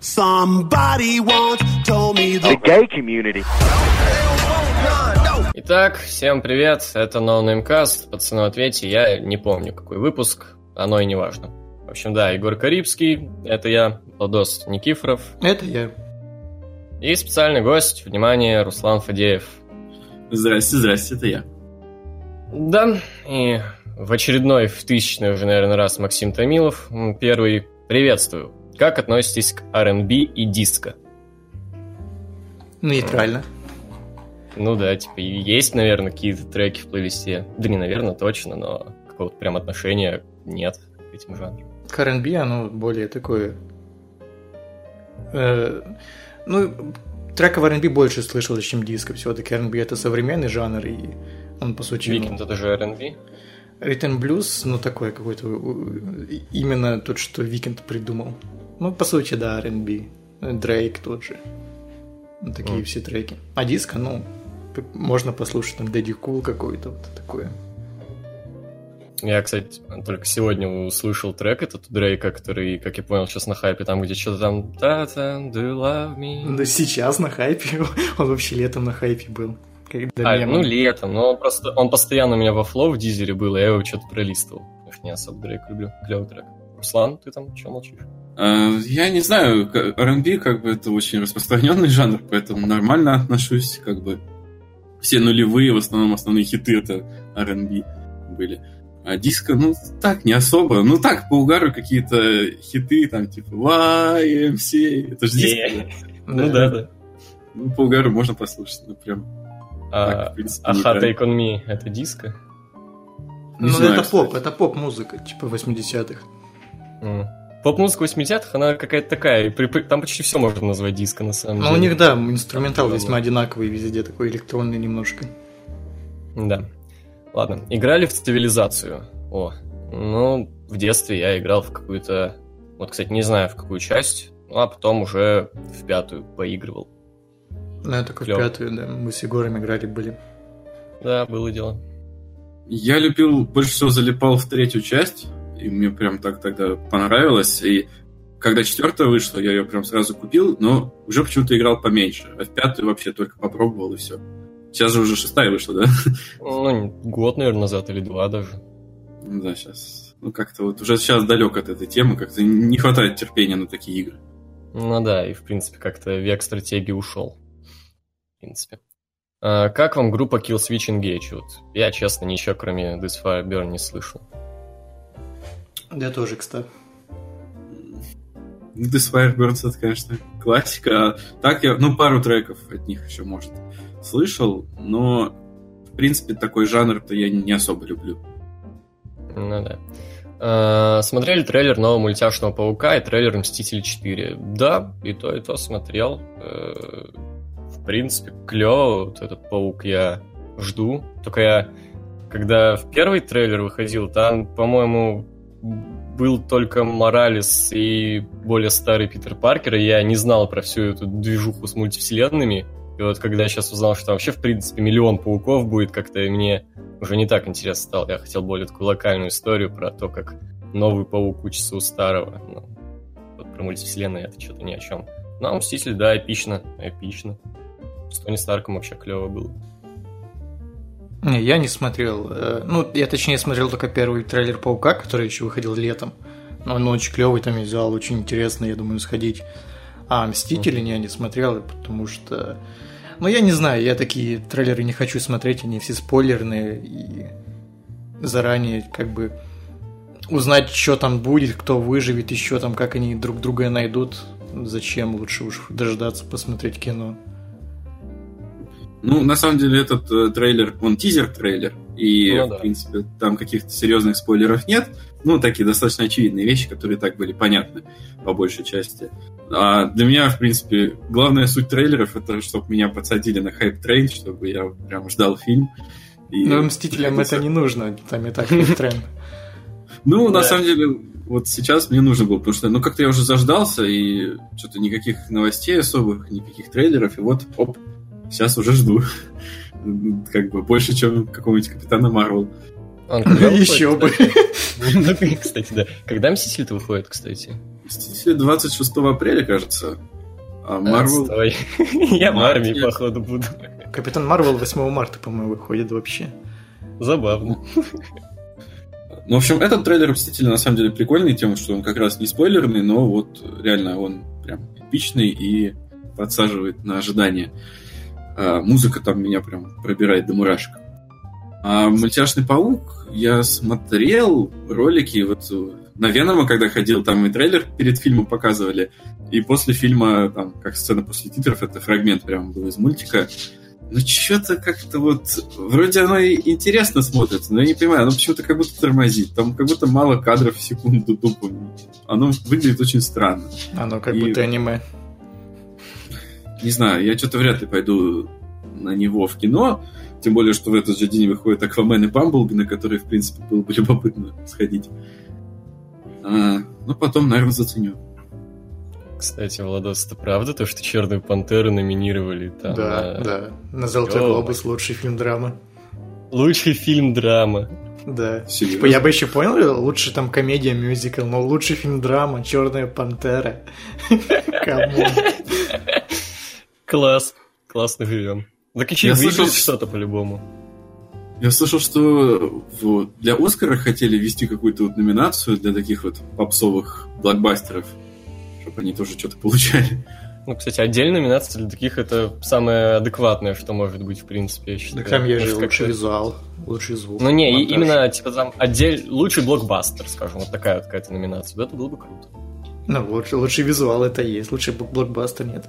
Somebody once told me the gay community. Итак, всем привет, это No Namecast, пацаны, ответьте, я не помню какой выпуск, оно и не важно. В общем, да, Егор Карибский, это я, Владос Никифоров. Это я. И специальный гость, внимание, Руслан Фадеев. Здрасте, здрасте, это я. Да, и в очередной, в тысячный уже, наверное, раз Максим Томилов. Первый, приветствую. Как относитесь к R&B и диско? Нейтрально. Ну да, типа, есть, наверное, какие-то треки в плейлисте. Да не, наверное, точно, но какого-то прям отношения нет к этим жанрам. К R&B оно более такое... Э, ну, треков R&B больше слышал, чем диско. Все-таки R&B это современный жанр, и он, по сути... Викенд ну, это же R&B? Ритм блюз, ну, такой какой-то... Именно тот, что Викенд придумал. Ну, по сути, да, R&B. Дрейк тот же. Ну, такие mm. все треки. А диско, ну, можно послушать там Daddy Cool какой-то, вот такое. Я, кстати, только сегодня услышал трек этот у Дрейка, который, как я понял, сейчас на хайпе, там, где что-то там «Та-та, do you love me?» Да сейчас на хайпе, он вообще летом на хайпе был. Когда а, ну летом, но он просто он постоянно у меня во флоу в дизеле был, и я его что-то пролистывал. Я не особо Дрейк люблю, клевый трек. Руслан, ты там что молчишь? Uh, я не знаю, R&B как бы это очень распространенный жанр, поэтому нормально отношусь, как бы все нулевые, в основном основные хиты это R&B были. А диско, ну, так, не особо. Ну, так, по угару какие-то хиты, там, типа, YMCA, это же диско. Ну, да, да. Ну, по угару можно послушать, ну, прям. А, а Hot Take On Me это диско? Ну, это поп, это поп-музыка, типа 80-х. Поп-музыка 80-х, она какая-то такая, там почти все можно назвать диско, на самом деле. Ну, у них, да, инструментал весьма одинаковый везде, такой электронный немножко. Да. Ладно, играли в цивилизацию. О, ну, в детстве я играл в какую-то... Вот, кстати, не знаю, в какую часть, ну, а потом уже в пятую поигрывал. Ну, я только Клёв. в пятую, да. Мы с Егором играли были. Да, было дело. Я любил, больше всего залипал в третью часть и мне прям так тогда понравилось. И когда четвертая вышла, я ее прям сразу купил, но уже почему-то играл поменьше. А в пятую вообще только попробовал, и все. Сейчас же уже шестая вышла, да? Ну, год, наверное, назад или два даже. Да, сейчас. Ну, как-то вот уже сейчас далек от этой темы, как-то не хватает терпения на такие игры. Ну да, и в принципе как-то век стратегии ушел. В принципе. А как вам группа Kill Switch Engage? Вот я, честно, ничего кроме This Fire Burn не слышал. Я тоже, кстати. This Firebirds это, конечно, классика. А так я, ну, пару треков от них еще, может, слышал, но, в принципе, такой жанр-то я не особо люблю. Ну да. А, смотрели трейлер нового мультяшного Паука и трейлер Мстители 4. Да, и то, и то смотрел. Э, в принципе, клево. Вот этот Паук я жду. Только я, когда в первый трейлер выходил, там, по-моему, был только Моралес и более старый Питер Паркер, и я не знал про всю эту движуху с мультивселенными. И вот когда я сейчас узнал, что вообще, в принципе, миллион пауков будет, как-то мне уже не так интересно стало. Я хотел более такую локальную историю про то, как новый паук учится у старого. Ну, вот про мультивселенную это что-то ни о чем. Ну, а Мститель, да, эпично, эпично. С Тони Старком вообще клево было. Не, я не смотрел. Э, ну, я точнее смотрел только первый трейлер Паука, который еще выходил летом. Но он очень клевый, там визуал очень интересный, я думаю, сходить. А Мстители я не смотрел, потому что... Ну, я не знаю, я такие трейлеры не хочу смотреть, они все спойлерные, и заранее как бы узнать, что там будет, кто выживет, еще там, как они друг друга найдут. Зачем лучше уж дождаться, посмотреть кино. Ну, на самом деле, этот э, трейлер, он тизер-трейлер, и, ну, да. в принципе, там каких-то серьезных спойлеров нет. Ну, такие достаточно очевидные вещи, которые так были понятны по большей части. А для меня, в принципе, главная суть трейлеров это чтобы меня подсадили на хайп-трейн, чтобы я прям ждал фильм. И... Но Мстителям это не нужно, там и так хайп-трейн. Ну, на самом деле, вот сейчас мне нужно было, потому что, ну, как-то я уже заждался, и что-то никаких новостей особых, никаких трейлеров, и вот, оп, Сейчас уже жду. Как бы больше, чем какого-нибудь Капитана Марвел. Он когда Еще бы. кстати? Ну, Кстати, да. Когда Мститель-то выходит, кстати? Мстители 26 апреля, кажется. А Марвел... Отстой. Я в армии, походу, буду. Капитан Марвел 8 марта, по-моему, выходит вообще. Забавно. Ну, в общем, этот трейлер Мстителя на самом деле прикольный тем, что он как раз не спойлерный, но вот реально он прям эпичный и подсаживает на ожидание. А, музыка там меня прям пробирает до мурашек. А мультяшный паук я смотрел ролики вот на Венома, когда ходил, там и трейлер перед фильмом показывали, и после фильма, там, как сцена после титров, это фрагмент прям был из мультика. Ну, что-то как-то вот... Вроде оно и интересно смотрится, но я не понимаю, оно почему-то как будто тормозит. Там как будто мало кадров в секунду тупо. Оно выглядит очень странно. Оно как И- будто аниме. Не знаю, я что-то вряд ли пойду на него в кино. Тем более, что в этот же день выходят Аквамен и Бамблби, на которые, в принципе, было бы любопытно сходить. А, ну, потом, наверное, заценю. Кстати, Владос, это правда то, что Черную Пантеру номинировали там? Да, на да. На Золотой глобус лучший фильм драма. Лучший фильм драма. Да. Серьезно? Типа, я бы еще понял, лучше там комедия, мюзикл, но лучший фильм драма, Черная пантера. Come on. Класс. Классно живем. Так еще Я слышал, что-то по-любому. Я слышал, что вот для Оскара хотели ввести какую-то вот номинацию для таких вот попсовых блокбастеров, чтобы они тоже что-то получали. Ну, кстати, отдельная номинация для таких это самое адекватное, что может быть, в принципе, я считаю. Так там есть же лучший как-то- визуал, лучший звук. Ну не, монтаж. именно типа там отдель лучший блокбастер, скажем, вот такая вот какая-то номинация. Да, это было бы круто. Ну, лучший, лучший визуал это есть, лучший бл- блокбастер нет.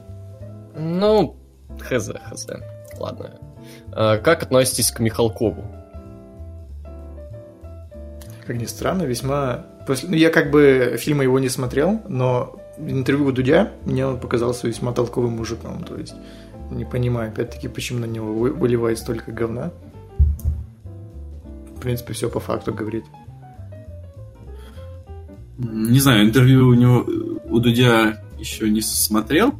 Ну, хз, хз. Ладно. А, как относитесь к Михалкову? Как ни странно, весьма... после- Ну, я как бы фильма его не смотрел, но интервью у Дудя мне он показался весьма толковым мужиком. То есть не понимаю, опять-таки, почему на него вы- выливает столько говна. В принципе, все по факту говорит. Не знаю, интервью у него у Дудя еще не смотрел,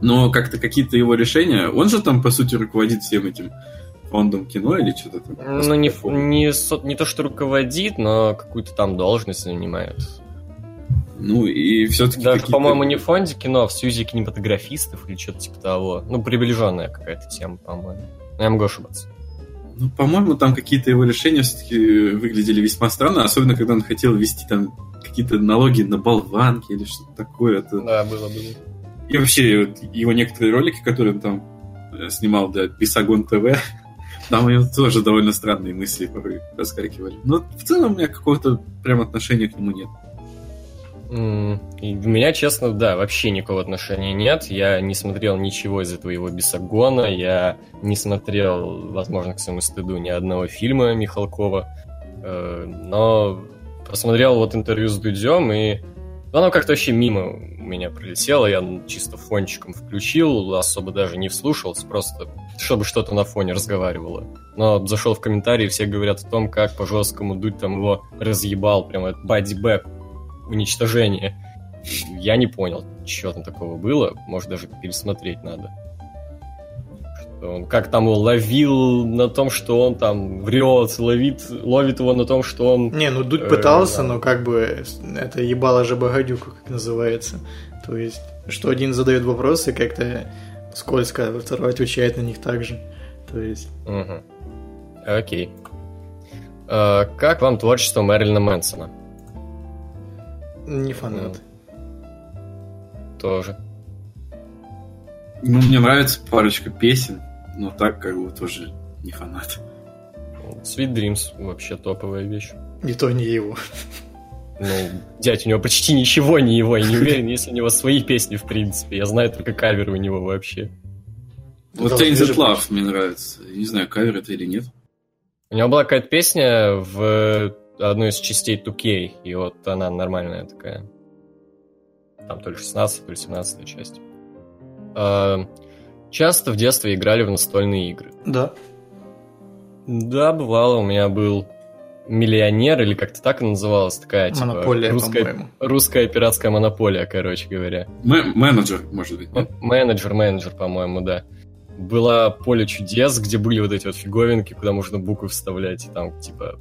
но как-то какие-то его решения. Он же там, по сути, руководит всем этим фондом кино или что-то там. Ну, не, не, не то, что руководит, но какую-то там должность занимает. Ну, и все-таки Даже, по-моему, не в фонде кино, а в Союзе кинематографистов или что-то типа того. Ну, приближенная какая-то тема, по-моему. Я могу ошибаться. Ну, по-моему, там какие-то его решения все-таки выглядели весьма странно, особенно когда он хотел ввести там какие-то налоги на болванки или что-то такое. Это... Да, было, было. И вообще, вот его некоторые ролики, которые он там э, снимал для Писагон ТВ, там у него тоже довольно странные мысли порой проскакивали. Но в целом у меня какого-то прям отношения к нему нет. У меня, честно, да, вообще никакого отношения нет. Я не смотрел ничего из этого его Бесогона. Я не смотрел, возможно, к своему стыду, ни одного фильма Михалкова. Э, Но посмотрел вот интервью с Дудем, и оно как-то вообще мимо меня пролетело. Я чисто фончиком включил, особо даже не вслушался, просто чтобы что-то на фоне разговаривало. Но зашел в комментарии, все говорят о том, как по жесткому Дудь там его разъебал, прям этот бадибэк уничтожение. Я не понял, что там такого было. Может, даже пересмотреть надо. Он как там его ловил на том, что он там врет, ловит, ловит его на том, что он... Не, ну Дудь Э, пытался, да. но как бы это ебало же богадюку, как называется. То есть, что один задает вопросы, как-то скользко, а второй отвечает на них так же. То есть, Мгм. Окей. А, как вам творчество Мэрилина Мэнсона? не фанат. Тоже. Ну, мне нравится парочка песен, но так как бы тоже не фанат. Sweet Dreams вообще топовая вещь. Не то, не его. Ну, дядь, у него почти ничего не его, я не уверен, есть у него свои песни, в принципе. Я знаю только каверы у него вообще. Вот Tainted же Love мне нравится. Я Не знаю, кавер это или нет. У него была какая-то песня в одной из частей 2K, и вот она нормальная такая. Там то ли 16, то ли 17 часть. Часто в детстве играли в настольные игры. Да. Да, бывало. У меня был миллионер, или как-то так называлась, такая, типа, Монополия, русская, по-моему. русская пиратская монополия, короче говоря. Мэ- менеджер, может быть, нет? М- Менеджер, менеджер, по-моему, да. было поле чудес, где были вот эти вот фиговинки, куда можно буквы вставлять, и там, типа,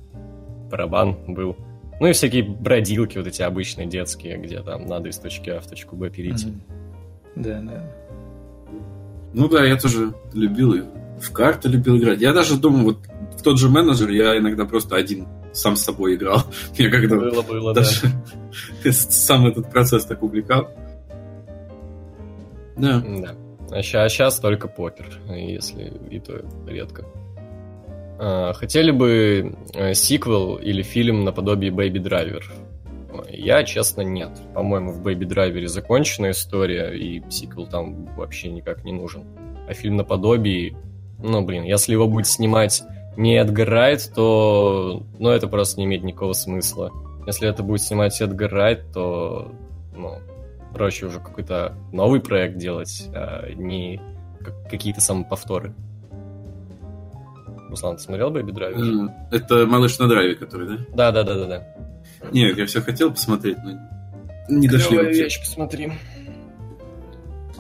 барабан был. Ну и всякие бродилки вот эти обычные детские, где там надо из точки А в точку Б перейти. Мгм. Да, да. Ну да, я тоже любил и в карты любил играть. Я даже думаю, вот в тот же менеджер я иногда просто один сам с собой играл. Мне когда Было, было, да. даже сам этот процесс так увлекал. Да. Да. А сейчас только покер, если и то редко. А, Хотели бы э, сиквел или фильм наподобие Baby Driver? Я, честно, нет. По-моему, в Baby Driver закончена история, и сиквел там вообще никак не нужен. А фильм наподобие, ну, блин, если его будет снимать не Эдгар Райт, то, ну, это просто не имеет никакого смысла. Если это будет снимать Эдгар Райт, то, ну, проще уже какой-то новый проект делать, а не как- какие-то самоповторы. Руслан, ты смотрел Baby Driver? Это малыш на драйве, который, да? Да, да, да, да, да. Нет, я все хотел посмотреть, но не дошли Клевая вообще. вещь, посмотри.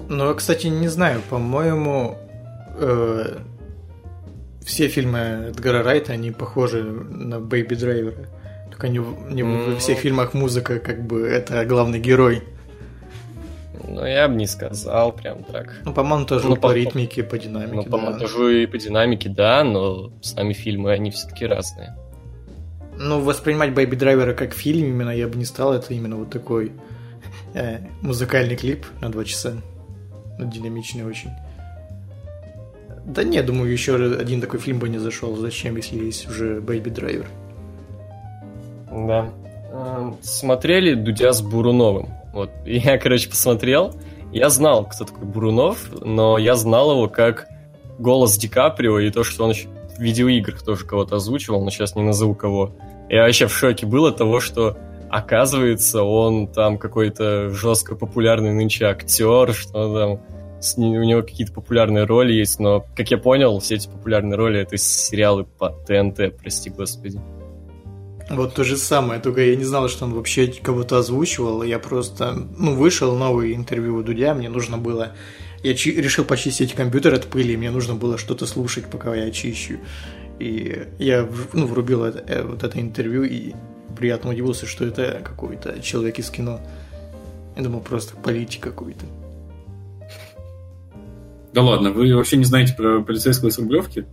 Ну, я, кстати, не знаю, по-моему, э, все фильмы Эдгара Райта, они похожи на Бэйби Драйвера. Только не, в- не в- во Ну. всех фильмах музыка, как бы, это главный герой. Ну, я бы не сказал прям так. Ну, по-моему, тоже Ну, по, по- ритмике, по динамике. Ну, по да. монтажу и по динамике, да, но сами фильмы, они все-таки разные. Ну, воспринимать Бэйби Драйвера как фильм именно я бы не стал. Это именно вот такой э, музыкальный клип на два часа. Ну, Динамичный очень. Да не, думаю, еще один такой фильм бы не зашел. Зачем, если есть уже Бэйби Драйвер? Да. Эм, Смотрели Дудя с Буруновым. Вот, я, короче, посмотрел. Я знал, кто такой Бурунов, но я знал его как голос Ди Каприо и то, что он еще в видеоиграх тоже кого-то озвучивал, но сейчас не назову кого. Я вообще в шоке был от того, что оказывается он там какой-то жестко популярный нынче актер, что там с у него какие-то популярные роли есть, но, как я понял, все эти популярные роли это сериалы по ТНТ, прости господи. Вот то же самое, только я не знал, что он вообще кого-то озвучивал. Я просто, ну, вышел новое интервью у Дудя, мне нужно было... Я чи- решил почистить компьютер от пыли, мне нужно было что-то слушать, пока я чищу. И я, ну, врубил это, э, вот это интервью и приятно удивился, что это какой-то человек из кино. Я думал, просто политик какой-то. Да ладно, вы вообще не знаете про полицейского с Рублевки?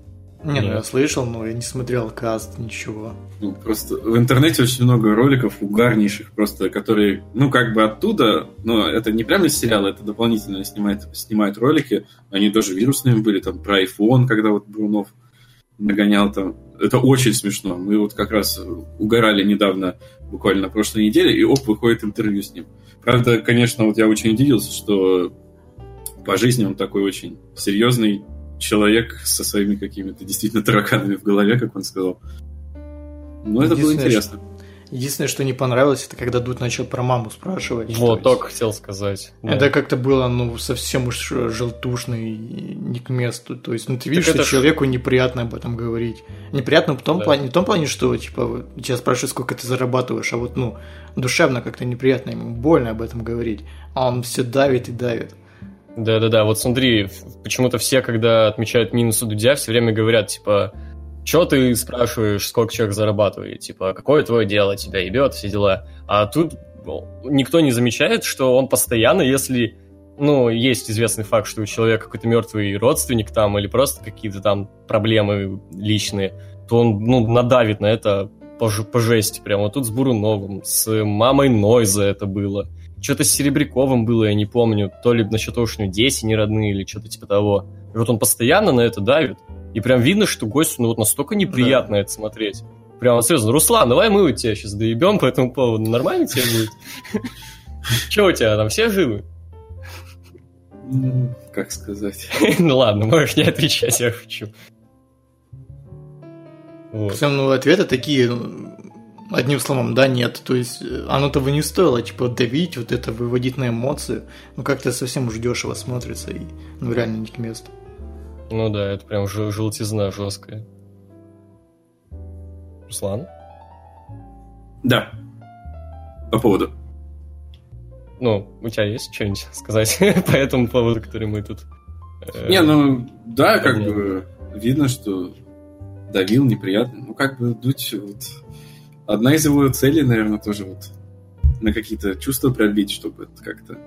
Не, ну я слышал, но я не смотрел каст, ничего. Ну, просто в интернете очень много роликов угарнейших, просто которые, ну, как бы оттуда, но это не прямо из сериала, это дополнительно снимает, снимают ролики. Они даже вирусными были, там, про iPhone, когда вот Брунов нагонял там. Это очень смешно. Мы вот как раз угорали недавно, буквально на прошлой неделе, и оп, выходит интервью с ним. Правда, конечно, вот я очень удивился, что по жизни он такой очень серьезный человек со своими какими-то действительно тараканами в голове, как он сказал. Но это было интересно. Единственное, что не понравилось, это когда Дуд начал про маму спрашивать. Вот, только хотел сказать. Да. Это как-то было, ну, совсем уж желтушно и не к месту. То есть, ну, ты видишь, Так что это человеку неприятно об этом говорить. Неприятно в том Да. плане, не в том плане, что, типа, тебя спрашивают, сколько ты зарабатываешь, а вот, ну, душевно как-то неприятно ему, больно об этом говорить. А он все давит и давит. Да-да-да, вот смотри, почему-то все, когда отмечают минусы Дудя, все время говорят, типа, что ты спрашиваешь, сколько человек зарабатывает, типа, какое твое дело, тебя ебет, все дела. А тут ну, никто не замечает, что он постоянно, если, ну, есть известный факт, что у человека какой-то мертвый родственник там или просто какие-то там проблемы личные, то он, ну, надавит на это по, по жести прямо. Вот тут с Буруновым, с мамой Нойза это было. Что-то с Серебряковым было, я не помню. То ли насчет того, что у него дети не родные или что-то типа того. И вот он постоянно на это давит. И прям видно, что гостю ну, вот настолько неприятно это смотреть. Прям вот серьезно, Руслан, давай мы вот тебя сейчас доебем по этому поводу. Нормально тебе будет? Че у тебя там, все живы? Ну, Как сказать? Ну ладно, можешь не отвечать, я хочу. Вот. Причем, ну, ответы такие, ну, одним словом, да, нет. То есть, э, оно того не стоило, типа, давить, вот это выводить на эмоции. Ну, как-то совсем уж дешево смотрится и, ну, реально не к месту. Ну да, это прям жел- желтизна жесткая. Руслан? Да. По поводу. Ну, у тебя есть что-нибудь сказать по этому поводу, который мы тут Э, Не, ну, да, как бы видно, что давил неприятно. Ну, как бы Дудь, вот, одна из его целей, наверное, тоже вот на какие-то чувства пробить, чтобы это как-то...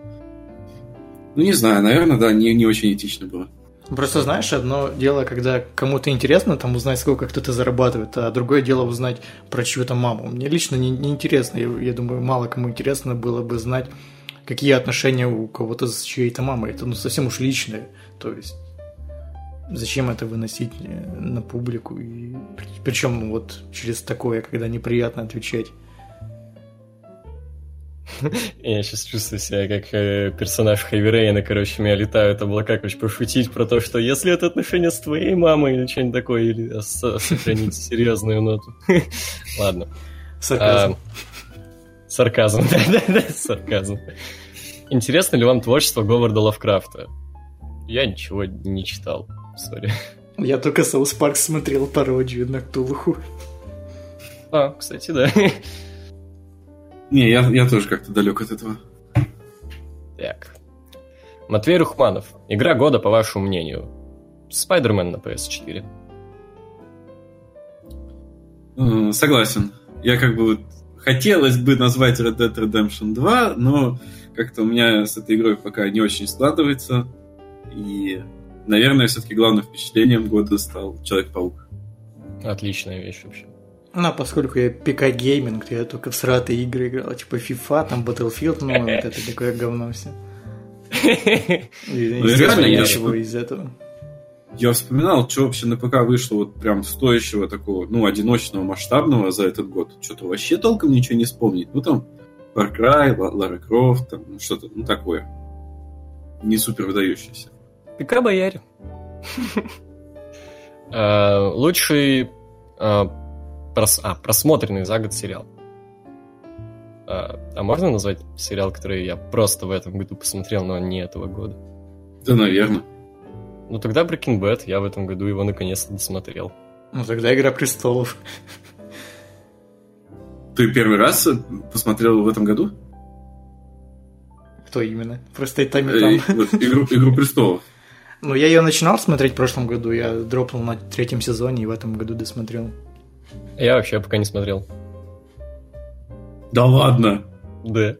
Ну, не знаю, наверное, да, не, не очень этично было. Просто знаешь, одно дело, когда кому-то интересно там узнать, сколько кто-то зарабатывает, а другое дело узнать про чью-то маму. Мне лично не, не интересно, я, я думаю, мало кому интересно было бы знать, какие отношения у кого-то с чьей-то мамой. Это ну совсем уж личное. То есть зачем это выносить э, на публику? И, причем ну, вот через такое, когда неприятно отвечать. Я сейчас чувствую себя как э, персонаж Хэви Рейна, короче, меня летают облака, короче, пошутить про то, что если это отношения с твоей мамой или что-нибудь такое, или сохранить серьезную ноту. Ладно. Сарказм. А, Сарказм, да-да-да, сарказм. Интересно ли вам творчество Говарда Лавкрафта? Я ничего не читал, sorry. Я только South Park смотрел пародию на Ктулху. А, кстати, да. Не, я, я тоже как-то далек от этого. Так. Матвей Рухманов. Игра года, по вашему мнению. Spider-Man на PS4. Э, Согласен. Я как бы вот хотелось бы назвать Red Dead Redemption 2, но как-то у меня с этой игрой пока не очень складывается. И, наверное, все-таки главным впечатлением года стал Человек-паук. Отличная вещь вообще. Ну, а поскольку я ПК- gaming, то я только в сратые игры играл, типа FIFA, там Battlefield, ну, вот это такое говно все. Ну, я ничего из этого. Я вспоминал, что вообще на ПК вышло вот прям стоящего такого, ну, одиночного, масштабного за этот год. Что-то вообще толком ничего не вспомнить. Ну, там, Far Cry, Ла- Лара Крофт, там, ну, что-то, ну, такое. Не супер выдающееся. Пика бояре. А, Лучший прос- а, просмотренный за год сериал. А а можно назвать сериал, который я просто в этом году посмотрел, но не этого года? Да, наверное. Ну тогда Breaking Bad, я в этом году его наконец-то досмотрел. Ну, тогда Игра Престолов. Ты первый раз э, посмотрел в этом году? Кто именно? Просто и там, и Э, там. игру, «Игру престолов. Ну, я ее начинал смотреть в прошлом году, я дропнул на третьем сезоне и в этом году досмотрел. Я вообще пока не смотрел. Да ладно! Да.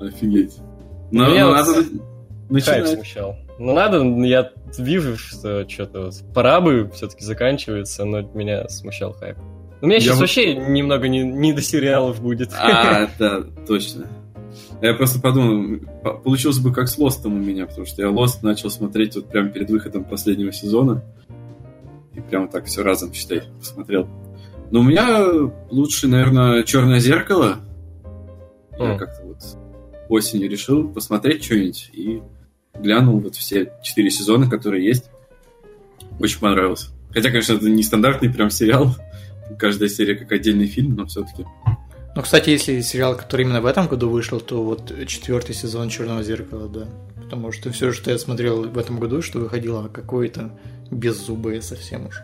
Офигеть. Ну, Ну, я ну, вот надо Хайп начинать. смущал. Ну надо, я вижу, что что-то вот пора бы все-таки заканчивается, но меня смущал хайп. У меня Я сейчас вот- вообще немного не, не до сериалов будет. А, да, точно. Я просто подумал, по- получилось бы как с Лостом у меня, потому что я Лост начал смотреть вот прямо перед выходом последнего сезона. И прям так все разом, считай, посмотрел. Но у меня лучше, наверное, Черное зеркало. Я М. как-то вот осенью решил посмотреть что-нибудь и глянул вот все четыре сезона, которые есть. Очень понравилось. Хотя, конечно, это не стандартный прям сериал. Каждая серия как отдельный фильм, но все-таки. Ну, кстати, если сериал, который именно в этом году вышел, то вот четвертый сезон Черного зеркала, да. Потому что все, что я смотрел в этом году, что выходило, какое-то беззубое совсем уж.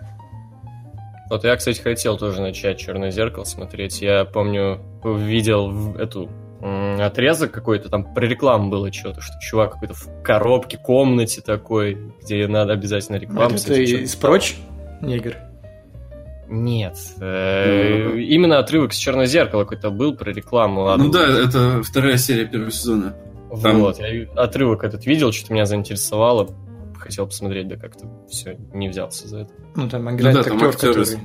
Вот я, кстати, хотел тоже начать Черное зеркало смотреть. Я помню, видел эту отрезок какой-то, там про рекламу было что-то, что чувак какой-то в коробке, комнате такой, где надо обязательно рекламу. это из прочь, негр? Нет. э, Именно отрывок с Черное зеркало какой-то был про рекламу. ладно. Ну да, это вторая серия первого сезона. там- Вот, я отрывок этот видел, что-то меня заинтересовало. Хотел посмотреть, да как-то все, не взялся за это. Ну, там играет да, там актер, который...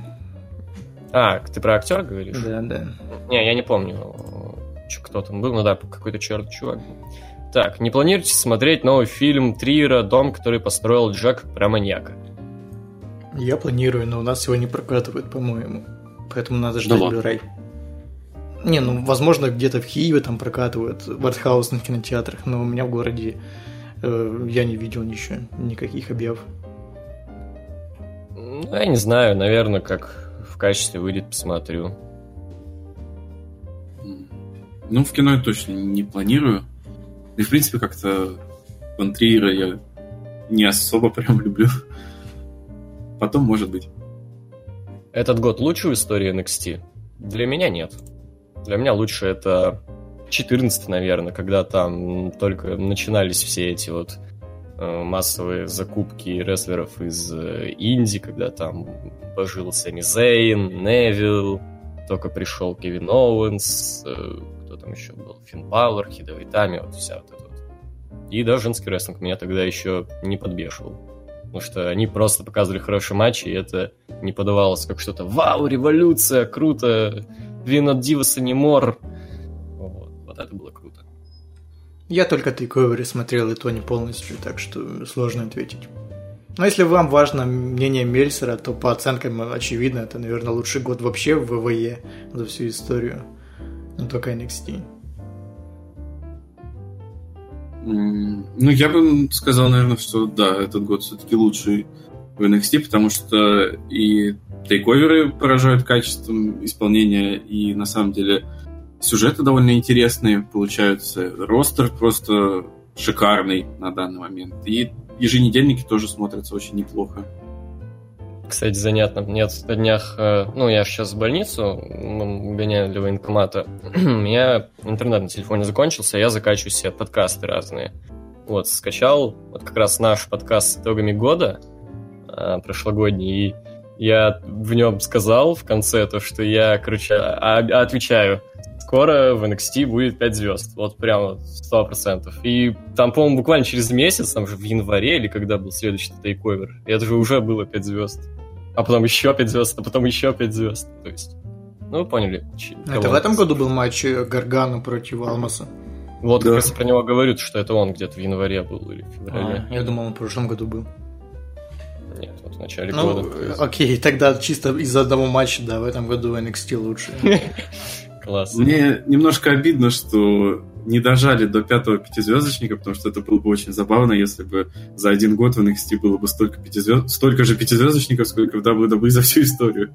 А, ты про актера говоришь? Да, да. Не, я не помню, кто там был, ну да, какой-то черный чувак. Так, не планируете смотреть новый фильм Триера «Дом, который построил Джек про маньяка»? Я планирую, но у нас его не прокатывают, по-моему. Поэтому надо Да ждать ладно. Blu-ray. Не, ну, возможно, где-то в Киеве там прокатывают в артхаусных кинотеатрах, но у меня в городе э, я не видел ничего, никаких объяв. Ну, я не знаю, наверное, как в качестве выйдет, посмотрю. Ну, в кино я точно не планирую. И, в принципе, как-то Ван я не особо прям люблю. Потом, может быть. Этот год лучший в истории NXT? Для меня нет. Для меня лучше это 14 наверное, когда там только начинались все эти вот э, массовые закупки рестлеров из э, Инди, когда там пожил Сами Зейн, Невилл, только пришел Кевин Оуэнс, э, кто там еще был, Финн Балор, Хидовый Тами, вот вся вот эта вот. И даже женский рестлинг меня тогда еще не подбешивал. Потому что они просто показывали хорошие матчи, и это не подавалось как что-то «Вау, революция, круто! Вин от Диваса не мор!» вот, вот это было круто. Я только тейковеры смотрел, и то не полностью, так что сложно ответить. Но если вам важно мнение Мельсера, то по оценкам очевидно, это, наверное, лучший год вообще в ВВЕ за всю историю. Не только NXT. Ну, я бы сказал, наверное, что да, этот год все-таки лучший в NXT, потому что и тейковеры поражают качеством исполнения, и на самом деле сюжеты довольно интересные получаются. Ростер просто шикарный на данный момент. И еженедельники тоже смотрятся очень неплохо. Кстати, занятно. Нет, на днях, э, ну, я сейчас в больницу гоняю для военкомата. У меня интернет на телефоне закончился, я закачиваю себе подкасты разные. Вот, скачал вот как раз наш подкаст с итогами года э, прошлогодний, и я в нем сказал в конце то, что я, короче, а, а, отвечаю скоро в NXT будет 5 звезд. Вот прямо 100%. И там, по-моему, буквально через месяц, там же в январе или когда был следующий тейковер, это же уже было 5 звезд. А потом еще 5 звезд, а потом еще 5 звезд. То есть, ну, вы поняли. Это в этом году был матч Гаргана против Алмаса? Вот да. как раз про него говорят, что это он где-то в январе был или в феврале. А, я думал, он в прошлом году был. Нет, вот в начале ну, года. Окей, тогда чисто из-за одного матча, да, в этом году NXT лучше. Класс. Мне немножко обидно, что не дожали до пятого пятизвездочника, потому что это было бы очень забавно, если бы за один год в NXT было бы столько, пятизвезд... столько же пятизвездочников, сколько в WWE за всю историю.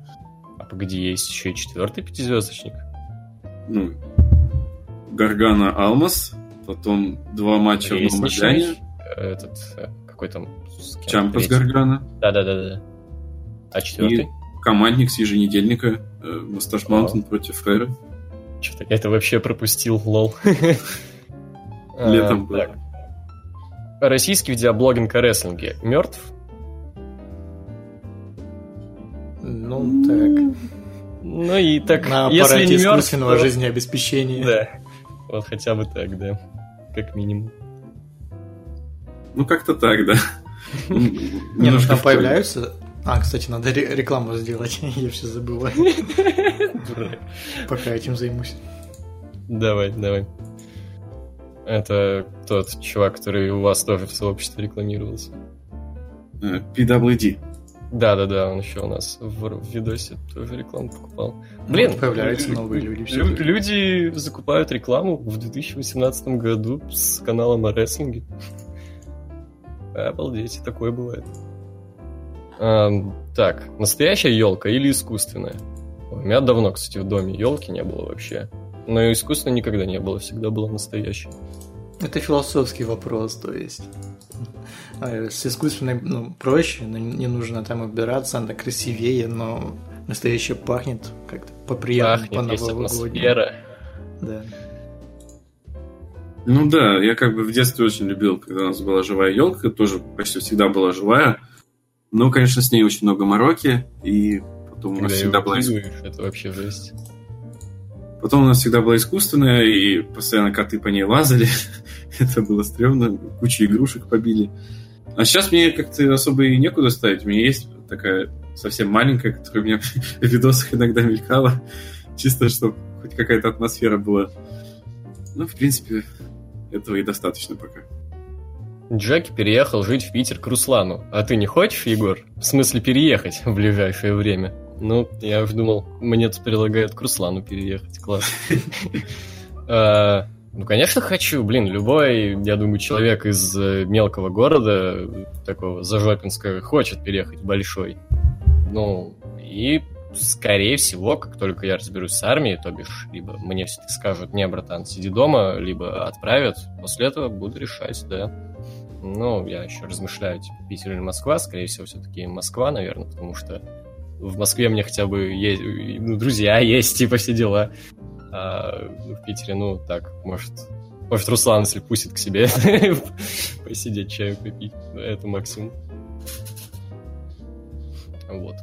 А погоди, есть еще и четвертый пятизвездочник? Ну, Гаргано Алмас, потом два матча в Новом Этот, э, какой там... Чампа Гаргано. Да-да-да. А четвертый? И командник с еженедельника, э, Moustache Mountain против Фэра. Что-то я это вообще пропустил, lol. Летом был. Российский видеоблогинг о рестлинге мертв? Ну, так. Ну и так, На если не мертв, искусственного то... жизнеобеспечения. Да, вот хотя бы так, да, как минимум. Ну, как-то так, да. Не, ну там появляются а, кстати, надо рекламу сделать, я все забываю. Пока этим займусь. Давай, давай. Это тот чувак, который у вас тоже в сообществе рекламировался. Э, PWD. Да-да-да, он еще у нас в, в видосе тоже рекламу покупал. Блин, ну, появляются новые люди. Все люди закупают рекламу в 2018 году с каналом о рестлинге. Обалдеть, такое бывает. Эм, так, настоящая елка или искусственная? У меня давно, кстати, в доме елки не было вообще. Но искусственной никогда не было, всегда было настоящей. Это философский вопрос, то есть. А, с искусственной ну, проще, но не нужно там убираться, она красивее, но настоящее пахнет как-то поприятному, по новогоднему. Да. Ну да, я как бы в детстве очень любил, когда у нас была живая елка, тоже почти всегда была живая. Ну, конечно, с ней очень много мороки, и потом Когда у нас всегда была... это вообще жесть. Потом у нас всегда была искусственная, и постоянно коты по ней лазали. это было стрёмно, кучу игрушек побили. А сейчас мне как-то особо и некуда ставить. У меня есть такая совсем маленькая, которая у меня в видосах иногда мелькала, чисто чтобы хоть какая-то атмосфера была. Ну, в принципе, этого и достаточно пока. Джеки переехал жить в Питер к Руслану. А ты не хочешь, Егор? В смысле переехать в ближайшее время? Ну, я уже думал, мне тут предлагают к Руслану переехать. Класс. А, ну, конечно, хочу. Блин, любой, я думаю, человек из э, мелкого города, такого зажопинского, хочет переехать в большой. Ну, и скорее всего, как только я разберусь с армией, то бишь, либо мне все-таки скажут, не, братан, сиди дома, либо отправят, после этого буду решать, да. Ну, я еще размышляю, типа, Питер или Москва. Скорее всего, все-таки Москва, наверное, потому что в Москве мне хотя бы есть, ну, друзья есть, типа, все дела. А в Питере, ну, так, может, Может, Руслан, если пустит к себе, посидеть чаю попить. Это максимум. Вот.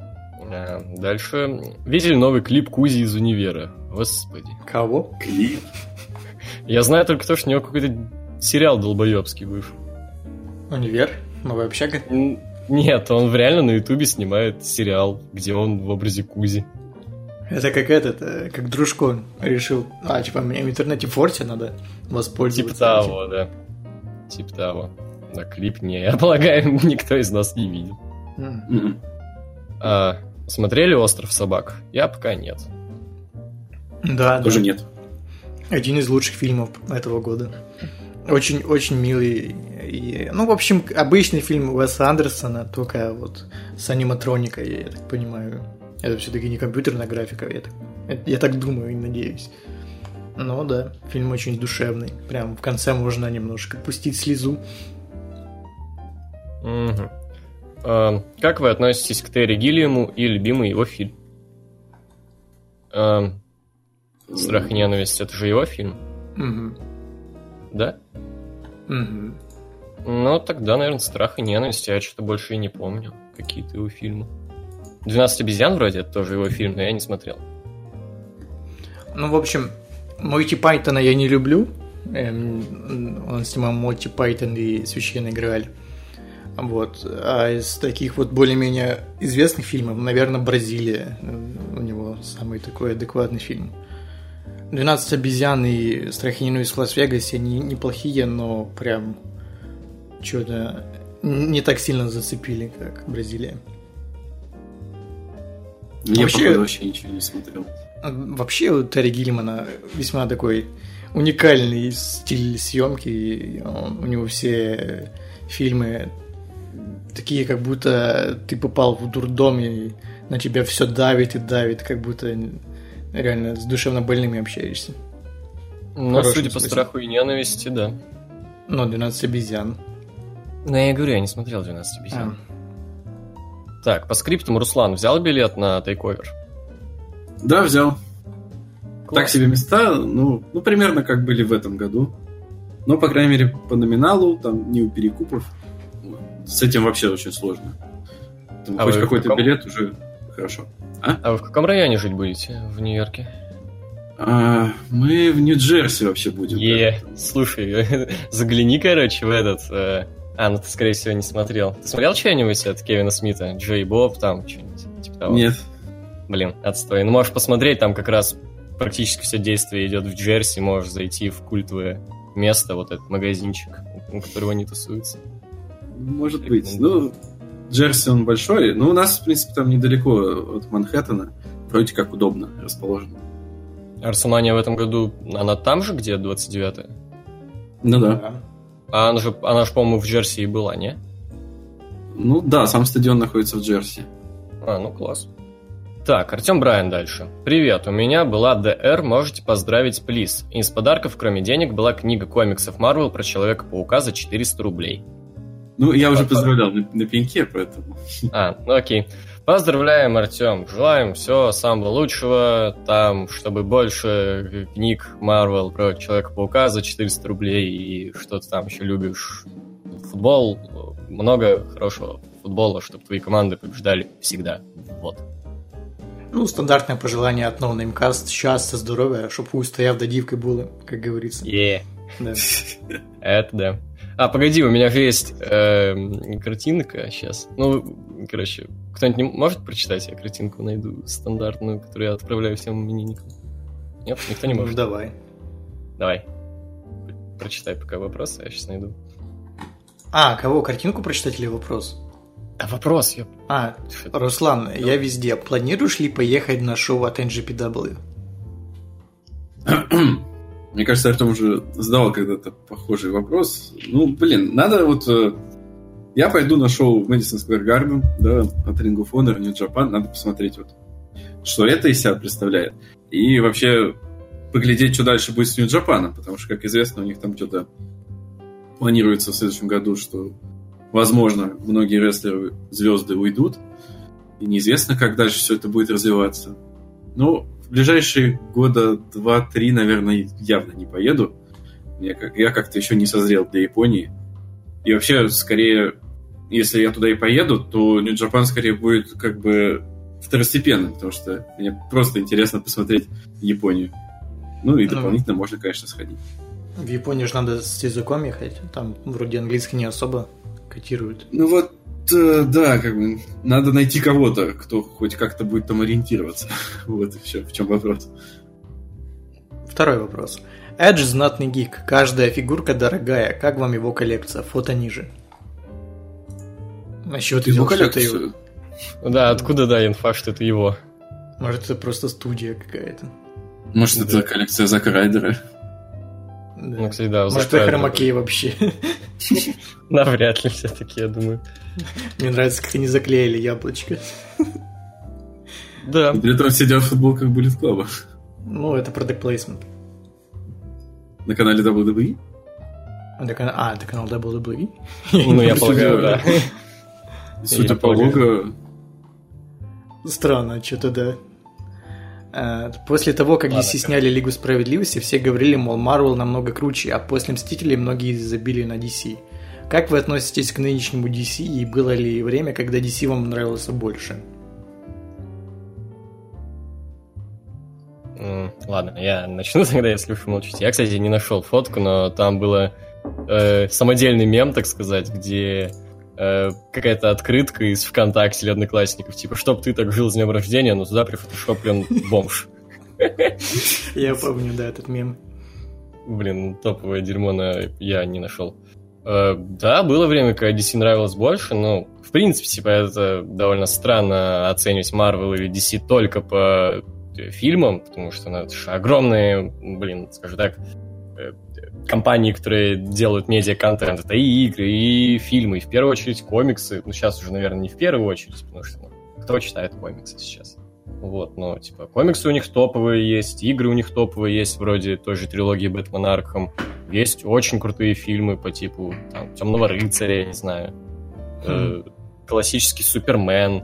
А, Дальше. Видели новый клип Кузи из универа? Господи. Кого? Клип. Я знаю только то, что у него какой-то сериал долбоебский вышел. Универ? Новая общага? Нет, он реально на ютубе снимает сериал, где он в образе Кузи. Это как этот, э, как дружко решил. А, типа, мне в интернете форте надо воспользоваться. Типа того, да. Типа того. Да, клип не, я полагаю, никто из нас не видел. А, смотрели «Остров собак»? Я пока нет. Да, Тоже да. нет. Один из лучших фильмов этого года. Очень, очень милый. И, ну, в общем, обычный фильм Уэса Андерсона, только вот с аниматроникой, я так понимаю. Это все-таки не компьютерная графика, я так, я так думаю и надеюсь. Но да, фильм очень душевный. Прям в конце можно немножко пустить слезу. Мгм. А, как вы относитесь к Терри Гиллиаму и любимый его фильм? А, «Страх и ненависть» — это же его фильм, Мгм. Да? Мгм. Ну, тогда, наверное, «Страх и ненависть», я что-то больше и не помню. Какие-то его фильмы. «12 обезьян» вроде, это тоже его фильм, но я не смотрел. Ну, в общем, Монти Пайтона я не люблю. Эм, Он снимал Монти Пайтон и Священный Грааль. Вот. А из таких вот более-менее известных фильмов, наверное, Бразилия. Э, У него самый такой адекватный фильм. «12 обезьян» и «Страх и ненависть в Лас-Вегасе» они неплохие, но прям что-то не так сильно зацепили, как Бразилия. Я, Вообще- походу, вообще ничего не смотрел. Вообще у Терри Гиллимана весьма такой уникальный стиль съемки. он- у него все фильмы такие, как будто ты попал в дурдом и на тебя все давит и давит, как будто реально с душевно больными общаешься. Хороший судя по смысл. «Страху и ненависти», да. Но 12 обезьян. Но я и говорю, я не смотрел «12 обезьян». А. Так, по скриптам Руслан взял билет на тейковер? Да, взял. Так Класс. себе места, ну, ну, примерно как были в этом году. Но, по крайней мере, по номиналу, там, не у перекупов. С этим вообще очень сложно. Там А хоть какой-то билет уже хорошо. А вы в каком районе жить будете в Нью-Йорке? А, мы в Нью-Джерси вообще будем. Е, слушай, загляни, короче, в этот... э, А, ну ты, скорее всего, не смотрел. Ты смотрел что-нибудь от Кевина Смита? Джей Боб, там, что-нибудь типа да. того? Нет. Блин, отстой. Ну, можешь посмотреть, там как раз практически все действие идет в Джерси, можешь зайти в культовое место, вот этот магазинчик, у которого они тусуются. Может быть. Ну, Джерси он большой, но у нас, в принципе, там недалеко от Манхэттена. Вроде как удобно расположено. Арсумания в этом году, она там же, где 29-я? Ну да. А она же, она же, по-моему, в Джерси и была, не? Ну да, сам стадион находится в Джерси. А, ну класс. Так, Артем Брайан дальше. Привет, у меня была ДР, можете поздравить, плиз. Из подарков, кроме денег, была книга комиксов Марвел про Человека-паука за 400 рублей. Ну, я уже поздравлял на, на пеньке, поэтому... А, ну окей. Поздравляем, Артем. Желаем всего самого лучшего. Там, чтобы больше книг Марвел про Человека-паука за 400 рублей и что ты там еще любишь. Футбол. Много хорошего футбола, чтобы твои команды побеждали всегда. Вот. Ну, стандартне пожелання от No Name Cast. Щастя, здоров'я, щоб устояв до дівки були, как говорится. Е, Да. это да. А, погоди, у меня же есть эм, картинка сейчас. Ну, короче, кто-нибудь не может прочитать? Я картинку найду стандартную, которую я отправляю всем именинникам. Нет, никто не Ну, может. давай. Давай. Прочитай пока вопрос, а я сейчас найду. А, кого, картинку прочитать или вопрос? А вопрос, я... А, Руслан, я везде. Планируешь ли поехать на шоу от NGPW? Мне кажется, Артем уже задавал когда-то похожий вопрос. Ну, блин, надо вот... э, Я пойду на шоу в Madison Square Garden, да, от Ring of Honor, New Japan. Надо посмотреть вот, что это из себя представляет. И вообще поглядеть, что дальше будет с New Japan, потому что, как известно, у них там что-то планируется в следующем году, что, возможно, многие рестлеры, звезды уйдут, и неизвестно, как дальше все это будет развиваться. Ну, в ближайшие года два-три, наверное, явно не поеду. Я, как, я как-то еще не созрел для Японии. И вообще, скорее, если я туда и поеду, то Japan скорее будет как бы второстепенным, потому что мне просто интересно посмотреть Японию. Ну и дополнительно можно, конечно, сходить. В Японию же надо с языком ехать. Там вроде английский не особо котируют. Ну вот, да, как бы надо найти кого-то, кто хоть как-то будет там ориентироваться. вот и все, в чем вопрос. Второй вопрос. Edge знатный гик. Каждая фигурка дорогая. Как вам его коллекция? Фото ниже. А ты Его это его? коллекцию. Да, откуда, да, инфа, что это его? Может, это просто студия какая-то. Может, это коллекция Зака Райдера? Ну, кстати, да, Может, это хромакей вообще. Навряд ли все-таки, я думаю. Мне нравится, как они заклеили яблочко. Да. И при этом сидят в футболках Bullet Club Ну, это product placement. на канале WWE. Это кана- А, это канал WWE? Ну, я полагаю, да. Судя по лого, Странно, что-то да. А, После того, как Ладно, DC сняли Лигу Справедливости, все говорили, мол, Марвел намного круче, а после Мстителей многие забили на DC. Как вы относитесь к нынешнему DC и было ли время, когда DC вам нравился больше? Ладно, я начну тогда, если уж вы молчите. Я, кстати, не нашел фотку, но там было э, самодельный мем, так сказать, где э, какая-то открытка из ВКонтакте или Одноклассников, типа, чтоб ты так жил с днем рождения, но туда прифотошоплен бомж. Я помню, да, этот мем. Блин, топовое дерьмо на... я не нашел. Э, да, было время, когда DC нравилось больше, но, в принципе, типа, это довольно странно оценивать Marvel или DC только по э, фильмам, потому что, ну, это же огромные, блин, скажем так, компании, которые делают медиа-контент. Это и игры, и фильмы, и в первую очередь комиксы. Ну, сейчас уже, наверное, не в первую очередь, потому что ну, кто читает комиксы сейчас? Вот, но, типа, комиксы у них топовые есть, игры у них топовые есть, вроде той же трилогии Бэтмен Аркхам. Есть очень крутые фильмы по типу там, Темного рыцаря, я не знаю. Э, классический Супермен.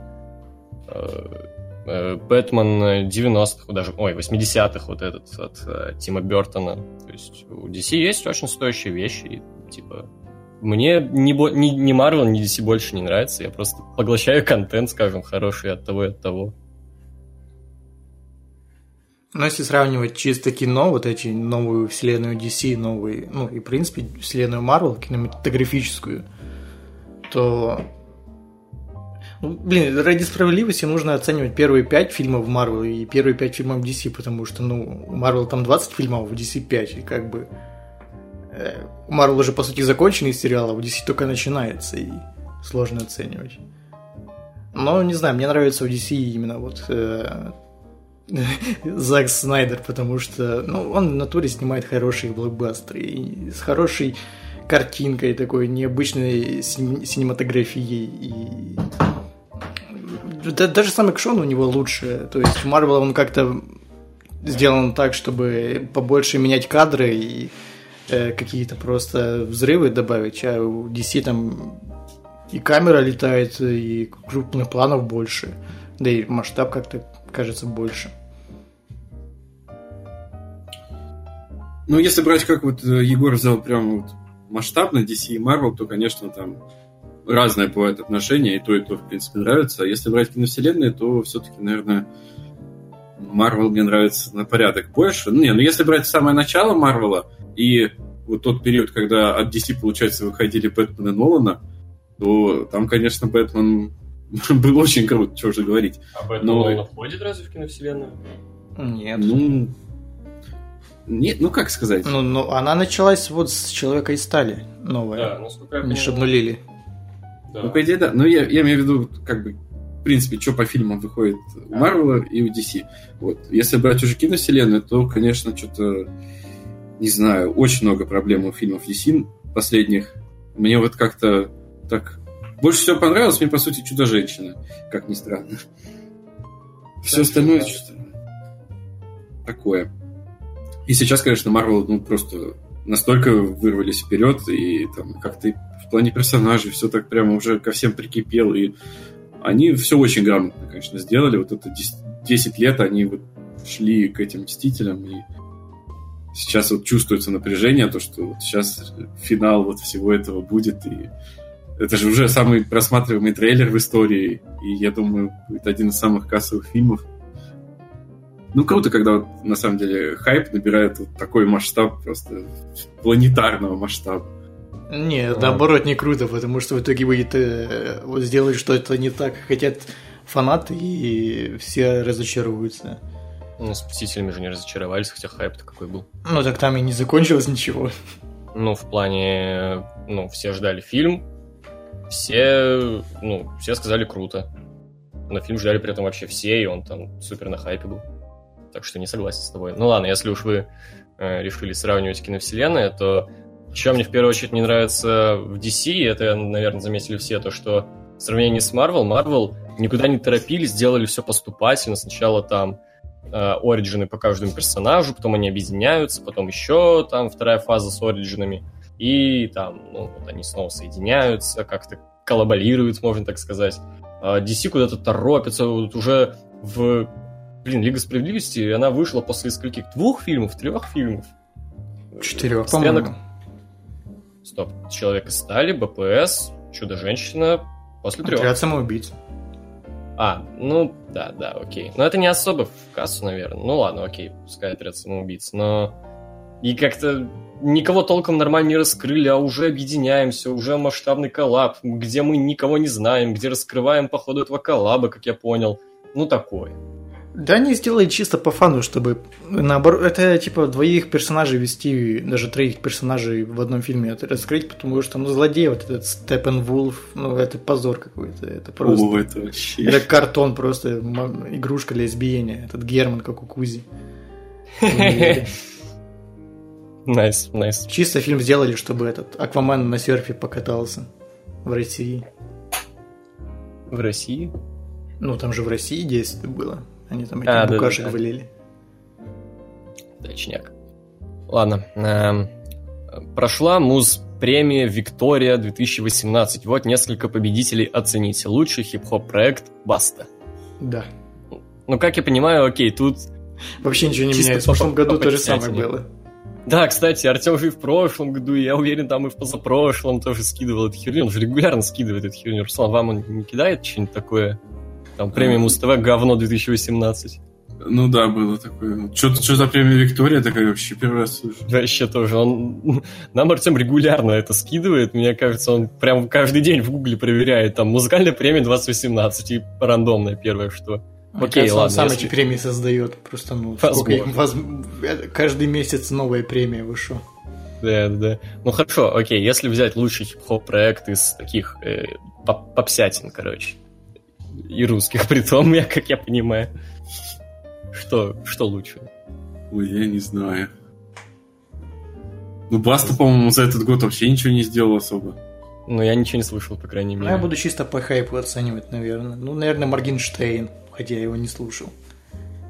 э, э, Бэтмен 90-х, даже, ой, 80-х вот этот от э, Тима Бертона. То есть у DC есть очень стоящие вещи, и, типа, мне ни, ни, ни Marvel, ни DC больше не нравится, я просто поглощаю контент, скажем, хороший от того и от того. Но если сравнивать чисто кино, вот эти новую вселенную DC, новые, ну и в принципе вселенную Marvel, кинематографическую, то ну, блин, ради справедливости нужно оценивать первые пять фильмов Marvel и первые пять фильмов DC, потому что, ну, Marvel там 20 фильмов, в DC 5, и как бы э, Marvel уже, по сути, законченный сериал, а в DC только начинается, и сложно оценивать. Но, не знаю, мне нравится в DC именно вот э, Зак Снайдер, потому что ну, он в натуре снимает хорошие блокбастеры и с хорошей картинкой, такой необычной син- синематографией. И... Да- даже сам экшон у него лучше. То есть в Марвел он как-то сделан так, чтобы побольше менять кадры и э, какие-то просто взрывы добавить, а у DC там и камера летает, и крупных планов больше, да и масштаб как-то кажется больше. Ну, если брать, как вот э, Егор взял прям вот масштабно DC и Marvel, то, конечно, там разное бывает отношение, и то, и то, в принципе, нравится. А если брать киновселенные, то все-таки, наверное, Marvel мне нравится на порядок больше. Ну, не, ну если брать самое начало Марвела и вот тот период, когда от DC, получается, выходили Бэтмен и Нолана, то там, конечно, Бэтмен был очень крут, что же говорить. А Бэтмен Но- входит разве в киновселенную? Нет. Ну, нет, ну как сказать? Ну, ну, она началась вот с Человека из стали, новая. насколько Не шабнулили. Ну, по идее, да. Но я, я имею в виду, как бы, в принципе, что по фильмам выходит у Марвела и у DC. Вот. Если брать уже киновселенную, то, конечно, что-то, не знаю, очень много проблем у фильмов DC последних. Мне вот как-то так... Больше всего понравилось мне, по сути, «Чудо-женщина», как ни странно. Все остальное что-то такое. И сейчас, конечно, Марвел, ну, просто настолько вырвались вперед, и там как-то в плане персонажей все так прямо уже ко всем прикипел, и они все очень грамотно, конечно, сделали. Вот это 10, 10 лет они вот шли к этим Мстителям, и сейчас вот чувствуется напряжение, то, что вот сейчас финал вот всего этого будет, и это же уже самый просматриваемый трейлер в истории, и я думаю, будет один из самых кассовых фильмов. Ну, круто, когда вот, на самом деле хайп набирает вот такой масштаб, просто планетарного масштаба. Не, наоборот, не круто, потому что в итоге выйдет, э, вот сделают что-то не так, как хотят фанаты, и все разочаруются. Ну, с Мстителями же не разочаровались, хотя хайп-то какой был. Ну, так там и не закончилось ничего. Ну, в плане, ну, все ждали фильм, все, ну, все сказали круто. На фильм ждали при этом вообще все, и он там супер на хайпе был. Так что не согласен с тобой. Ну ладно, если уж вы э, решили сравнивать киновселенные, то что мне в первую очередь не нравится в DC, это, наверное, заметили все, то что в сравнении с Marvel, Marvel никуда не торопились, сделали все поступательно. Сначала там э, оригины по каждому персонажу, потом они объединяются, потом еще там вторая фаза с оригинами, и там, ну, вот они снова соединяются, как-то коллаборируют, можно так сказать. А DC куда-то торопится, вот уже в, блин, Лига Справедливости, она вышла после скольких? Двух фильмов, трех фильмов? Четырех, Стрелок- по-моему. Стоп. Человек из стали, БПС, Чудо-женщина после трех. Отряд самоубийц. А, ну да, да, окей. Но это не особо в кассу, наверное. Ну ладно, окей, пускай отряд самоубийц. Но и как-то никого толком нормально не раскрыли, а уже объединяемся, уже масштабный коллаб, где мы никого не знаем, где раскрываем по ходу этого коллаба, как я понял. Ну такое. Да они сделали чисто по fun у, чтобы наоборот, это типа двоих персонажей вести, даже троих персонажей в одном фильме это раскрыть, потому что ну злодей вот этот Steppenwolf, ну это позор какой-то, это просто. О, это вообще... Это картон просто, игрушка для избиения, этот Герман как у Кузи. Nice, nice. Чисто фильм сделали, чтобы этот Аквамен на серфе покатался в России. В России? Ну, там же в России действие было. Они там А, да, букашек да, да. валили. Точняк. Ладно. эм, Прошла муз премия Виктория 2018. Вот несколько победителей оцените. Лучший хип-хоп проект Баста. Да. Ну, как я понимаю, окей, тут... Вообще ничего не меняется. В прошлом году то же самое было. Да, кстати, Артем же и в прошлом году, и я уверен, там и в позапрошлом тоже скидывал эту херню. Он же регулярно скидывает эту херню. Руслан, вам он не кидает что-нибудь такое? Там премия Муз-ТВ говно 2018. Ну да, было такое. Что что за премия Виктория такая вообще первый раз слышу. Вообще тоже. Он... Нам Артем регулярно это скидывает. Мне кажется, он прям каждый день в гугле проверяет. Там музыкальная премия 2018 и рандомная первое что. Мне Окей, кажется, он ладно, сам если- эти премии создает. Просто, ну, сколько воз- это Каждый месяц новая премия вышла. Да, да. Ну хорошо, окей, если взять лучший хип-хоп проект из таких э, поп- попсятин, короче. И русских, при том, я, как я понимаю. Что, что лучше? Ой, я не знаю. Ну, Баста, по-моему, за этот год вообще ничего не сделал особо. Ну, я ничего не слышал, по крайней Ну, мере. я буду чисто по хайпу оценивать, наверное. Ну, наверное, Моргенштейн, хотя я его не слушал.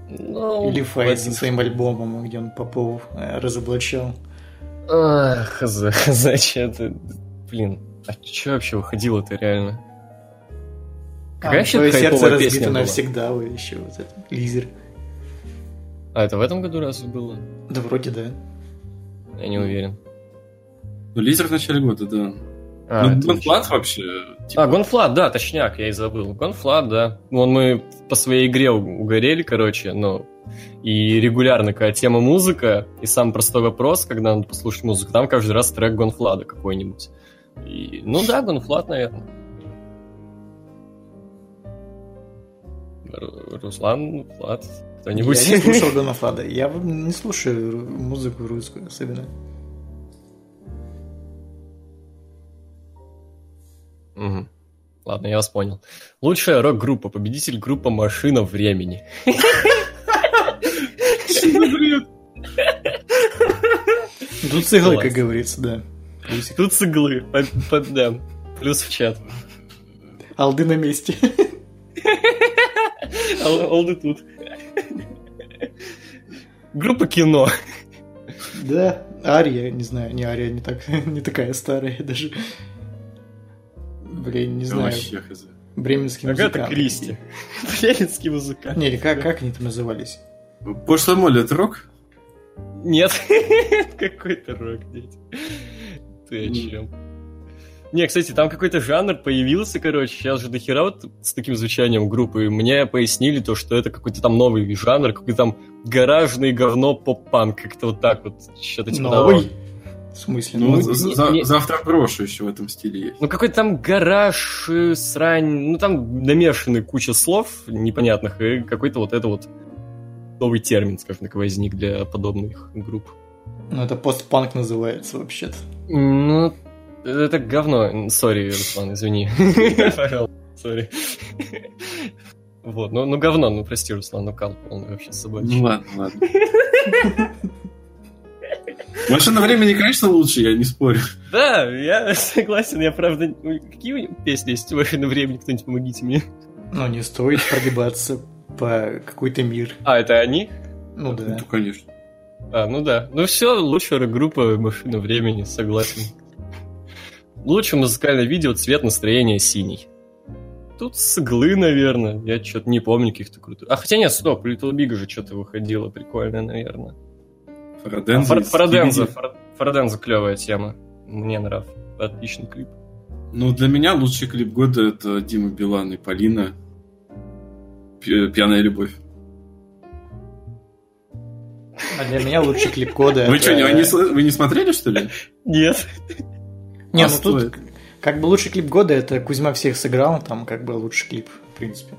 Ну, Или Фейт со своим альбомом, где он Попов э, разоблачал. Ах, хз, зачем это... Блин, а что вообще выходило-то реально? Какая а, вообще твое сердце разбито навсегда, вы еще вот это, Лизер. А это в этом году разве было? Да вроде да. Я не уверен. Ну, Лизер в начале года, да. А, ну, Дон точно. Вообще... типа, А, GONE.Fludd, да, точняк, я и забыл. GONE.Fludd, да. Вон мы по своей игре угорели, короче, но и регулярно, когда тема музыка, и сам простой вопрос, когда надо послушать музыку, там каждый раз трек GONE.Fludd а какой-нибудь. И, ну да, GONE.Fludd, наверное. Руслан, Влад, кто-нибудь? Я не слушал Дона Флада. Я не слушаю музыку русскую особенно. Мгм. Ладно, я вас понял. Лучшая рок-группа, победитель группа «Машина времени». Тут Класс. как говорится, да. Тут с иглы, под, под- да, плюс в чат. Алды на месте. Алды тут. Группа кино. Да, Ария, не знаю, не Ария, не, так, не такая старая даже. Блин, не знаю. Бременский Агата музыкант. Кристи. Бременский музыкант. Не, как, как они там назывались? Пошлая моль, это рок? Нет, какой-то рок, дети. Ты о чем? Не, кстати, там какой-то жанр появился, короче, сейчас же дохера вот с таким звучанием группы. Мне пояснили то, что это какой-то там новый жанр, какой-то там гаражный говно поп-панк, как-то вот так вот. Что-то типа Новый? того. В смысле? Ну, Ну, за- не- за- не- завтра брошу еще в этом стиле есть. Ну, какой-то там гараж, э, срань, ну, там намешаны куча слов непонятных, и какой-то вот это вот новый термин, скажем так, возник для подобных групп. Ну, это постпанк называется вообще-то. Ну, это говно. Сори, Руслан, извини. Пожалуйста, сори. Вот, ну, ну говно, ну прости, Руслан, ну кал полный вообще с собой. Ну ладно, ладно. Машина времени, конечно, лучше, я не спорю. Да, я согласен, я правда... Какие песни есть в машина времени? Кто-нибудь помогите мне. Но не стоит прогибаться по какой-то мир. А, это они? Ну да. Ну, конечно. А, ну да. Ну все, лучшая группа «Машина времени», согласен. Лучшее музыкальное видео «Цвет настроения синий». Тут с иглы, наверное. Я что-то не помню каких-то крутых. А хотя нет, стоп, Little Big же что-то выходило прикольное, наверное. Фараденза. Фар- из Фараденза, Фараденза клевая тема. Мне нравится. Отличный клип. Ну, для меня лучший клип года это Дима Билан и Полина. Пь- Пьяная любовь. А для меня лучший клип года Вы это- что, не, вы не смотрели, что ли? Нет. Не, А ну тут как бы лучший клип года это Кузьма всех сыграл, там как бы лучший клип, в принципе.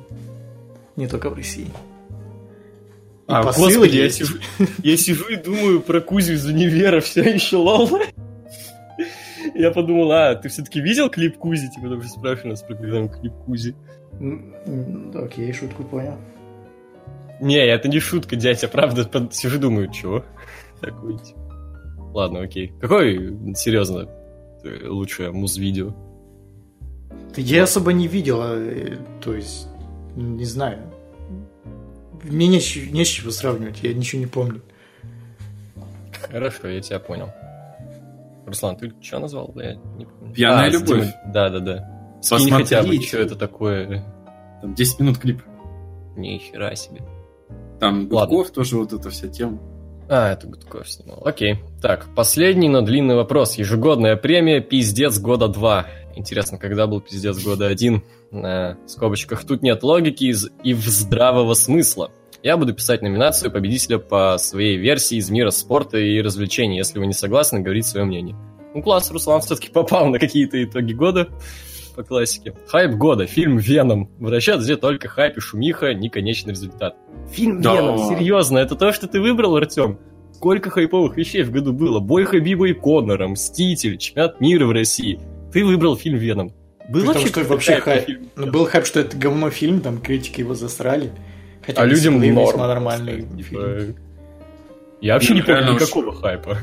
Не только в России. И А, господи, я сижу, я сижу и думаю про Кузю из универа все еще лол. Я подумал, а, ты все-таки видел клип Кузи? Типа, потому что спрашивали нас про когда клип Кузи. Окей, шутку понял. Не, это не шутка, дядя, правда, под- сижу думаю, чего? Такой, типа. Ладно, окей. Какой, серьезно, лучшее муз-видео? Да Я особо не видел, э, то есть, не знаю. Мне не, с- не с чего сравнивать, я ничего не помню. Хорошо, я тебя понял. Руслан, ты что назвал? Я не помню. «Пьяная А, любовь». Димой- Да, да, да. Скинь хотя бы, что это такое. Там 10 минут клип. Ни хера себе. Там. Гудков тоже вот эта вся тема. А, это Гудков снимал. Окей. Так, последний, но длинный вопрос. Ежегодная премия «Пиздец года 2». Интересно, когда был «Пиздец года 1»? На скобочках. Тут нет логики из- и в здравого смысла. Я буду писать номинацию победителя по своей версии из мира спорта и развлечений. Если вы не согласны, говорите свое мнение. Ну, класс, Руслан все-таки попал на какие-то итоги года по классике. Хайп года. Фильм «Веном». Вращат где только хайп и шумиха, не конечный результат. Фильм Да. «Веном», серьезно, это то, что ты выбрал, Артем? Сколько хайповых вещей в году было? Бой Хабиба и Коннора, Мститель, чемпионат мира в России. Ты выбрал фильм «Веном». При Было том, вообще что вообще хайп. фильм Ну, был хайп, что это говно фильм, там критики его засрали. Хотя А людям норм. весьма нормальный Типа, фильм. Я вообще не уж. никакого хайпа.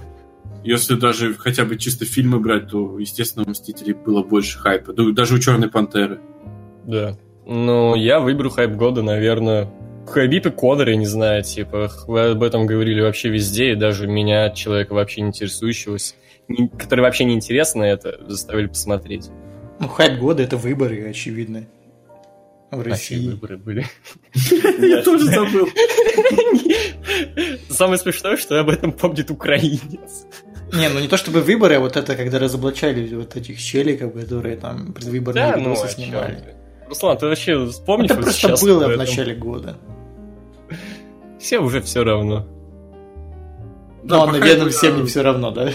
Если даже хотя бы чисто фильмы брать, то, естественно, у Мстителей было больше хайпа. Да, Даже у Черной Пантеры. Да. Ну, я выберу хайп года, наверное. Хабиб и Конор, я не знаю, типа, вы об этом говорили вообще везде, и даже меня, человека вообще не интересующегося, не- который вообще не интересно это, заставили посмотреть. Ну, хайп года это выборы, очевидно. В А, России. выборы были. Я тоже забыл. Самое смешное, что об этом помнит украинец. Не, ну не то чтобы выборы, а вот это, когда разоблачали вот этих челиков, которые там предвыборные Да, ну, видосы чём снимали. Руслан, ты вообще вспомнишь это вот просто сейчас было в начале года. Все уже все равно. Ну, а пока наверное, это- всем не все равно, да?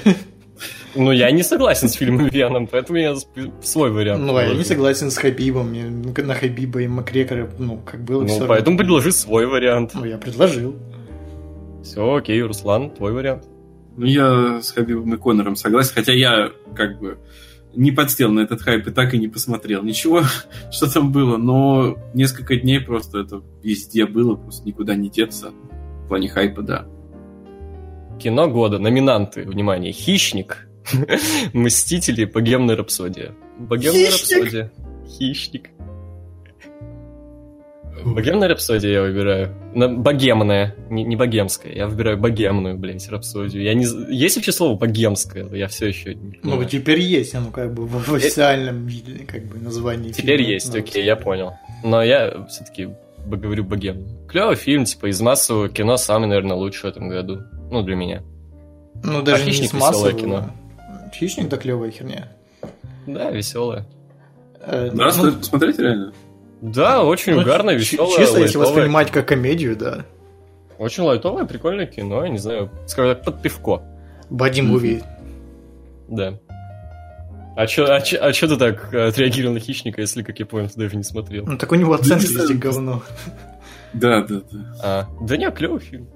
Ну, я не согласен с фильмом Веном, поэтому я свой вариант. Ну, а я не согласен с Хабибом. На Хабиба и Макрекера, ну, как было все Ну, поэтому предложи свой вариант. Ну, я предложил. Все, окей, Руслан, твой вариант. Ну, я с Хабибом и Конором согласен, хотя я как бы не подсел на этот хайп и так и не посмотрел ничего, что там было, но несколько дней просто это везде было, просто никуда не деться. В плане хайпа, да. Кино года, номинанты, внимание, «Хищник», «Мстители», «Богемная рапсодия». «Богемная рапсодия». «Хищник». Богемная рапсодия я выбираю. На, богемная, не, не богемская. Я выбираю богемную, блядь, рапсодию. Я не... Есть вообще слово богемское? Я все еще не Ну, понимаю. теперь есть, оно как бы в в официальном виде, как бы названии. Теперь фильма. есть, Ну, окей, я понял. Но я все-таки говорю богем. Клевый фильм, типа, из массового кино самый, наверное, лучший в этом году. Ну, для меня. Ну, даже не «Хищник» с массового. кино. Хищник да клевая херня. Да, веселая. Э, Да, ну, стоит посмотреть реально. Да, очень ну, угарное, чи- веселое, Чисто если воспринимать как комедию, да. Очень лайтовое, прикольное кино, я не знаю, скажем так, под пивко. Бади муви. Да. А чё, а, чё, а чё ты так э, отреагировал на хищника, если, как я понял, ты даже не смотрел? Ну, так у него оценки везде говно. Да, да, да. А, да не, клевый фильм.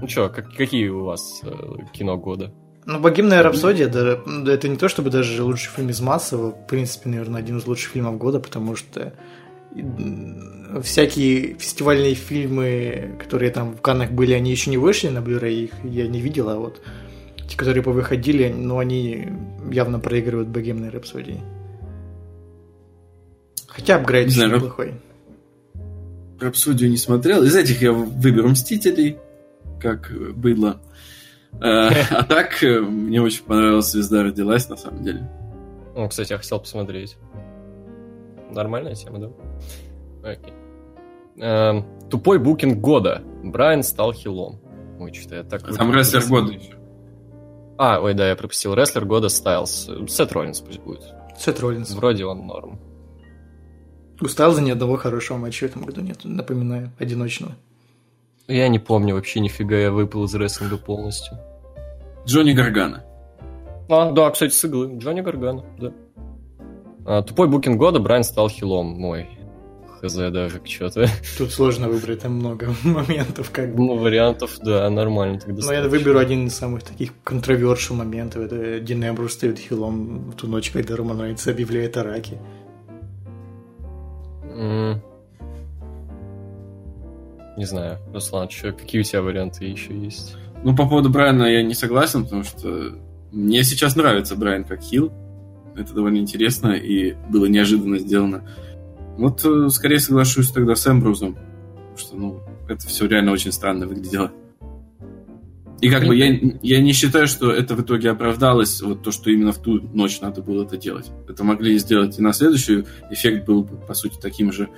Ну чё, как, какие у вас э, кино года? Ну, «Богемная рапсодия», да, да, это не то чтобы даже лучший фильм из массового, в принципе, наверное, один из лучших фильмов года, потому что всякие фестивальные фильмы, которые там в Каннах были, они еще не вышли на Blu-ray, их я не видел, а вот те, которые повыходили, ну, они явно проигрывают «Богемной рапсодии». Хотя апгрейд знаю, неплохой. Рапсодию не смотрел. Из этих я выберу Мстителей, как э, было. А так, э, мне очень понравилась «Звезда родилась», на самом деле. Ну, кстати, я хотел посмотреть. Нормальная тема, да? Окей. Эм, тупой букинг года. Брайан стал хилом. Ой, что-то я так... А Там рестлер года еще. А, ой, да, я пропустил. Рестлер года Стайлз. Сет Роллинс пусть будет. Сет Роллинс. Вроде он норм. У Стайлза ни одного хорошего матча в этом году нет, напоминаю, одиночного. Я не помню вообще нифига, я выпал из рестлинга полностью. Джонни Гаргана. А, да, кстати, с иглы. Джонни Гаргана, да. А, тупой букинг года Брайан стал хилом. Мой. Хз даже что-то. Тут сложно выбрать, там много моментов, как бы. Ну, вариантов, да, нормально тогда. Но я выберу один из самых таких контровершил моментов. Это Дин Эмбрус стоит хилом в ту ночь, когда Роман Рейнс объявляет о раке. Не знаю, Руслан, чё, какие у тебя варианты еще есть? Ну, по поводу Брайана я не согласен, потому что мне сейчас нравится Брайан как хил. Это довольно интересно и было неожиданно сделано. Вот э, скорее соглашусь тогда с Эмбрузом, потому что, ну, это все реально очень странно выглядело. И как бы я, я не считаю, что это в итоге оправдалось, вот то, что именно в ту ночь надо было это делать. Это могли сделать и на следующую, эффект был бы, по сути, таким же.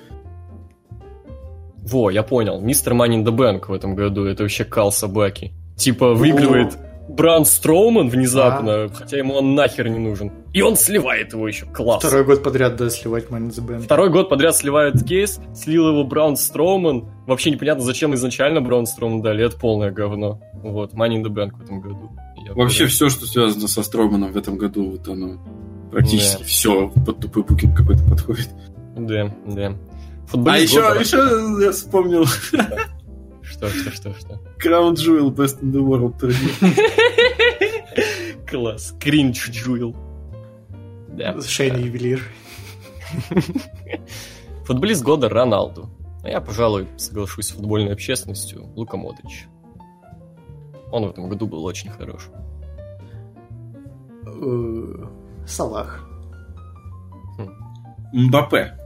Во, я понял. Мистер in the Bank в этом году. Это вообще кал собаки. Типа выигрывает Бран Строуман внезапно, хотя ему он нахер не нужен. И он сливает его еще. Класс. Второй год подряд, да, сливать Money in the Bank. Второй год подряд сливает кейс, слил его Браун Строуман. Вообще непонятно, зачем изначально Браун Строуман дали, это полное говно. Вот, Money in the Bank в этом году. Я Вообще уверен. все, что связано со Строманом в этом году, вот оно практически Да. все под тупой букинг какой-то подходит. Да, да. А Футболист еще, года. еще я вспомнил Что, что, что, что? Crown Jewel Best in the World турнир. Класс. Кринж Джуэл. Да. Шейни ювелир. Футболист года Роналду. А я, пожалуй, соглашусь с футбольной общественностью Лука Модрич. Он в этом году был очень хорош. Э, Салах. Мбаппе.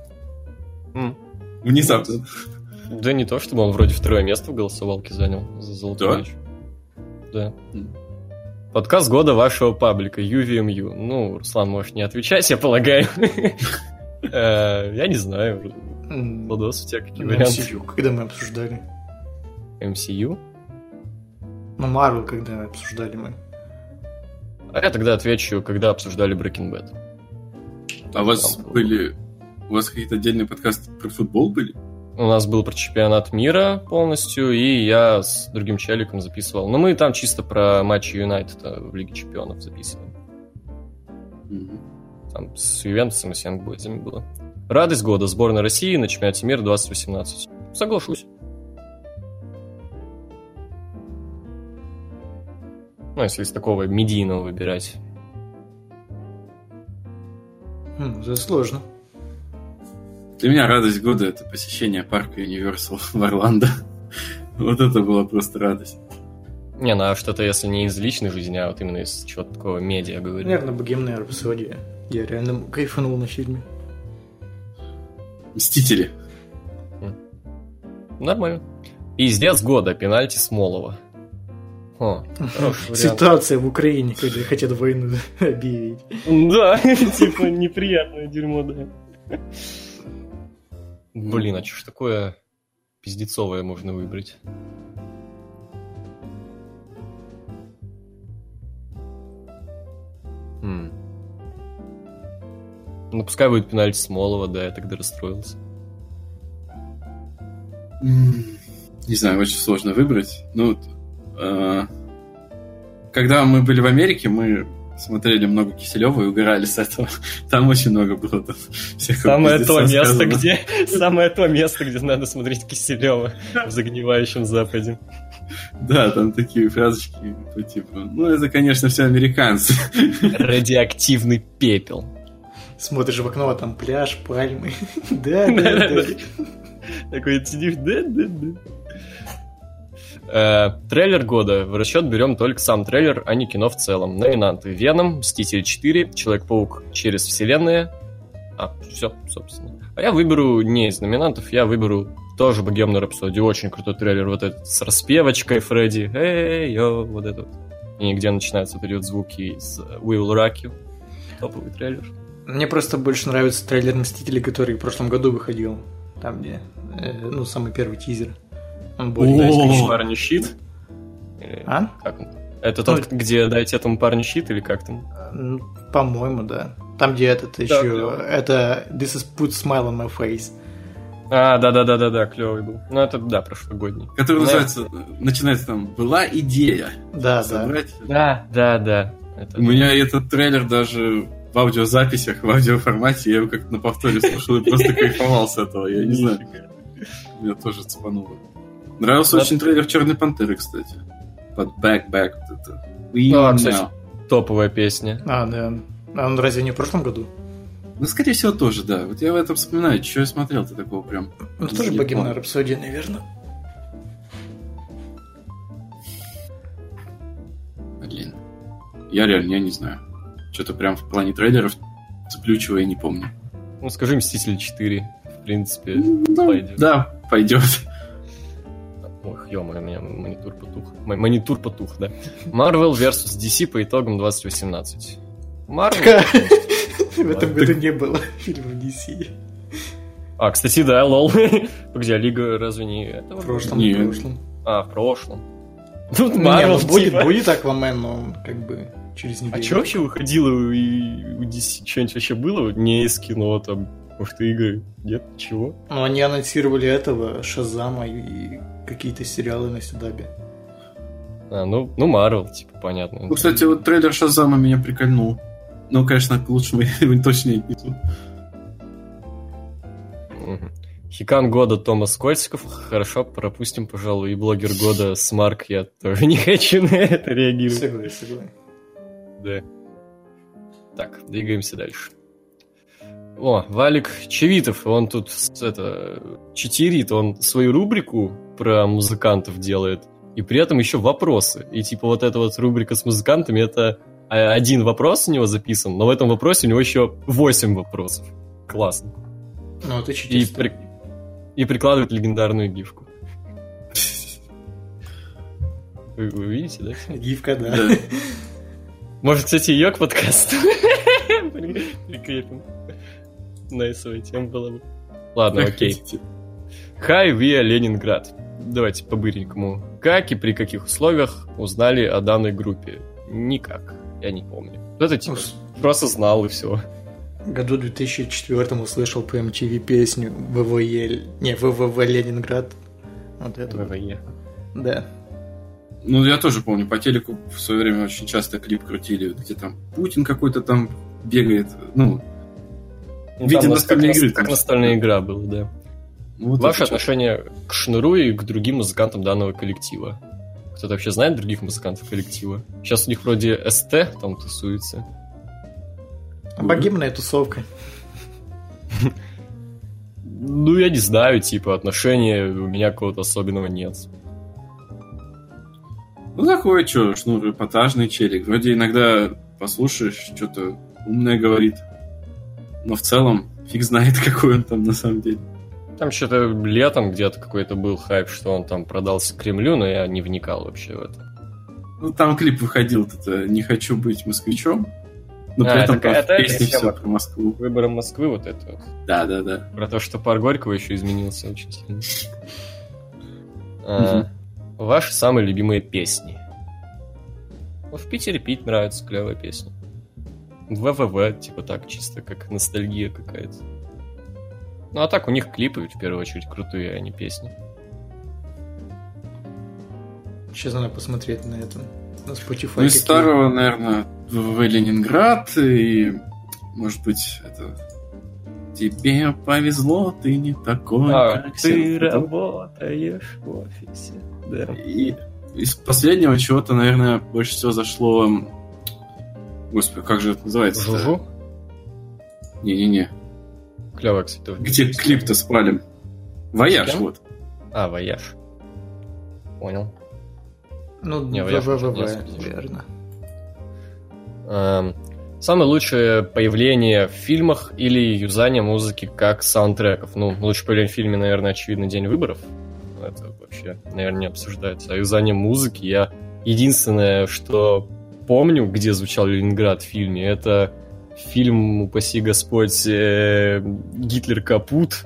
М. Внезапно. Да не то, чтобы он вроде второе место в голосовалке занял за золотой Да? мяч. Да. Подкаст года вашего паблика UVMU. Ну, Руслан, можешь не отвечать, я полагаю. Э, Я не знаю. Владос, у тебя какие варианты? MCU, когда мы обсуждали. MCU? Ну, Марвел, когда обсуждали мы. А я тогда отвечу, когда обсуждали Breaking Bad. А у вас были... У вас какие-то отдельные подкасты про футбол были? У нас был про чемпионат мира полностью, и я с другим челиком записывал. Но мы там чисто про матчи Юнайтеда в Лиге Чемпионов записываем. Мгм. Там с Ювентусом и с Янгбойзами было. Радость года. Сборная России на чемпионате мира 2018. Соглашусь. Ну, если из такого медийного выбирать. Хм, это сложно. Для меня радость года — это посещение парка Universal в Орландо. Вот это была просто радость. Не, ну а что-то, если не из личной жизни, а вот именно из чего-то такого медиа говорю. Наверное, богемная рапсодия. Я реально кайфанул на фильме. Мстители. Нормально. Пиздец года. Пенальти Смолова. О, хороший вариант. Ситуация в Украине, когда хотят войну объявить. Да, типа неприятное дерьмо, да. Блин, а что ж такое пиздецовое можно выбрать? М. Ну, пускай будет пенальти Смолова, да, я тогда расстроился. Не знаю, очень сложно выбрать. Ну, э, когда мы были в Америке, мы смотрели много Киселева и угорали с этого. Там очень много было там всякого Самое то место, сказано. где самое то место, где надо смотреть Киселева в загнивающем западе. Да, там такие фразочки по типу, ну, это, конечно, все американцы. Радиоактивный пепел. Смотришь в окно, а там пляж, пальмы. Да, да, да. Такой сидишь, да, да, да. Э, трейлер года. В расчет берем только сам трейлер, а не кино в целом. Номинанты. Веном, Мстители 4, Человек-паук через вселенные. А, все, собственно. А я выберу не из номинантов, я выберу тоже Богемную рапсодию. Очень крутой трейлер. Вот этот с распевочкой Фредди. Эй, йо, вот этот. И где начинаются вот звуки из э, We Will Rock You. Топовый трейлер. Мне просто больше нравится трейлер Мстителей, который в прошлом году выходил. Там, где, э, ну, самый первый тизер. Он О! исключительный. Парню щит. А? Как он? Это тот, где дайте этому парню щит или как там? Ну, По-моему, да. Там, где этот еще... клево. Это This is put smile on my face. А, да-да-да-да-да, клевый был. Ну, это, да, прошлогодний. Который Да. называется, начинается там, была идея Да, да. собрать. Да, да, да. Это- У меня этот трейлер даже в аудиозаписях, в аудиоформате, я его как-то на повторе слушал и просто кайфовал с этого, я не знаю. Меня тоже цепануло. Нравился Да. очень трейлер Черной Пантеры, кстати. Под Back Back. вот это. А, кстати. Топовая песня. А, да. А он разве не в прошлом году? Ну, скорее всего, тоже, да. Вот я в этом вспоминаю, что я смотрел-то такого прям. Ну, тоже богемная рапсодия, наверное. Блин. Я реально, я не знаю. Что-то прям в плане трейлеров цеплючего я не помню. Ну, скажи Мстители 4. В принципе, Да, пойдет. да, пойдет. Ох, ё у меня монитор потух. Мой монитор потух, да. Marvel vs. DC по итогам 2018. Marvel... В этом году не было фильма DC. А, кстати, да, лол. Погоди, а Лига разве не этого? В прошлом, в прошлом. А, в прошлом. Тут Marvel, ну, будет, типа. будет Аквамен, но он как бы через неделю. А что вообще выходило у, у DC? Что-нибудь вообще было? Не из кино, там, может, игры? Нет, ничего? Ну, они анонсировали этого, Шазама и какие-то сериалы на Сюдабе. А, ну, ну, Marvel, типа, понятно. Ну, кстати, вот трейлер Шазама меня прикольнул. Ну, конечно, к лучшему я точно не отнесу. Хикан года Томас Кольциков. Хорошо, пропустим, пожалуй. И блогер года Смарк. Я тоже не хочу на это реагировать. Согласен, согласен. Да. Так, двигаемся дальше. О, Валик Чевитов, он тут это читерит, он свою рубрику про музыкантов делает, и при этом еще вопросы. И типа вот эта вот рубрика с музыкантами, это а, один вопрос у него записан, но в этом вопросе у него еще восемь вопросов. Классно. Ну, это И, читер. при- и прикладывает легендарную гифку. Вы, вы видите, да? Гифка, да. Да. Может, кстати, ее к подкасту при- прикрепим. Найсовая тема была бы. Ладно, окей. Хай Виа Ленинград. Давайте по-быренькому. Как и при каких условиях узнали о данной группе? Никак. Я не помню. Это типа просто знал и все. году 2004 услышал по MTV песню ВВЕ... Не, ВВВ Ленинград. Вот это. ВВЕ. Да. Ну, я тоже помню, по телеку в свое время очень часто клип крутили, где там Путин какой-то там бегает. Ну, Ну, Видимо, как игры Как настольная игра была, да. Вот Ваше отношение к Шнуру и к другим музыкантам данного коллектива? Кто-то вообще знает других музыкантов коллектива? Сейчас у них вроде СТ там тусуется. Богемная тусовка. Ну, я не знаю, типа, отношения у меня какого-то особенного нет. Ну, такой, что, шнур эпатажный челик. Вроде иногда послушаешь, что-то умное говорит. Но в целом, фиг знает, какой он там на самом деле. Там что-то летом где-то какой-то был хайп, что он там продался Кремлю, но я не вникал вообще в это. Ну, там клип выходил, это «Не хочу быть москвичом». Но А, при этом это- там это эта все про Москву. Выбором Москвы вот это вот. Да, да, да. Про то, что пар Горького еще изменился очень сильно. А, Ваши самые любимые песни? В Питере пить нравится, клевая песня. ВВВ, типа так, чисто как ностальгия какая-то. Ну а так у них клипы в первую очередь крутые, а не песни. Сейчас надо посмотреть на это. На Spotify. Ну, из старого, наверное, в Ленинград и, может быть, это... Тебе повезло, ты не такой, А, как ты работаешь в офисе. Да. И из последнего чего-то, наверное, больше всего зашло... Господи, как же это называется? Жужу? Не-не-не. Клевая, кстати. Где клип-то с Палем? Вояж, Кем? вот. А, вояж. Понял. Ну, Не, слышал. верно. Эм, Самое лучшее появление в фильмах или юзание музыки как саундтреков. Ну, лучшее появление в фильме, наверное, очевидно, День выборов. Это вообще, наверное, не обсуждается. А юзание музыки я... Единственное, что помню, где звучал Ленинград в фильме, это фильм, упаси Господь, э, Гитлер капут.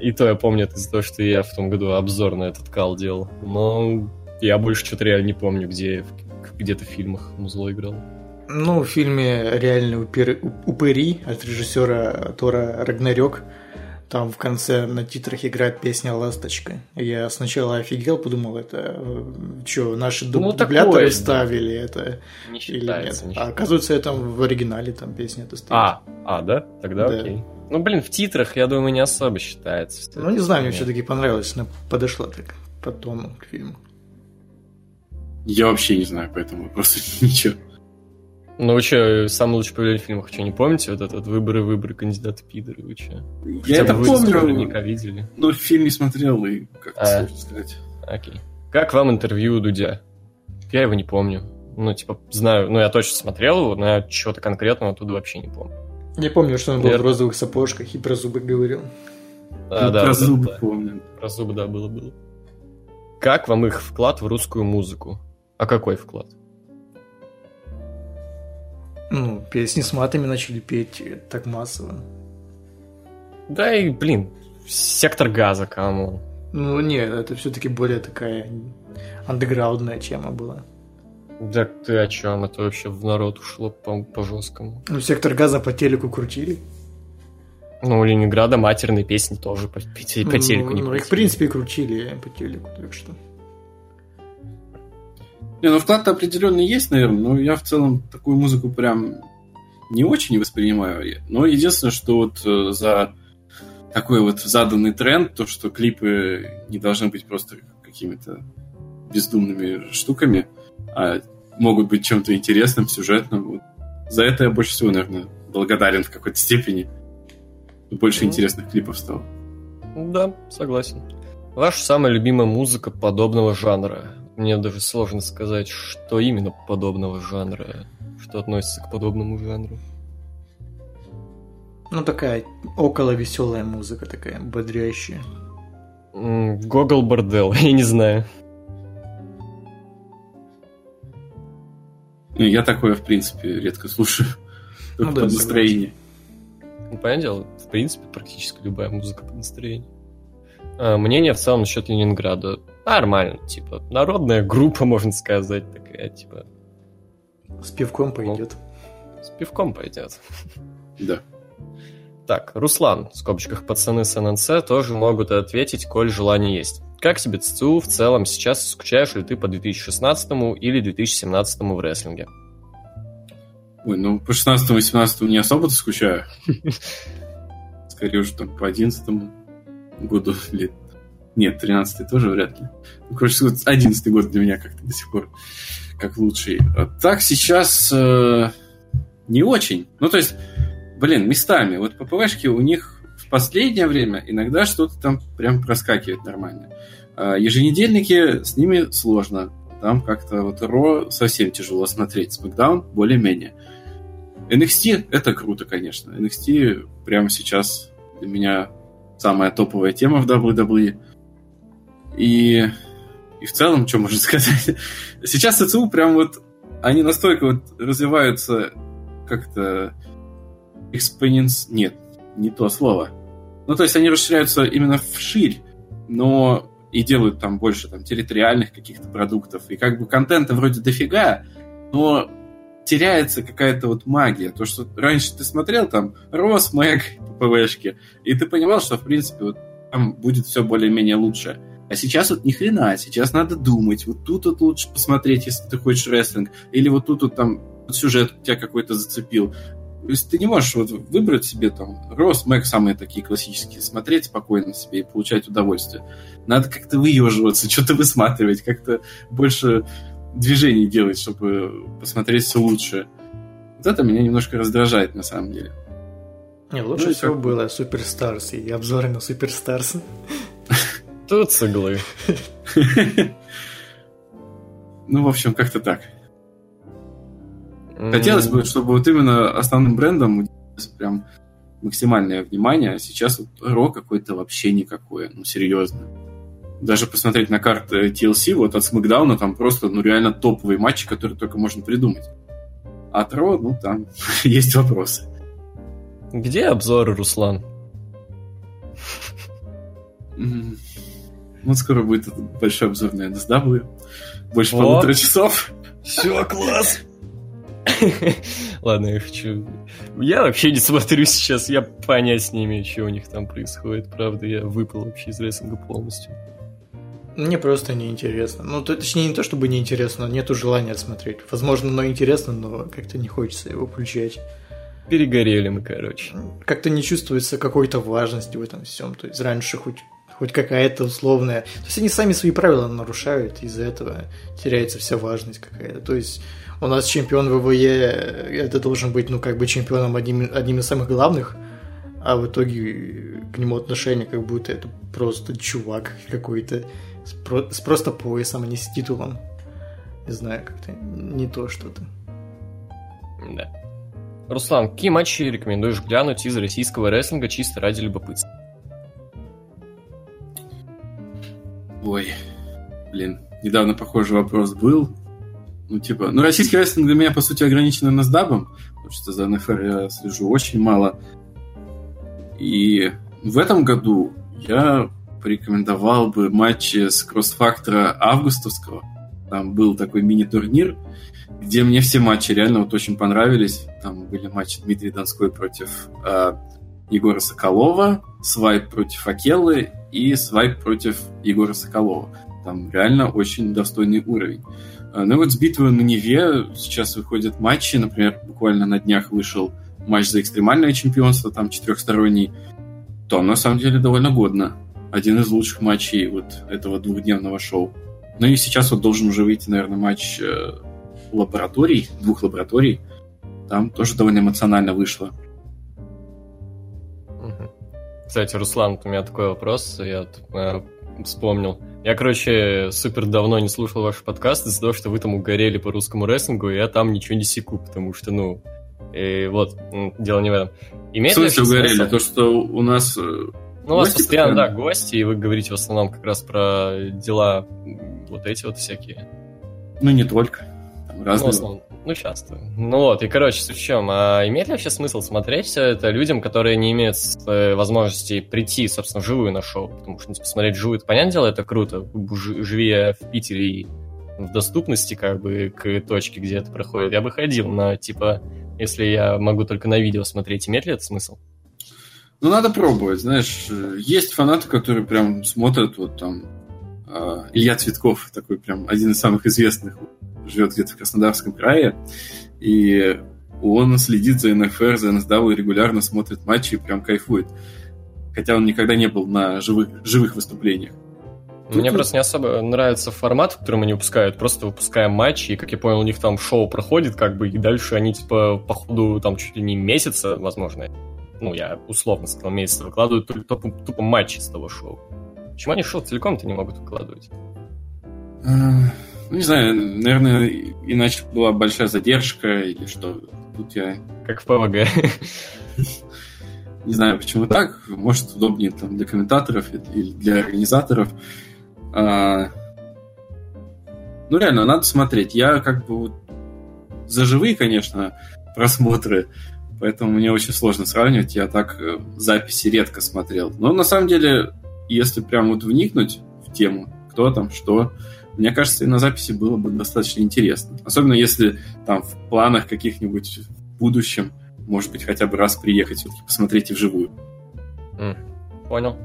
И то я помню это из-за того, что я в том году обзор на этот кал делал. Но я больше что-то реально не помню, где где-то в фильмах музло играл. Ну, в фильме «Реальные упыры, упыри» от режиссера Тора Рагнарёк там в конце на титрах играет песня «Ласточка». Я сначала офигел, подумал, это что, наши дуб- Ну, такое, дубляторы да. ставили это Не или считается. нет? не А оказывается, это в оригинале там песня эта стоит. А, а, да? Тогда Да. окей. Ну, блин, в титрах, я думаю, не особо считается. Ну, не знаю, мне все-таки понравилось, она подошла так по тону к фильму. Я вообще не знаю по этому вопросу ничего. Ну, вы что, самый лучший появление в фильмах, что, не помните? Вот этот выборы, выборы, кандидаты пидоры, вы что? Я это вы помню, наверняка видели. но фильм не смотрел, и как-то А. сложно сказать. Окей. Как вам интервью Дудя? Я его не помню. Ну, типа, знаю, ну, я точно смотрел его, но я чего-то конкретного оттуда вообще не помню. Я помню, что он был Нет. в розовых сапожках и про зубы говорил. А, Ну, да, про вот это зубы да. помню. Про зубы, да, было-было. Как вам их вклад в русскую музыку? А какой вклад? Ну, песни с матами начали петь так массово. Да и, блин, сектор газа, кому? Ну, нет, это все-таки более такая андеграундная тема была. Да ты о чем? Это вообще в народ ушло по, по жесткому. Ну, сектор газа по телеку крутили. Ну, у Ленинграда матерные песни тоже по, по Ну, телеку не ну, их, в принципе, крутили по телеку, так что. Не, ну вклад-то определенный есть, наверное, но я в целом такую музыку прям не очень воспринимаю. Но единственное, что вот э, за такой вот заданный тренд, то, что клипы не должны быть просто какими-то бездумными штуками, а могут быть чем-то интересным, сюжетным. Вот. За это я больше всего, наверное, благодарен в какой-то степени. Больше Ну. интересных клипов стало. Да, согласен. Ваша самая любимая музыка подобного жанра? Мне даже сложно сказать, что именно подобного жанра, что относится к подобному жанру. Ну, такая около веселая музыка, такая бодрящая. Гогол бордел, я не знаю. И Я такое, в принципе, редко слушаю. Только Ну да, под настроение. Ну, понятное дело, в принципе, практически любая музыка по настроению. А, мнение в целом насчет Ленинграда нормально, типа, народная группа, можно сказать, такая, типа, С пивком пойдет. с пивком пойдет. Да. Так, Руслан, в скобочках пацаны с ННЦ, тоже могут ответить, коль желание есть. Как тебе ЦЦУ в целом сейчас? Скучаешь ли ты по 2016 или 2017 в рестлинге? Ой, ну по 16-18 не особо-то скучаю. Скорее уже там по 11 году лет. Нет, 13 тоже вряд ли. Ну, короче, вот 11 год для меня как-то до сих пор как лучший. Так сейчас э, не очень. Ну, то есть, блин, местами. Вот ППВшки у них в последнее время иногда что-то там прям проскакивает нормально. А еженедельники с ними сложно. Там как-то вот Ро совсем тяжело смотреть. Смакдаун более-менее. NXT это круто, конечно. NXT прямо сейчас для меня самая топовая тема в WWE. И, и в целом, что можно сказать? Сейчас ЦЦУ прям вот, они настолько вот развиваются как-то экспоненс... Нет, не то слово. Ну, то есть они расширяются именно вширь, но и делают там больше там территориальных каких-то продуктов. И как бы контента вроде дофига, но теряется какая-то вот магия. То, что раньше ты смотрел там Росмэг по ПВшке, и ты понимал, что, в принципе, вот там будет все более-менее лучше. А сейчас вот ни хрена, сейчас надо думать. Вот тут вот лучше посмотреть, если ты хочешь рестлинг. Или вот тут вот там сюжет тебя какой-то зацепил. То есть ты не можешь вот выбрать себе там Рос, Мэг, самые такие классические, смотреть спокойно себе и получать удовольствие. Надо как-то выеживаться, что-то высматривать, как-то больше движений делать, чтобы посмотреть все лучше. Вот это меня немножко раздражает на самом деле. Не, лучше ну, всего как... было Superstars и обзоры на Superstars. Тут с Ну, в общем, как-то так. Хотелось бы, чтобы вот именно основным брендом прям максимальное внимание, а сейчас вот Ро какой-то вообще никакое, ну, серьезно. Даже посмотреть на карты TLC, вот от Смакдауна там просто, ну, реально топовые матчи, которые только можно придумать. А от Ро, ну, там есть вопросы. Где обзоры, Руслан? Вот скоро будет большой обзор на NSW. Больше О! полутора часов. Все, класс! Ладно, я хочу... Я вообще не смотрю сейчас, я понять не имею, что у них там происходит. Правда, я выпал вообще из рестлинга полностью. Мне просто неинтересно. Ну, то, точнее, не то чтобы неинтересно, нету желания смотреть. Возможно, оно интересно, но как-то не хочется его включать. Перегорели мы, короче. Как-то не чувствуется какой-то важности в этом всем. То есть раньше хоть хоть какая-то условная. То есть они сами свои правила нарушают, из-за этого теряется вся важность какая-то. То есть у нас чемпион ВВЕ, это должен быть, ну, как бы чемпионом одним, одним из самых главных, а в итоге к нему отношение как будто это просто чувак какой-то с, про, с просто поясом, а не с титулом. Не знаю, как-то не то что-то. Да. Руслан, какие матчи рекомендуешь глянуть из российского рестлинга чисто ради любопытства? Ой, блин, недавно похожий вопрос был. Ну, типа, ну, российский рестлинг для меня, по сути, ограничен NSDAB, потому что за НФР я слежу очень мало. И в этом году я порекомендовал бы матчи с кроссфактора августовского. Там был такой мини-турнир, где мне все матчи реально вот очень понравились. Там были матчи Дмитрия Донской против э, Егора Соколова, Свайп против Акеллы и Свайп против Егора Соколова. Там реально очень достойный уровень. А, ну вот с битвы на Неве сейчас выходят матчи. Например, буквально на днях вышел матч за экстремальное чемпионство, там четырехсторонний. То на самом деле довольно годно. Один из лучших матчей вот этого двухдневного шоу. Ну и сейчас вот должен уже выйти, наверное, матч э, лабораторий, двух лабораторий. Там тоже довольно эмоционально вышло. Кстати, Руслан, у меня такой вопрос, я э, вспомнил. Я, короче, супер давно не слушал ваш подкаст из-за того, что вы там угорели по русскому рестлингу, и я там ничего не секу, потому что, ну, и вот, дело не в этом. Имеет в смысле угорели? Смысл? То, что у нас... Э, ну, у вас постоянно, да, гости, и вы говорите в основном как раз про дела вот эти вот всякие. Ну, не только. Разные. Ну, в основном, ну, часто. Ну вот, и, короче, в чем. А имеет ли вообще смысл смотреть все это людям, которые не имеют э, возможности прийти, собственно, живую на шоу? Потому что, ну, типа, смотреть живую, это, понятное дело, это круто. Живи я в Питере и в доступности, как бы, к точке, где это проходит, я бы ходил, но, типа, если я могу только на видео смотреть, имеет ли это смысл? Ну, надо пробовать, знаешь. Есть фанаты, которые прям смотрят, вот там, Илья Цветков, такой прям один из самых известных живет где-то в Краснодарском крае, и он следит за НФР, за НСДАВ и регулярно смотрит матчи и прям кайфует. Хотя он никогда не был на живых, живых выступлениях. Мне просто не особо нравится формат, в котором они выпускают. Просто выпускаем матчи, и, как я понял, у них там шоу проходит, как бы, и дальше они, типа, по ходу, там, чуть ли не месяца, возможно, ну, я условно сказал, месяца выкладывают только тупо, тупо матчи с того шоу. Почему они шоу целиком-то не могут выкладывать? Ну, не знаю, наверное, иначе была большая задержка или что. Тут я... Как в ПВГ. Не знаю, почему так. Может, удобнее там для комментаторов или для организаторов. А... Ну, реально, надо смотреть. Я как бы за живые, конечно, просмотры. Поэтому мне очень сложно сравнивать. Я так э, записи редко смотрел. Но на самом деле, если прям вот вникнуть в тему, кто там, что, мне кажется, и на записи было бы достаточно интересно. Особенно если там в планах каких-нибудь в будущем, может быть, хотя бы раз приехать, все-таки посмотреть и вживую. Понял.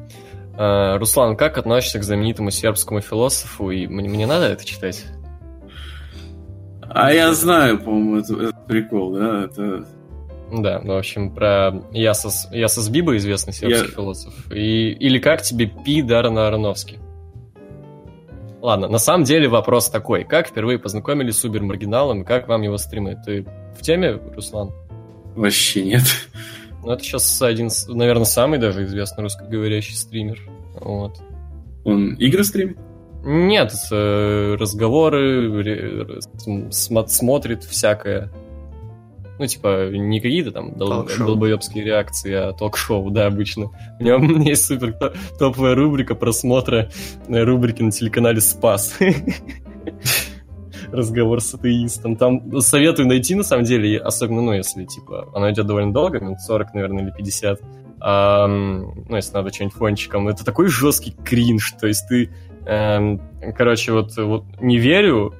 Э, Руслан, как относишься к знаменитому сербскому философу? И мне, мне надо это читать? А я знаю, по-моему, это, это прикол, да? Это... Да, в общем, про Ясос, Ясос Биба, известный сербский Я- философ. И, или как тебе Пи Дарана Ароновский? Ладно, на самом деле вопрос такой. Как впервые познакомились с Убер Маргиналом и как вам его стримы? Ты в теме, Руслан? Вообще нет. Ну, это сейчас один, наверное, самый даже известный русскоговорящий стример. Вот. Он игры стримит? Нет, э, разговоры, смотрит всякое. Ну, типа, не какие-то там дол- долбоебские реакции, а ток-шоу, да, обычно. У него есть супер то- топовая рубрика просмотра э, рубрики на телеканале «Спас». Разговор с атеистом. Там советую найти, на самом деле, особенно, ну, если, типа, оно идет довольно долго, минут 40, наверное, или 50. А, ну, если надо что-нибудь фончиком. Это такой жесткий кринж, то есть ты Эм, короче, вот, вот не верю,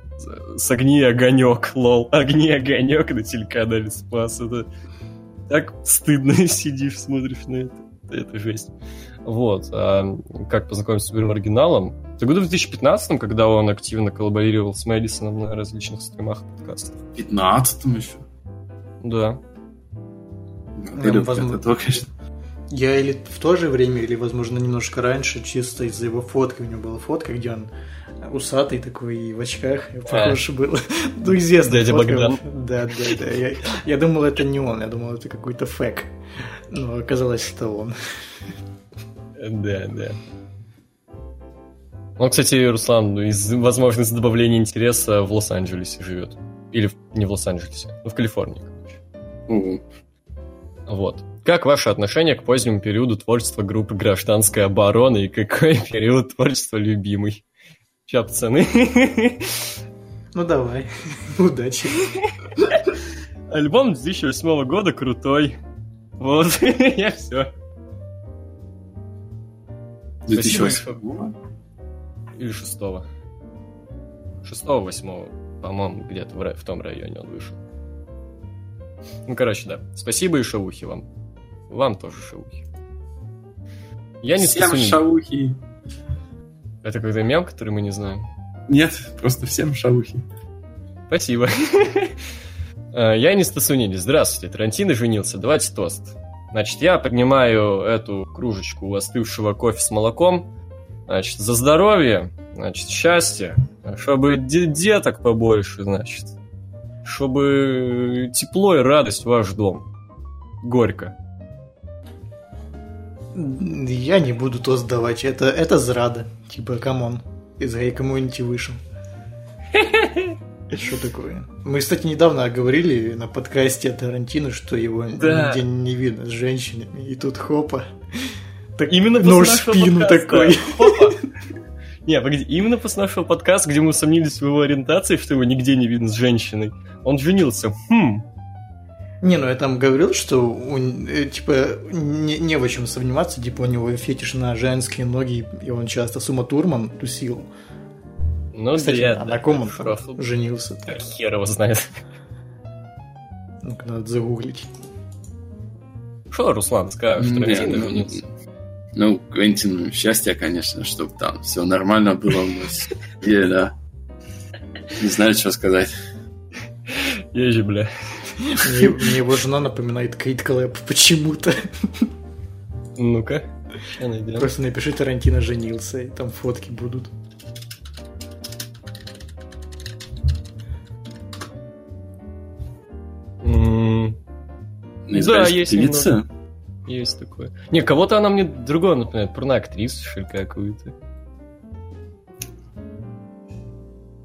с огни огонек, лол, огни огонек на телеканале Спас. Это так стыдно сидишь, смотришь на это. Это жесть. Вот. а как познакомиться с супермаргиналом? Это году в 2015 когда он активно коллаборировал с Мэдисоном на различных стримах и подкастах. В 15 еще. Да. Далек возможно. от этого, конечно. Я или в то же время, или, возможно, немножко раньше, чисто из-за его фотки. У него была фотка, где он усатый такой и в очках. Похож был. Ну, известная Дядя. Богдан. Да, да, да. Я, я думал, это не он. Я думал, это какой-то фэк. Но оказалось, это он. Да, да. Он, кстати, Руслан, из возможности добавления интереса в Лос-Анджелесе живет. Или в- не в Лос-Анджелесе, ну, в Калифорнии. короче. О, Вот. Как ваше отношение к позднему периоду творчества группы «Гражданская оборона» и какой период творчества любимый? Ча, пацаны? Ну, давай. Удачи. Альбом 2008 года крутой. Вот, я все. 2008. Или шестого. Шестого, восьмого, по-моему, где-то в, в том районе он вышел. Ну, короче, да. Спасибо и шавухи вам. Вам тоже шавухи. Я не Всем стесу- шаухи. Это какой-то мем, который мы не знаем. Нет, просто всем шаухи. Спасибо. Э, Я не Стасунини. Здравствуйте. Тарантино женился. Давайте тост. Значит, я поднимаю эту кружечку остывшего кофе с молоком. Значит, за здоровье, значит, счастье, чтобы де- деток побольше, значит, чтобы тепло и радость в ваш дом. Горько. Я не буду то сдавать. Это, это зрада. Типа, come on. Из гей- community вышел. Что такое? Мы, кстати, недавно говорили на подкасте Тарантино, что его Да. нигде не видно с женщинами. И тут хопа. Так Именно нож в спину подкаста. такой. Опа. Не, погоди, именно после нашего подкаста, где мы усомнились в его ориентации, что его нигде не видно с женщиной, он женился. Хм, Не, ну я там говорил, что у, э, типа не, не в чем сомневаться, типа у него фетиш на женские ноги, и он часто с Ума Турман тусил. ну Кстати, да, а да, на ком он шрофл. там женился? А Хер его знает. Ну-ка, надо загуглить. Что, Руслан, скажешь, Не, Тарантино ну, женился? Ну, Квентину счастье, конечно, чтобы там все нормально было у нас. И, да. Не знаю, что сказать. Ежи, бля. Мне, мне его жена напоминает Кейт Клэп почему-то. Ну-ка? Просто напиши Тарантино женился, и там фотки будут. Ну, Да, есть певица. Есть такое. Не, кого-то она мне другого напоминает, порноактрису, что ли, какую-то.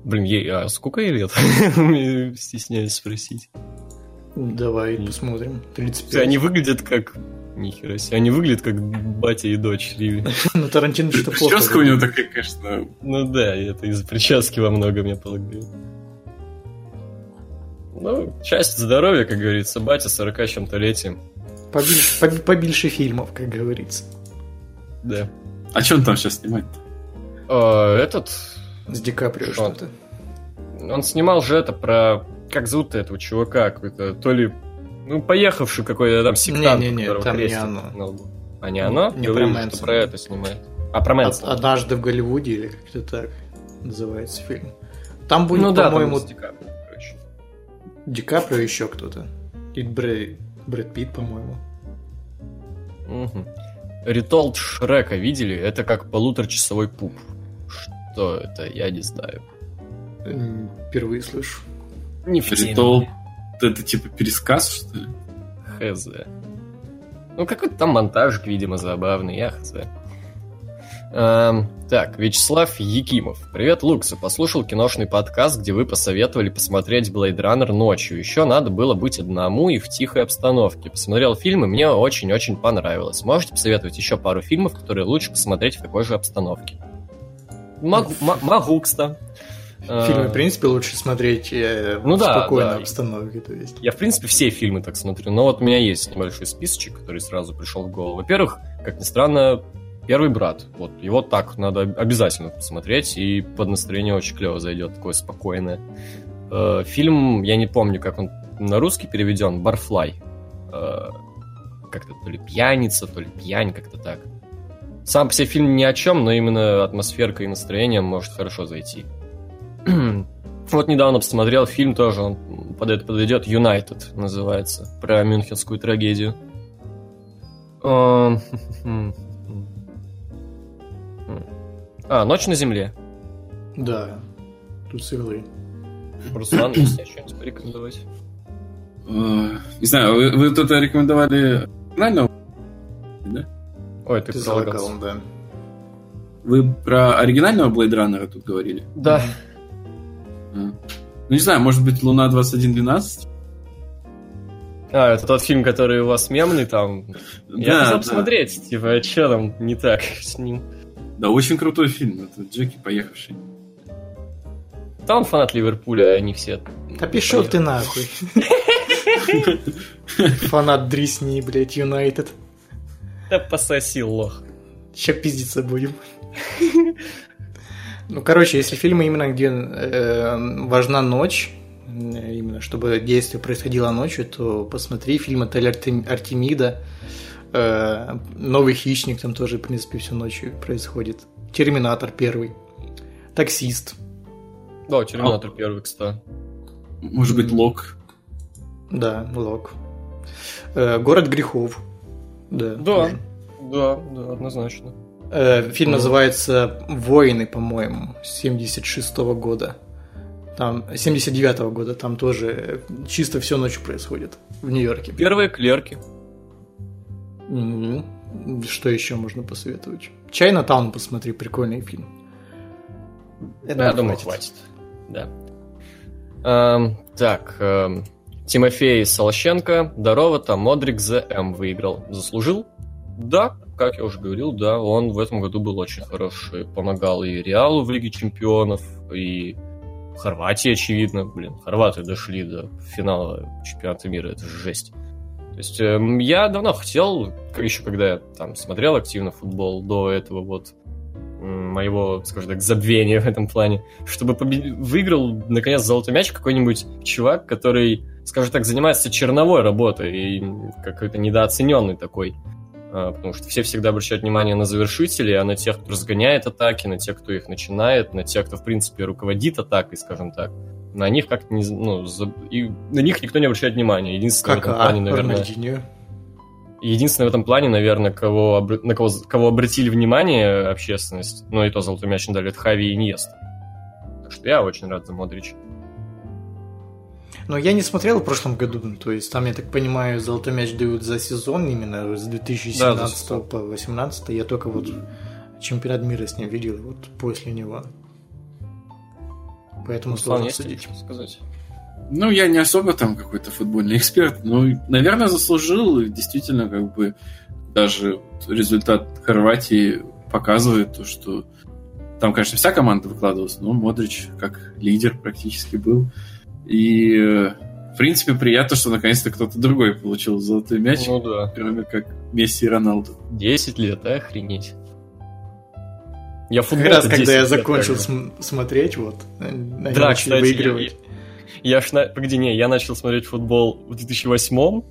Блин, ей, а сколько ей лет? Стесняюсь спросить. Давай Нет. посмотрим. Все, 35. Они выглядят как... Нихера себе. Они выглядят как батя и дочь Риви. Ну, Тарантино что плохо. Прическа у него такая, конечно, Ну да, и это из-за прически во многом, я полагаю. Ну счастье, здоровья, как говорится, батя 40 с чем-то летием. Побольше, поб- побольше фильмов, как говорится. Да. А что он там сейчас снимает? А, этот, С Ди Каприо Что? что-то. он снимал же это про... Как зовут этого чувака? Какой-то, то ли... Ну, поехавший какой-то там сектант, Не-не-не, у которого там не оно. на лбу. А не оно? Не Говорили, про что Мэнсона. про это снимает. А, про Од- Мэнсона. Однажды в Голливуде, или как-то так называется фильм. Там будет, Ну да, по-моему, Ди Каприо, короче. Ди Каприо еще кто-то. И Брэд, Брэд Питт, по-моему. Мгм. Ритолд Шрека видели? Это как полуторачасовой пуп. Что это? Я не знаю. Впервые слышу. Не в теме. Ритол. Это типа пересказ, что ли? Хз. Ну, какой-то там монтажик, видимо, забавный, я хз. Эм, так, Вячеслав Якимов. Привет, Лукса. Послушал киношный подкаст, где вы посоветовали посмотреть Blade Runner ночью. Еще надо было быть одному и в тихой обстановке. Посмотрел фильм, и мне очень-очень понравилось. Можете посоветовать еще пару фильмов, которые лучше посмотреть в такой же обстановке? Могу, м- могу кстати. Фильмы, Э, в принципе, лучше смотреть э, Ну в да, спокойной да. обстановке. То есть. Я, в принципе, все фильмы так смотрю, но вот у меня есть небольшой списочек, который сразу пришел в голову. Во-первых, как ни странно, «Первый брат». Вот, его так надо обязательно посмотреть, и под настроение очень клево зайдет, такое спокойное. Э, Фильм, я не помню, как он на русский переведен, «Барфлай». Как-то то ли пьяница, то ли пьянь, как-то так. Сам по себе фильм ни о чем, но именно атмосферка и настроение может хорошо зайти. Вот недавно посмотрел фильм тоже, он под это подойдет, United называется, про мюнхенскую трагедию. Эм, А, «Ночь на земле». Да, тут сырлы. Руслан, если что-нибудь порекомендовать. Э, Не знаю, вы, вы тут рекомендовали оригинального? Да? Ой, ты, Ты залагал, да. Вы про оригинального Blade Runner тут говорили? Да. А. Ну, не знаю, может быть, Луна 2112? А, это тот фильм, который у вас мемный там. Я Да, хотел да. посмотреть, типа, а что там не так с ним? Да, очень крутой фильм. Это Джеки, поехавший. Там фанат Ливерпуля, а не все. Да пишел ты нахуй. Фанат Дрисни, блядь, Юнайтед. Да пососи, лох. Ща пиздиться будем. Ну, короче, если фильмы именно, где э, важна ночь, э, именно чтобы действие происходило ночью, то посмотри фильм «Отель Артем- Артемида», э, «Новый хищник», там тоже, в принципе, все ночью происходит. «Терминатор» первый, «Таксист», Да, Терминатор первый, кстати. Может быть, Лок. да, «Лок», Э, «Город грехов», да. Да. тоже. Да, да, однозначно. Э, Фильм называется «Воины», по-моему, 76 года. Там, 79 года, там тоже чисто все ночью происходит в Нью-Йорке. Первые клерки. Что еще можно посоветовать? Чайна Таун посмотри, прикольный фильм. Это Я думаю, хватит. хватит. Да. Эм, так, эм, Тимофей Солощенко, здорово, там Модрик ЗМ выиграл. Заслужил? Да, как я уже говорил, да, он в этом году был очень хороший. Помогал и Реалу в Лиге Чемпионов, и Хорватии, очевидно. Блин, хорваты дошли до финала чемпионата мира, это же жесть. То есть эм, я давно хотел, еще когда я там смотрел активно футбол до этого вот моего, скажем так, забвения в этом плане, чтобы побед- выиграл, наконец, золотой мяч какой-нибудь чувак, который, скажем так, занимается черновой работой и какой-то недооцененный такой. А, Потому что все всегда обращают внимание на завершителей, а на тех, кто разгоняет атаки, на тех, кто их начинает, на тех, кто, в принципе, руководит атакой, скажем так. На них как-то не... Ну, за- и на них никто не обращает внимания. Единственное в Как этом плане, наверное... Рональдиньо. Единственное в этом плане, наверное, кого, обр- на кого, кого обратили внимание общественность, ну и то золотой мяч не дали, это Хави и Иньеста. Так что я очень рад за Модрича. Но я не смотрел в прошлом году, ну, то есть там, я так понимаю, золотой мяч дают за сезон именно с 2017 Да, по 2018. Я только вот чемпионат мира с ним видел вот после него. Поэтому Руслан, сложно судить. сказать? Ну, я не особо там какой-то футбольный эксперт, но, наверное, заслужил. И действительно, как бы, даже результат Хорватии показывает то, что там, конечно, вся команда выкладывалась, но Модрич как лидер практически был. И э, В принципе, приятно, что наконец-то кто-то другой получил золотой мяч, Ну да. кроме как Месси и Роналду. 10 лет, а, охренеть. Я Как футбол раз когда 10 я закончил см- смотреть, вот, они Да, начали кстати, выигрывать. Я ж на... Погоди, не, я начал смотреть футбол в 2008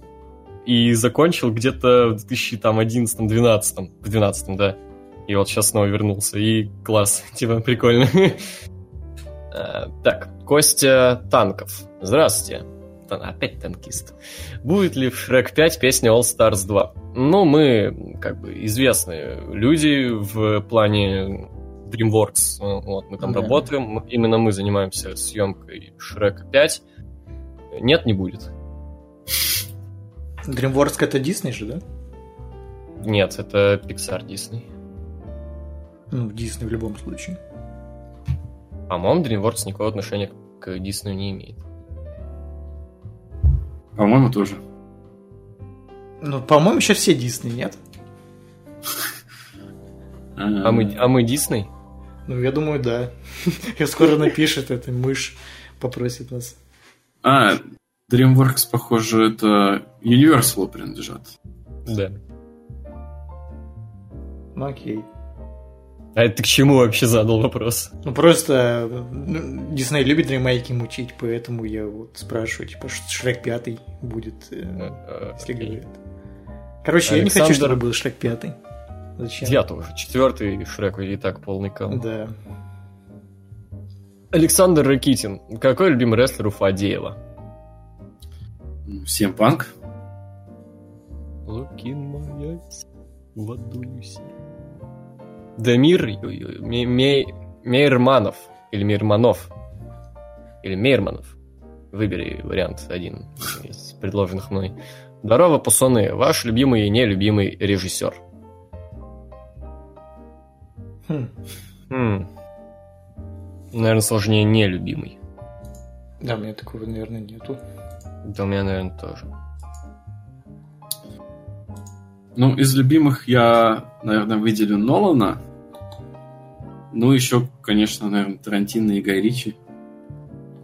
и закончил где-то в 2011-2012. В 12 да. И вот сейчас снова вернулся. И класс, типа, прикольно. А, Так, Костя Танков. Здравствуйте. Опять танкист. Будет ли в Шрек 5 песня All Stars 2? Ну, мы, как бы, известные люди в плане DreamWorks. Вот, мы там Да. работаем. Именно мы занимаемся съемкой Шрека 5. Нет, не будет. DreamWorks это Дисней же, да? Нет, это Pixar Disney. Ну, Дисней в любом случае. По-моему, DreamWorks никакого отношения к Диснею не имеет. По-моему, тоже. Ну, по-моему, сейчас все Дисней, нет? А мы, а мы Дисней? Ну, я думаю, да. Я скоро напишет эта мышь, попросит нас. А, DreamWorks, похоже, это Universal принадлежат. Да. Ну, окей. А это ты к чему вообще задал вопрос? Ну, просто ну, Дисней любит ремейки мучить, поэтому я вот спрашиваю, типа, Шрек пятый будет, э, Э, если говорят. Короче, я не хочу, Александр- чтобы был Шрек пятый. Зачем? Я тоже. Четвертый Шрек и так полный кал. Да. Александр Ракитин. Какой любимый рестлер у Фадеева? Всем панк. Look in my Ме- Мейерманов. Или Мейерманов. Или Мейерманов. Выбери вариант один из предложенных мной. Здорово, пацаны. Ваш любимый и нелюбимый режиссер. Хм. Хм. Наверное, сложнее нелюбимый. Да, у меня такого, наверное, нету. Да у меня, наверное, тоже. Ну, из любимых я, наверное, выделю Нолана. Ну, еще, конечно, наверное, Тарантино и Гай Ричи.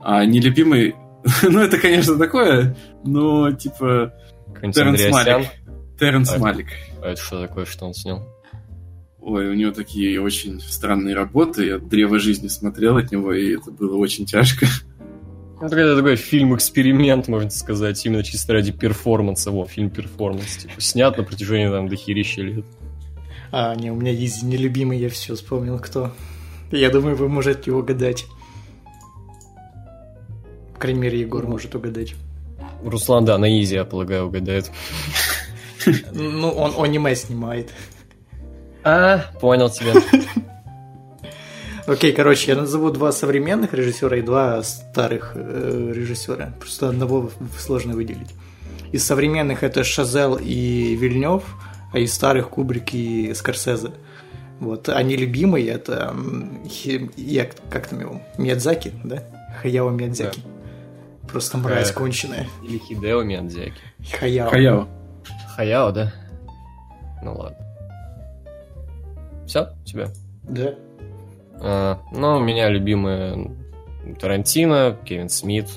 А нелюбимый... ну, это, конечно, такое, но, типа, Андреасян. Малик. Терренс А. Малик. А это что такое, что он снял? Ой, у него такие очень странные работы. Я «Древо жизни» смотрел от него, и это было очень тяжко. Ну, это такой фильм-эксперимент, можно сказать, именно чисто ради перформанса. Во, фильм-перформанс. Типа, снят на протяжении там дохерища лет. А, не, у меня есть нелюбимый, я все вспомнил, кто. Я думаю, вы можете угадать. По крайней мере, Егор может угадать. Руслан, да, на изи, я полагаю, угадает. Ну, он аниме снимает. А, понял тебя. Окей, короче, я назову два современных режиссера и два старых э, режиссера. Просто одного сложно выделить. Из современных это Шазел и Вильнев, а из старых Кубрик и Скорсезе. Вот, они любимые, это я, как там его, Миядзаки, да? Хаяо Миядзаки. Просто мразь Э. конченая. Или Хидео Миядзяки. Хаяо. Хаяо. Хаяо, да? Ну ладно. Все, тебя? Да. А, ну, у меня любимые Тарантино, Кевин Смит,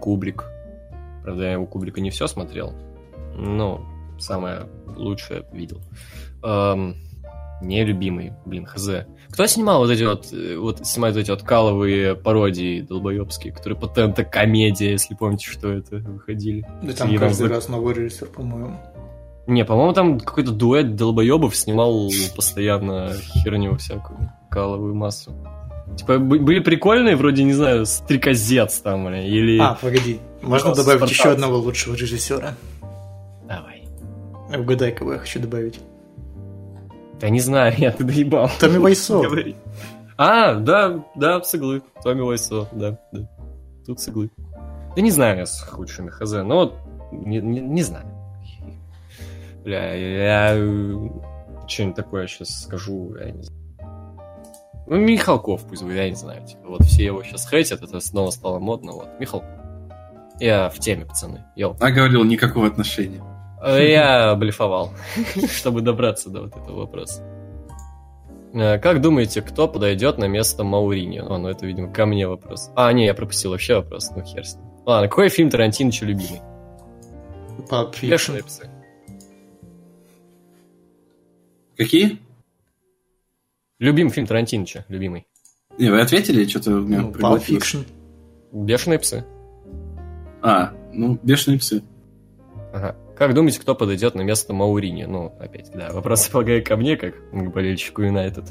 Кубрик. Правда, я у Кубрика не все смотрел, но самое лучшее видел. Ам, нелюбимый, блин, хз. Кто снимал вот эти вот, э, вот снимает эти вот каловые пародии долбоебские, которые патента комедия, если помните, что это выходили? Да там Сергей каждый раз новый режиссер, по-моему. Не, по-моему, там какой-то дуэт долбоебов снимал постоянно херню всякую, каловую массу. Типа, бы- были прикольные, вроде, не знаю, стрекозец там, или... А, погоди. Можно добавить еще одного лучшего режиссера? Давай. Угадай, кого я хочу добавить. Да не знаю, я ты доебал. Томми Вайсо. А, да, да, с иглы. Томми Вайсо, да, да. Тут с иглы. Да не знаю я с худшими хз, но вот не, не, не знаю. Бля, я что-нибудь такое сейчас скажу, я не знаю. Ну, Михалков пусть будет, я не знаю. Типа, вот все его сейчас хейтят, это снова стало модно, вот. Михалков. Я в теме, пацаны. Йоу. А говорил, никакого отношения. Э, Я блефовал, чтобы добраться до вот этого вопроса. Э, Как думаете, кто подойдет на место Мауриньо? О, ну это, видимо, ко мне вопрос. А, не, я пропустил вообще вопрос, ну хер с ним. Ладно, какой фильм Тарантиновича любимый? Fiction. Бешеные псы. Какие? Любимый фильм Тарантиновича, любимый. Не, вы ответили? Что-то у меня Ну. Fiction. Бешеные псы. А, ну, бешеные псы. Ага. Как думаете, кто подойдет на место Маурини? Ну, опять, да, вопрос полагаю ко мне, как к болельщику Юнайтед.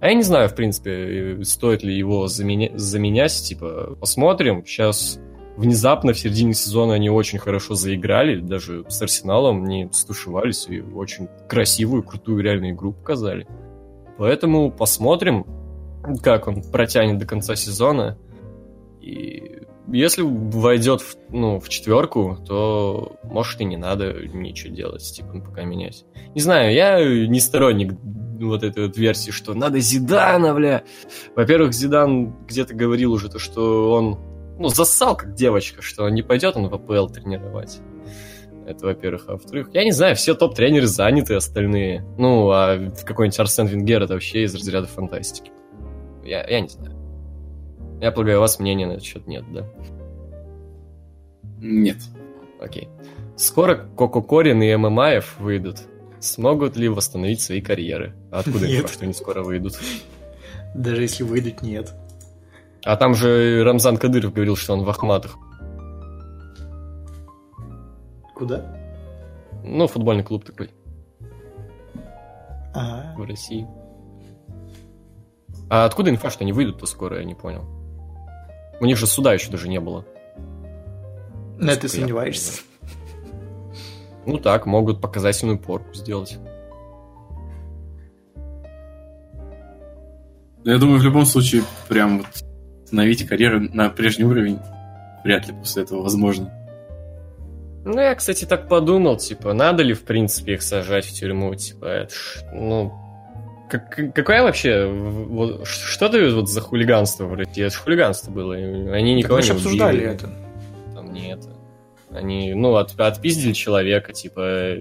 А я не знаю, в принципе, э, стоит ли его заменя- заменять, типа, посмотрим. Сейчас внезапно в середине сезона они очень хорошо заиграли, даже с Арсеналом не стушевались и очень красивую, крутую реальную игру показали. Поэтому посмотрим, как он протянет до конца сезона. И если войдет в, ну, в четверку, то может и не надо ничего делать, типа, пока менять. Не знаю, я не сторонник вот этой вот версии, что надо Зидана, бля. Во-первых, Зидан где-то говорил уже то, что он ну, зассал как девочка, что не пойдет он в АПЛ тренировать. Это, во-первых. А во-вторых, я не знаю, все топ-тренеры заняты, остальные. Ну, а какой-нибудь Арсен Венгер это вообще из разряда фантастики. Я, я не знаю. Я полагаю, у вас мнения на этот счет нет, да? Нет. Окей. Скоро Кококорин и ММАев выйдут. Смогут ли восстановить свои карьеры? А откуда Нет. что они скоро выйдут? Даже если выйдут, нет. А там же Рамзан Кадыров говорил, что он в Ахматах. Куда? Ну, футбольный клуб такой А, в России. А откуда инфа, что они выйдут-то скоро, я не понял. У них же суда еще даже не было. на я сомневаешься? Ну так, могут показательную порку сделать. Я думаю, в любом случае, прям вот установить карьеру на прежний уровень вряд ли после этого возможно. Ну, я, кстати, так подумал, типа, надо ли, в принципе, их сажать в тюрьму, типа, это ж, ну, как- какая вообще, вот, что дают вот за хулиганство в России? Это ж хулиганство было, они никого Мы же не обсуждали убили. это. Там не это. Они, ну, от- отпиздили человека, типа,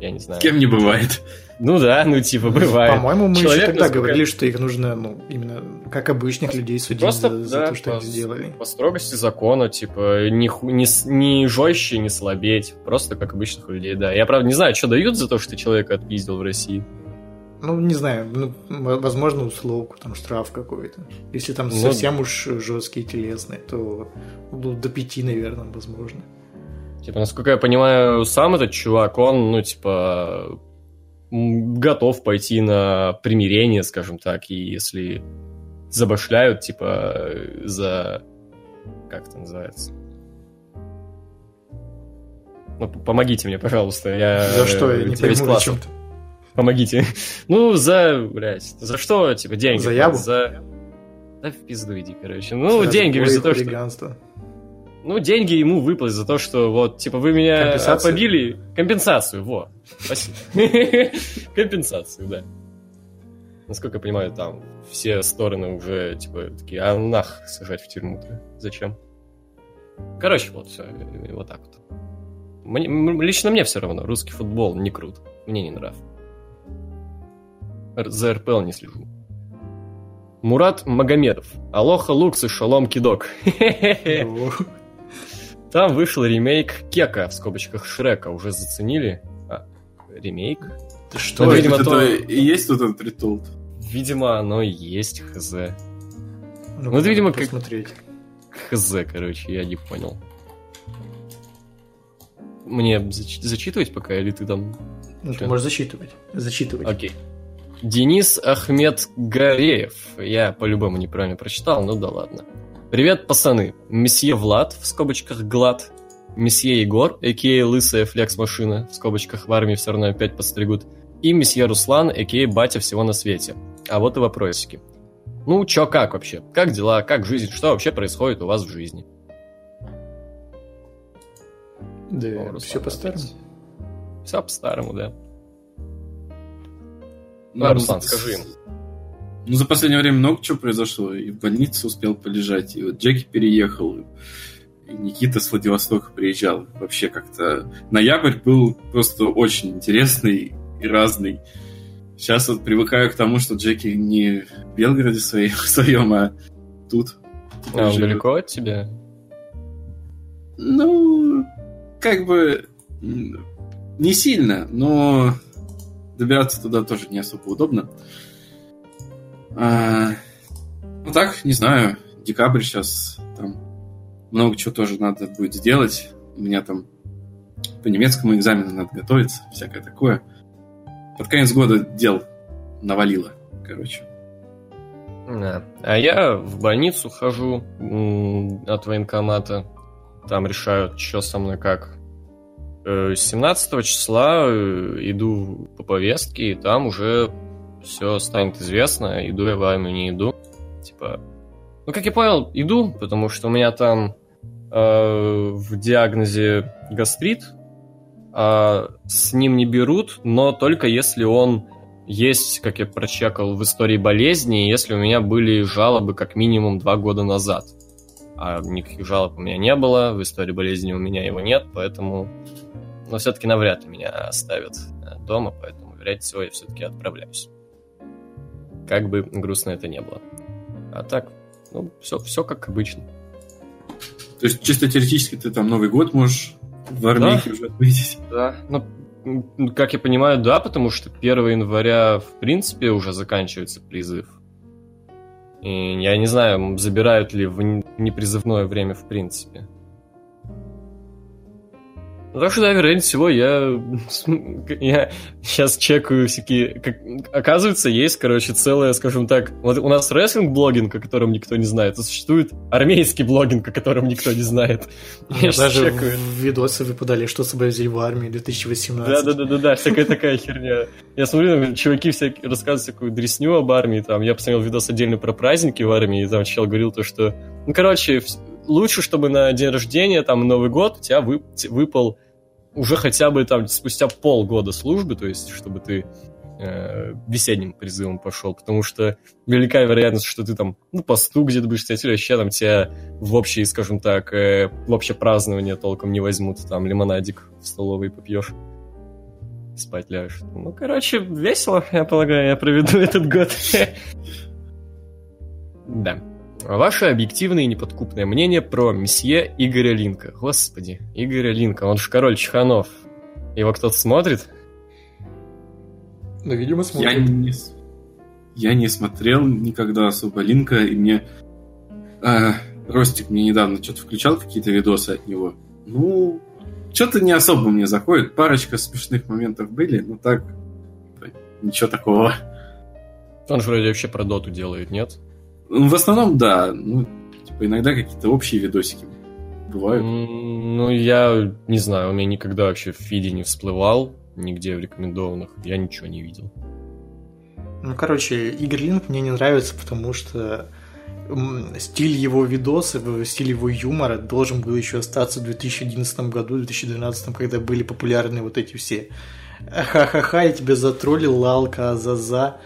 я не знаю. С кем не бывает. Ну да, ну, типа, бывает. По-моему, мы Человек, еще тогда насколько- говорили, что их нужно, ну, именно как обычных людей судить Просто, за, за да, то, что по- они сделали. По строгости закона, типа, не, ху- не, не жестче, не слабеть. Просто как обычных людей, да. Я, правда, не знаю, что дают за то, что ты человека отпиздил в России. Ну, не знаю, ну, возможно, условку, там, штраф какой-то. Если там Ну, совсем уж жесткие телесные, то ну, до пяти, наверное, возможно. Типа, насколько я понимаю, сам этот чувак, он, ну, типа, готов пойти на примирение, скажем так, и если забашляют, типа, за... Как это называется? Ну, помогите мне, пожалуйста. Я, За что? Я э, не пойму, класса. зачем ты. Помогите. Ну, за, блядь, за что, типа, деньги? За ябу? За... Да в пизду иди, короче. Ну, За деньги за то, что... Ну, деньги ему выплатят за то, что вот, типа, вы меня Компенсацию? побили. Компенсацию, во. Спасибо. Компенсацию, да. Насколько я понимаю, там все стороны уже, типа, такие, а нах сажать в тюрьму-то? Зачем? Короче, вот все, вот так вот. Мне- лично мне все равно, русский футбол не крут. Мне не нравится. За РПЛ не слежу. Мурат Магомедов. Алоха Лукс и Шалом Кидок. Ну, Там вышел ремейк Кека, в скобочках Шрека. Уже заценили? А, ремейк? Ты что? Ну, видимо, это то- и есть вот этот ритулт. Видимо, оно и есть, хз. Ну, вот, видимо, как- посмотреть. Хз, короче, я не понял. Мне зач- зачитывать пока, или ты там... Ну, ты можешь зачитывать. Зачитывать. Окей. Денис Ахмед Гареев. Я по-любому неправильно прочитал, ну да ладно. Привет, пацаны. Месье Влад, в скобочках Глад. Месье Егор, а.к.а. Лысая флекс-машина, в скобочках в армии все равно опять подстригут. И месье Руслан, а.к.а. Батя всего на свете. А вот и вопросики. Ну, чё, как вообще? Как дела, как жизнь? Что вообще происходит у вас в жизни? Да, О, все по-старому. Все по-старому, да. Ну, Да, Руслан, скажи им. Ну, за последнее время много чего произошло. И в больнице успел полежать, и вот Джеки переехал, и Никита с Владивостока приезжал. Вообще как-то ноябрь был просто очень интересный и разный. Сейчас вот привыкаю к тому, что Джеки не в Белгороде своем, своем а тут. А он живет. далеко от тебя? Ну, как бы не сильно, но добираться туда тоже не особо удобно. А, ну так, не знаю, декабрь сейчас, там много чего тоже надо будет сделать. У меня там по немецкому экзамену надо готовиться, всякое такое. Под конец года дел навалило, короче. Да. А я в больницу хожу от военкомата. Там решают, что со мной как. 17 э, числа э, иду по повестке, и там уже все станет известно, иду я в армию, не иду. Типа, ну, как я понял, иду, потому что у меня там э, в диагнозе гастрит, э, с ним не берут, но только если он есть, как я прочекал, в истории болезни, если у меня были жалобы как минимум два года назад. А никаких жалоб у меня не было, в истории болезни у меня его нет, поэтому... Но все-таки навряд ли меня оставят э, дома, поэтому, вероятнее всего, я все-таки отправляюсь. Как бы грустно это не было. А так, ну, все, все как обычно. То есть, чисто теоретически, ты там Новый год можешь в армии да? уже отметить? Да, ну, как я понимаю, да, потому что 1 января, в принципе, уже заканчивается призыв. И я не знаю, забирают ли в непризывное время в принципе. Ну, так что, да, вероятнее всего, я, я сейчас чекаю всякие... Как, оказывается, есть, короче, целая, скажем так... Вот у нас рестлинг-блогинг, о котором никто не знает, а существует армейский блогинг, о котором никто не знает. Я даже чекаю. видосы выпадали, что с собой взяли в армии 2018. Да-да-да-да, всякая такая херня. Я смотрю, чуваки всякие рассказывают всякую дресню об армии, там, я посмотрел видос отдельно про праздники в армии, и там чел говорил то, что... Ну, короче, лучше, чтобы на день рождения, там, Новый год у тебя выпал уже хотя бы там спустя полгода службы, то есть чтобы ты э, весенним призывом пошел, потому что велика вероятность, что ты там, ну, посту где-то будешь стоять, или вообще там тебя в общее, скажем так, э, в общее празднование толком не возьмут, там лимонадик в столовой попьешь, спать ляжешь. Ну, короче, весело, я полагаю, я проведу этот год. Да. Ваше объективное и неподкупное мнение про месье Игоря Линка. Господи, Игоря Линка, он же король Чханов. Его кто-то смотрит? Ну, видимо, смотрит. Я не, я не смотрел никогда особо Линка, и мне... А, Ростик мне недавно что-то включал, какие-то видосы от него. Ну, что-то не особо мне заходит. Парочка смешных моментов были, но так... Ничего такого. Он же вроде вообще про доту делает, нет? Ну, в основном, да. Ну, типа, иногда какие-то общие видосики бывают. Ну, я не знаю, у меня никогда вообще в фиде не всплывал, нигде в рекомендованных. Я ничего не видел. Ну, короче, Игорь Линк мне не нравится, потому что стиль его видоса, стиль его юмора должен был еще остаться в 2011 году, 2012, когда были популярны вот эти все ха-ха-ха, я тебя затроллил, лалка, азаза.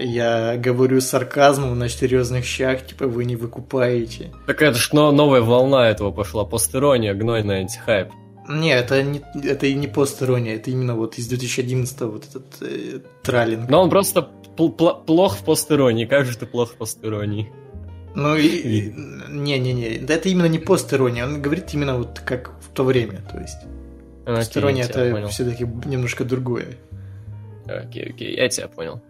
Я говорю с сарказмом на серьезных щах, типа вы не выкупаете. Так это ж новая волна этого пошла, постерония, гнойный антихайп. Не, это не, это и не постерония, это именно вот из 2011 вот этот э, траллинг. Но он просто пл- пл- плох в постеронии, как же ты плох в постеронии? Ну, и, не-не-не, да это именно не постерония, он говорит именно вот как в то время, то есть. Окей, постерония это все-таки немножко другое. Окей, окей, я тебя понял.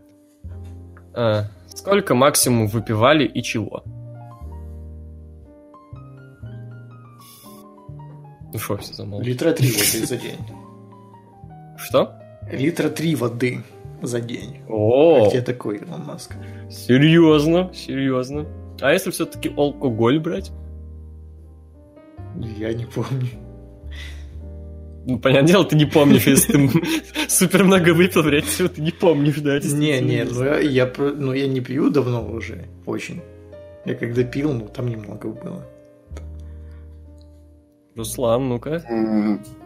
А, сколько максимум выпивали и чего? Ну что, все замолчали? Литра три воды за день. Что? Литра три воды за день. О, Где такой Илон Маск? Серьезно, серьезно. А если все-таки алкоголь брать? Я не помню. Ну, понятное дело, ты не помнишь, если ты супер много выпил, вряд ли ты не помнишь, да? Не, не, ну я, я, ну я не пью давно уже, очень. Я когда пил, ну там немного было. Руслан, ну-ка.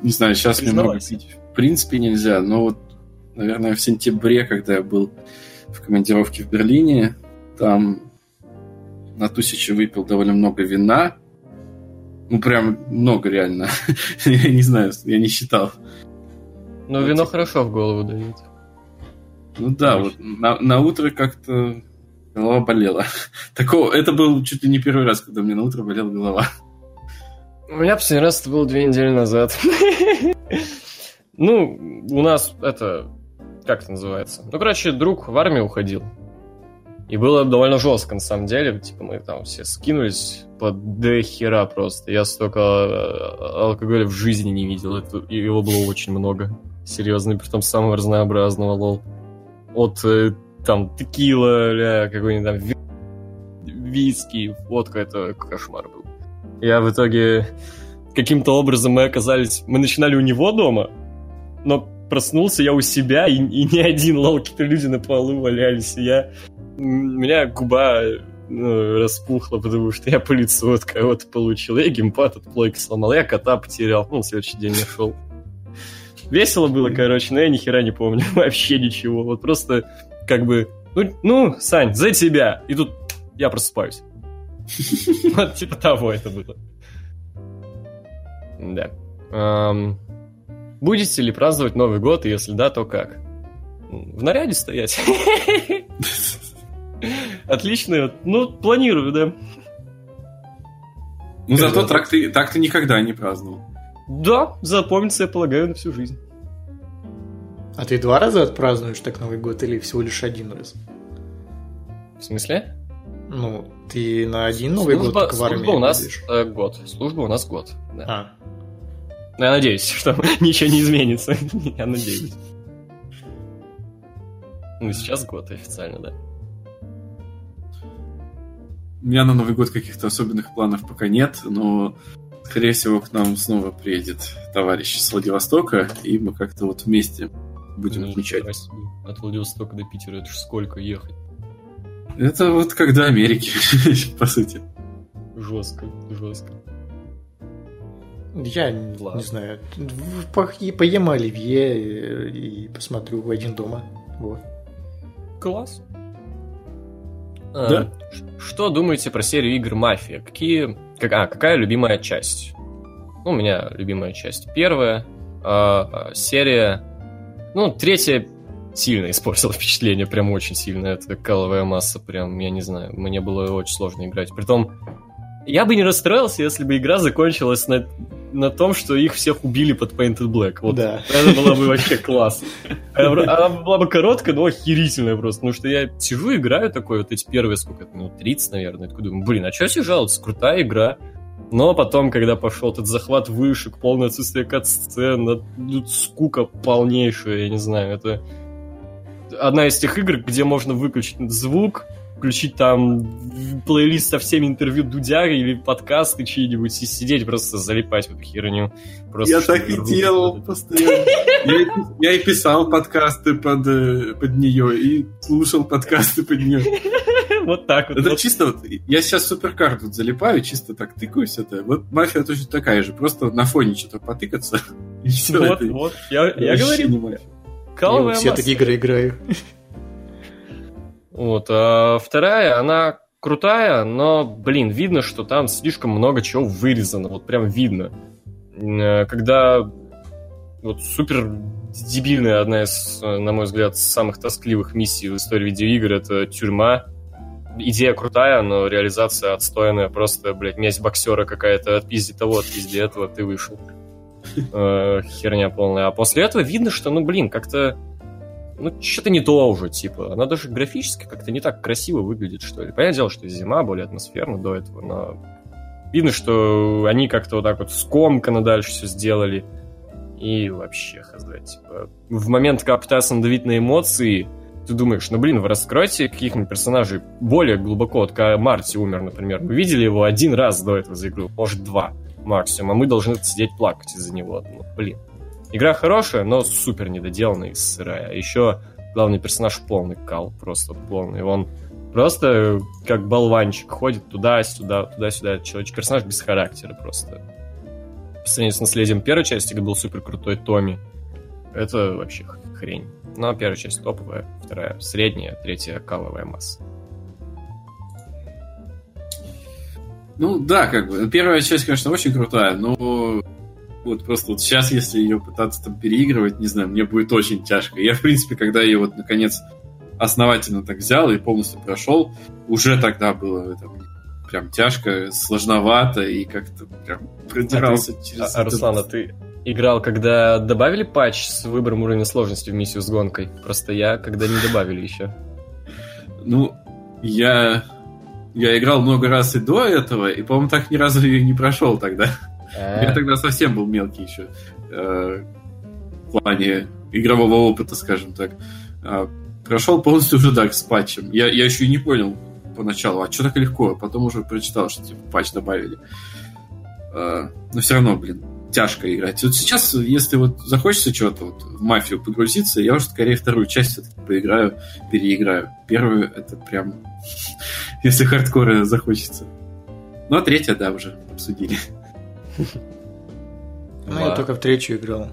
Не знаю, сейчас мне много пить в принципе нельзя, но вот, наверное, в сентябре, когда я был в командировке в Берлине, там на тысячу выпил довольно много вина, ну, прям много реально. я не знаю, я не считал. Ну, вот, вино типа... хорошо в голову дает. Ну да, вот на, на утро как-то голова болела. Такого, это был чуть ли не первый раз, когда мне на утро болела голова. У меня последний раз это было две недели назад. Ну, у нас это... Как это называется? Ну, короче, друг в армию уходил. И было довольно жестко, на самом деле. Типа, мы там все скинулись под до хера просто. Я столько э, алкоголя в жизни не видел. Это, его было очень много. Серьезно, при том самого разнообразного, лол. От э, там текила, какой-нибудь там виски, водка, это кошмар был. Я в итоге каким-то образом мы оказались... Мы начинали у него дома, но проснулся я у себя, и, и не один лол, какие-то люди на полу валялись. И я... У меня губа ну, распухла, потому что я по лицу от кого-то получил. Я геймпад от плойки сломал, я кота потерял. Ну, следующий день нашел. Весело было, короче, но я ни хера не помню вообще ничего. Вот просто как бы, ну, ну, Сань, за тебя. И тут я просыпаюсь. Вот типа того это было. Да. Будете ли праздновать Новый год, и если да, то как? В наряде стоять. Отлично. Ну, планирую, да. Ну, зато так ты, так ты никогда не праздновал. Да, запомнится, я полагаю, на всю жизнь. А ты два раза отпразднуешь так Новый год или всего лишь один раз? В смысле? Ну, ты на один Новый служба, год в армии Служба у нас э, год. Служба у нас год. Да. А. Я надеюсь, что ничего не изменится. Я надеюсь. Ну, сейчас год официально, да. У меня на Новый год каких-то особенных планов пока нет, но, скорее всего, к нам снова приедет товарищ с Владивостока, и мы как-то вот вместе будем ну, отмечать. От Владивостока до Питера это ж сколько ехать? Это вот как до Америки, по сути. Жестко, жестко. Я Ладно. не знаю. По поем оливье и посмотрю в один дома. Вот. Класс. А, да. Что думаете про серию игр Мафия? Какие, как, а, какая любимая часть? Ну, у меня любимая часть первая. А серия... Ну, третья сильно испортила впечатление, прям очень сильно. Это каловая масса, прям, я не знаю, мне было очень сложно играть. Притом, я бы не расстроился, если бы игра закончилась на, на том, что их всех убили под Painted Black. Вот да. это было бы вообще класс. Она была бы короткая, но охерительная просто. Потому что я сижу, играю такой, вот эти первые, сколько ну, 30, наверное. Такой думаю, блин, а что все жаловаться? Крутая игра. Но потом, когда пошел этот захват вышек, полное отсутствие кат-сцен, ну, скука полнейшая, я не знаю, это одна из тех игр, где можно выключить звук, включить там плейлист со всеми интервью Дудя или подкасты чьи-нибудь и сидеть просто залипать в эту херню. Просто, я так и делал постоянно. Я, и писал подкасты под, э, под нее, и слушал подкасты под нее. Вот так вот. Это чисто вот, я сейчас суперкар тут залипаю, чисто так тыкаюсь. Это. Вот мафия точно такая же, просто на фоне что-то потыкаться. И все. Вот, вот, я, я говорю. Каловая все такие игры играю. Вот, а вторая, она крутая, но, блин, видно, что там слишком много чего вырезано, вот прям видно. Э, когда вот супер дебильная одна из, на мой взгляд, самых тоскливых миссий в истории видеоигр это тюрьма. Идея крутая, но реализация отстойная. Просто, блядь, месть боксера какая-то. Отпизди того, отпизди этого, ты вышел. Э, херня полная. А после этого видно, что, ну, блин, как-то ну, что-то не то уже, типа. Она даже графически как-то не так красиво выглядит, что ли. Понятное дело, что зима более атмосферно до этого, но видно, что они как-то вот так вот скомканно дальше все сделали. И вообще, хз, типа, в момент, когда пытаются надавить на эмоции, ты думаешь, ну, блин, вы раскройте каких-нибудь персонажей более глубоко. Вот когда Марти умер, например, мы видели его один раз до этого за игру, может, два максимум, а мы должны сидеть плакать из-за него. Ну, блин. Игра хорошая, но супер недоделанная и сырая. Еще главный персонаж полный кал, просто полный. Он просто как болванчик ходит туда-сюда, туда-сюда. Человечек персонаж без характера просто. По сравнению с наследием первой части, был супер крутой Томми, это вообще хрень. Но первая часть топовая, вторая средняя, третья каловая масса. Ну да, как бы. Первая часть, конечно, очень крутая, но вот просто вот сейчас, если ее пытаться там переигрывать, не знаю, мне будет очень тяжко. Я, в принципе, когда ее вот наконец основательно так взял и полностью прошел, уже тогда было это, прям тяжко, сложновато и как-то прям продирался а ты, через... А, этот... Руслан, а ты играл, когда добавили патч с выбором уровня сложности в миссию с гонкой? Просто я, когда не добавили еще. Ну, я... Я играл много раз и до этого, и, по-моему, так ни разу ее не прошел тогда. А-а-а. Я тогда совсем был мелкий еще. Э, в плане игрового опыта, скажем так. А, прошел полностью уже так с патчем. Я, я еще и не понял поначалу, а что так легко? А потом уже прочитал, что типа патч добавили. Но все равно, блин, тяжко играть. Вот сейчас, если вот захочется чего-то вот в мафию погрузиться, я уже скорее вторую часть поиграю, переиграю. Первую это прям, если хардкора захочется. Ну, а третья, да, уже обсудили. Ну, я только в третью играл.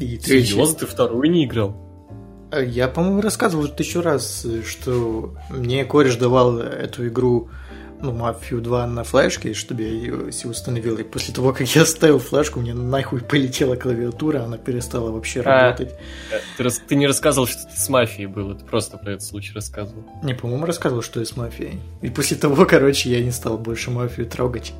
И третью. Серьезно, ты вторую не играл? Э, я, по-моему, рассказывал уже тысячу раз, что мне кореш давал эту игру ну, Мафию 2 на флешке, чтобы я ее себе установил. И после того, как я ставил флешку, мне нахуй полетела клавиатура, она перестала вообще а, работать. Э, ты, ты не рассказывал, что ты с мафией был, ты просто про этот случай рассказывал. Не, по-моему, рассказывал, что я с мафией. И после того, короче, я не стал больше мафию трогать.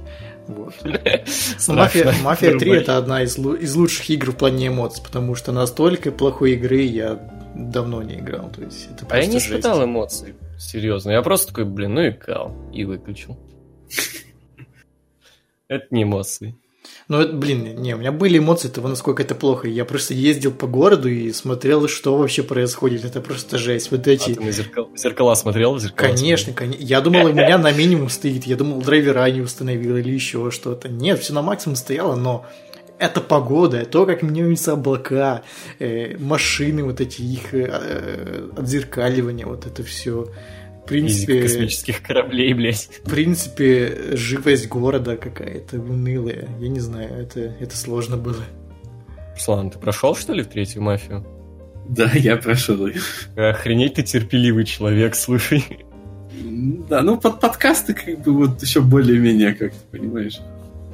Вот. Мафия, Мафия 3 это одна из, из лучших игр в плане эмоций, потому что настолько плохой игры я давно не играл. То есть это а я не испытал эмоций, серьезно. Я просто такой, блин, ну и кал, и выключил. Это не эмоции. Ну, это, блин, не, у меня были эмоции того, насколько это плохо. Я просто ездил по городу и смотрел, что вообще происходит. Это просто жесть. Вот эти... А ты на зеркала, зеркала смотрел? Зеркала конечно, смотрел? конечно. Я думал, у меня на минимум стоит. Я думал, драйвера не установил или еще что-то. Нет, все на максимум стояло, но это погода, то, как меняются облака, э, машины, вот эти их э, э отзеркаливания, вот это все. В принципе... космических кораблей, блядь. В принципе, живость города какая-то унылая. Я не знаю, это, это сложно было. Руслан, ты прошел, что ли, в третью мафию? Да, я прошел ее. Охренеть ты терпеливый человек, слушай. Да, ну под подкасты как бы вот еще более-менее, как ты понимаешь.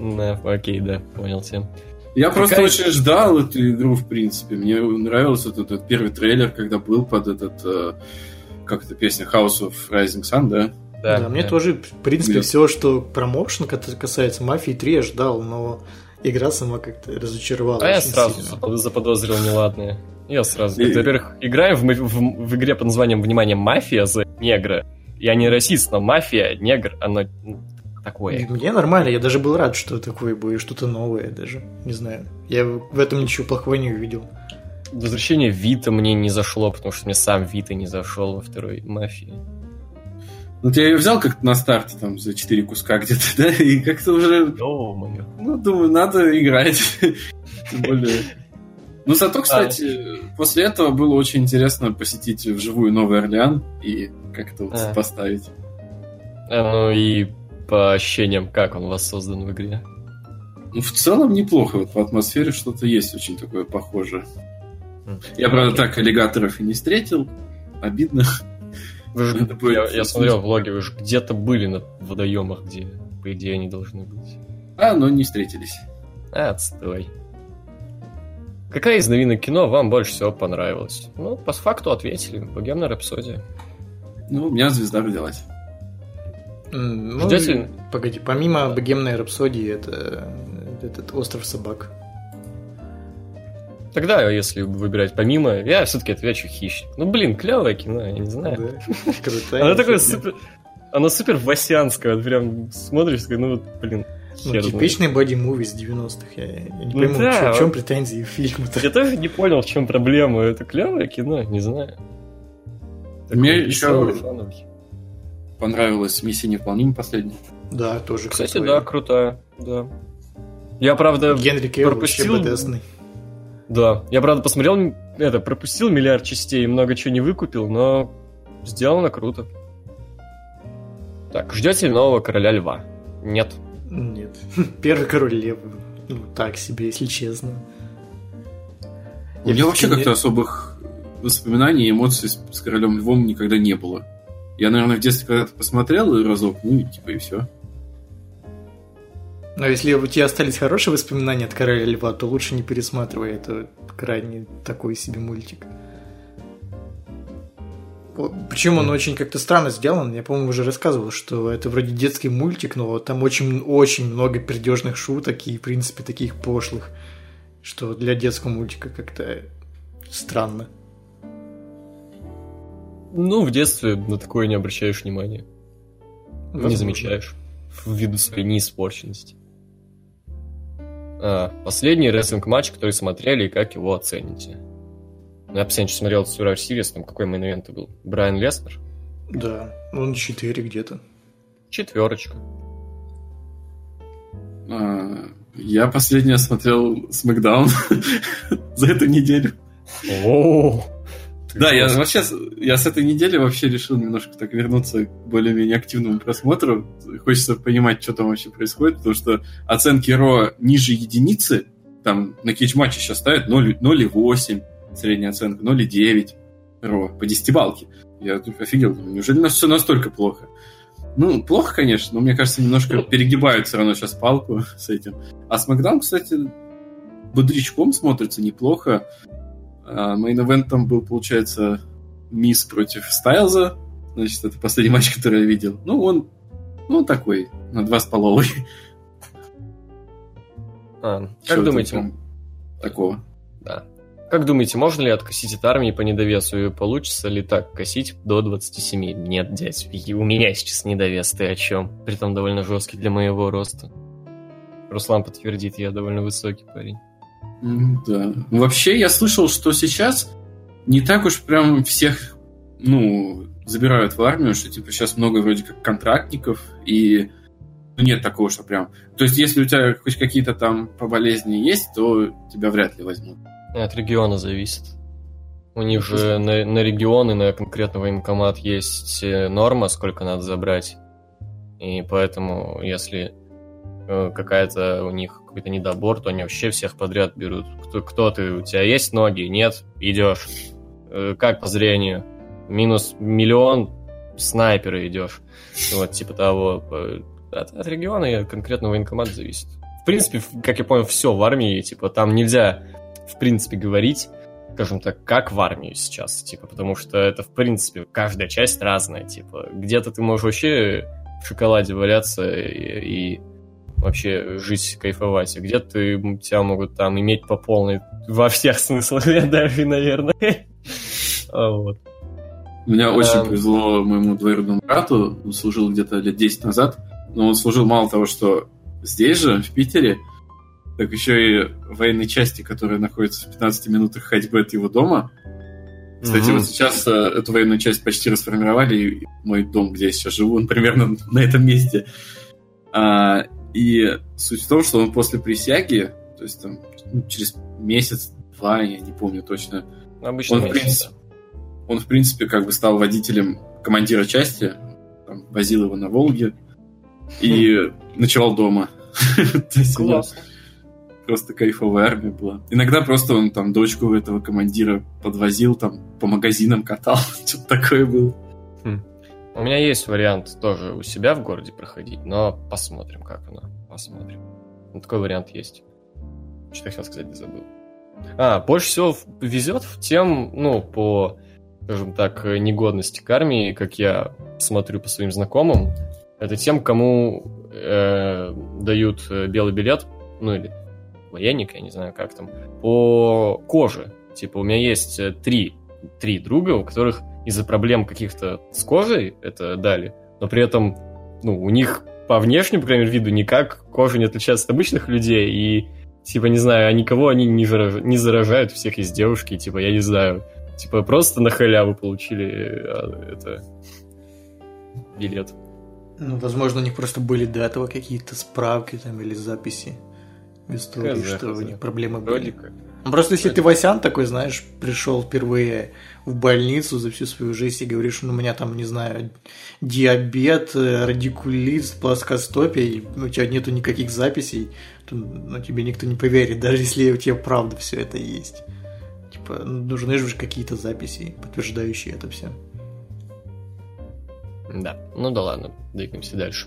Да, окей, да, понял тебя. Я Какая... просто очень ждал эту игру, в принципе. Мне нравился этот, этот первый трейлер, когда был под этот, э, как эта песня, House of Rising Sun, да? Да, да мне да. тоже, в принципе, Нет. все, что промоушен касается Мафии 3, я ждал, но игра сама как-то разочаровала. А я сразу сильно. заподозрил неладное. Я сразу. И... Во-первых, играем в, в, в игре под названием «Внимание, мафия» за негра. Я не расист, но мафия, негр, она ну, такое. Мне нормально, я даже был рад, что такое будет, что-то новое даже. Не знаю. Я в этом ничего плохого не увидел. Возвращение Вита мне не зашло, потому что мне сам Вита не зашел во второй мафии. Ну, я ее взял как-то на старте, там, за четыре куска где-то, да, и как-то уже... Ё-моё. Ну, думаю, надо играть. Тем более... Ну, зато, кстати, а, после этого было очень интересно посетить вживую Новый Орлеан и как-то вот а. поставить. А, ну и по ощущениям, как он воссоздан в игре? Ну, в целом неплохо. Вот по атмосфере что-то есть очень такое похожее. Я, правда, так аллигаторов и не встретил. Обидно. Вы же, я, я смотрел влоги, вы же где-то были на водоемах, где, по идее, они должны быть. А, но не встретились. Отстой. Какая из новинок кино вам больше всего понравилась? Ну, по факту ответили. Богемная рапсодия. Ну, у меня звезда родилась. Ну, Ждете? Погоди, помимо богемной рапсодии, это этот остров собак. Тогда, если выбирать помимо, я все-таки отвечу хищник. Ну, блин, клевое кино, я не знаю. Да, крутое. Оно такое супер... Оно супер васянское, вот прям смотришь, ну вот, блин, ну, типичный боди-муви из 90-х. Я, я не ну, пойму, да, в чем претензии фильма-то. Я тоже не понял, в чем проблема. Это клевое кино, не знаю. Мне еще понравилась миссия невыполнима последняя. Да, тоже. Кстати, крутая. да, крутая, да. Я, правда, Генри Кейл пропустил... Да, я, правда, посмотрел, это, пропустил миллиард частей, много чего не выкупил, но сделано круто. Так, ждете нового Короля Льва? Нет. Нет. Первый Король Лев, ну, так себе, если честно. У меня вообще как-то особых воспоминаний и эмоций с, с Королем Львом никогда не было. Я, наверное, в детстве когда-то посмотрел разок, ну, типа, и все. Но если у тебя остались хорошие воспоминания от Короля Льва, то лучше не пересматривай. Это крайне такой себе мультик. Причем он очень как-то странно сделан. Я, по-моему, уже рассказывал, что это вроде детский мультик, но там очень-очень много пердежных шуток и, в принципе, таких пошлых, что для детского мультика как-то странно. Ну, в детстве на такое не обращаешь внимания. Возможно. Не замечаешь. Ввиду своей неиспорченности. А, последний рестлинг-матч, который смотрели, и как его оцените? Ну, Я постоянно смотрел Survivor Series, там какой мейн был? Брайан Леснар? Да, он 4 где-то. Четверочка. А, Я последнее смотрел Смакдаун за эту неделю. О, Да, я вообще я с этой недели вообще решил немножко так вернуться к более-менее активному просмотру. Хочется понимать, что там вообще происходит, потому что оценки Ро ниже единицы, там на кейдж-матче сейчас ставят 0 0,8, средняя оценка 0,9 Ро по 10 балке. Я офигел, неужели у нас все настолько плохо? Ну, плохо, конечно, но мне кажется, немножко перегибают все равно сейчас палку с этим. А Смакдаун, кстати, бодрячком смотрится неплохо. Мейн-эвентом был, получается, Мисс против Стайлза. Значит, это последний матч, который я видел. Ну, он, ну, он такой, на два с половой. А, как там думаете, прям Такого. да. Как думаете, можно ли откосить от армии по недовесу и получится ли так косить до 27? Нет, дядь, у меня сейчас недовес, ты о чем? Притом довольно жесткий для моего роста. Руслан подтвердит, я довольно высокий парень. Да. Ну, Вообще, я слышал, что сейчас не так уж прям всех, ну, забирают в армию, что, типа, сейчас много вроде как контрактников, и ну, нет такого, что прям... То есть, если у тебя хоть какие-то там по болезни есть, то тебя вряд ли возьмут. От региона зависит. У них же на, на регион и на конкретный военкомат есть э, норма, сколько надо забрать. И поэтому, если какая-то у них какой-то недобор, то они вообще всех подряд берут. Кто, кто ты? У тебя есть ноги? Нет? Идешь. Э, как по зрению? Минус миллион снайпера идешь. Вот, типа того. Э, От, от региона и конкретно военкомат зависит. В принципе, как я понял, все в армии, типа, там нельзя, в принципе, говорить, скажем так, как в армию сейчас, типа, потому что это, в принципе, каждая часть разная, типа, где-то ты можешь вообще в шоколаде валяться и, и вообще жить, кайфовать, а где-то ты- тебя могут там иметь по полной во всех смыслах, даже, наверное. А, Вот. Мне очень Эм. повезло моему двоюродному брату, он служил где-то лет 10 назад, но он служил мало того, что здесь же, в Питере, так еще и военной части, которая находится в 15 минутах ходьбы от его дома. Кстати, Мгм. вот сейчас э, эту военную часть почти расформировали, и мой дом, где я сейчас живу, он примерно на этом месте. А, и суть в том, что он после присяги, то есть там ну, через месяц-два, я не помню точно, Обычно он, в месяц, принципе, он, в принципе, как бы стал водителем командира части, там, возил его на Волге и ночевал дома. Классно. просто кайфовая армия была. Иногда просто он там дочку этого командира подвозил, там по магазинам катал, что-то такое было. У меня есть вариант тоже у себя в городе проходить, но посмотрим, как оно. Посмотрим. Ну, такой вариант есть. Что я хотел сказать, не забыл. А, больше всего везет в тем, ну, по, скажем так, негодности к армии, как я смотрю по своим знакомым, это тем, кому э, дают э, белый билет, ну, или военник, я не знаю, как там, по коже. Типа, у меня есть э, три, три друга, у которых из-за проблем каких-то с кожей это дали, но при этом, ну, у них по внешнему, по крайней мере, виду никак кожа не отличается от обычных людей, и, типа, не знаю, а никого они не, зараж- не заражают, всех из девушки, типа, я не знаю, типа, просто на халяву получили э, это билет. Ну, возможно, у них просто были до этого какие-то справки там или записи истории, Хз, что у них проблемы Вроде были. как. Ну, Просто если ты Васян такой, знаешь, пришел впервые в больницу за всю свою жизнь и говоришь, ну, у меня там, не знаю, диабет, э, радикулит, плоскостопие, и у тебя нету никаких записей, то ну, тебе никто не поверит, даже если у тебя правда все это есть. Типа, ну, нужны же какие-то записи, подтверждающие это все. Да, ну да ладно, двигаемся дальше.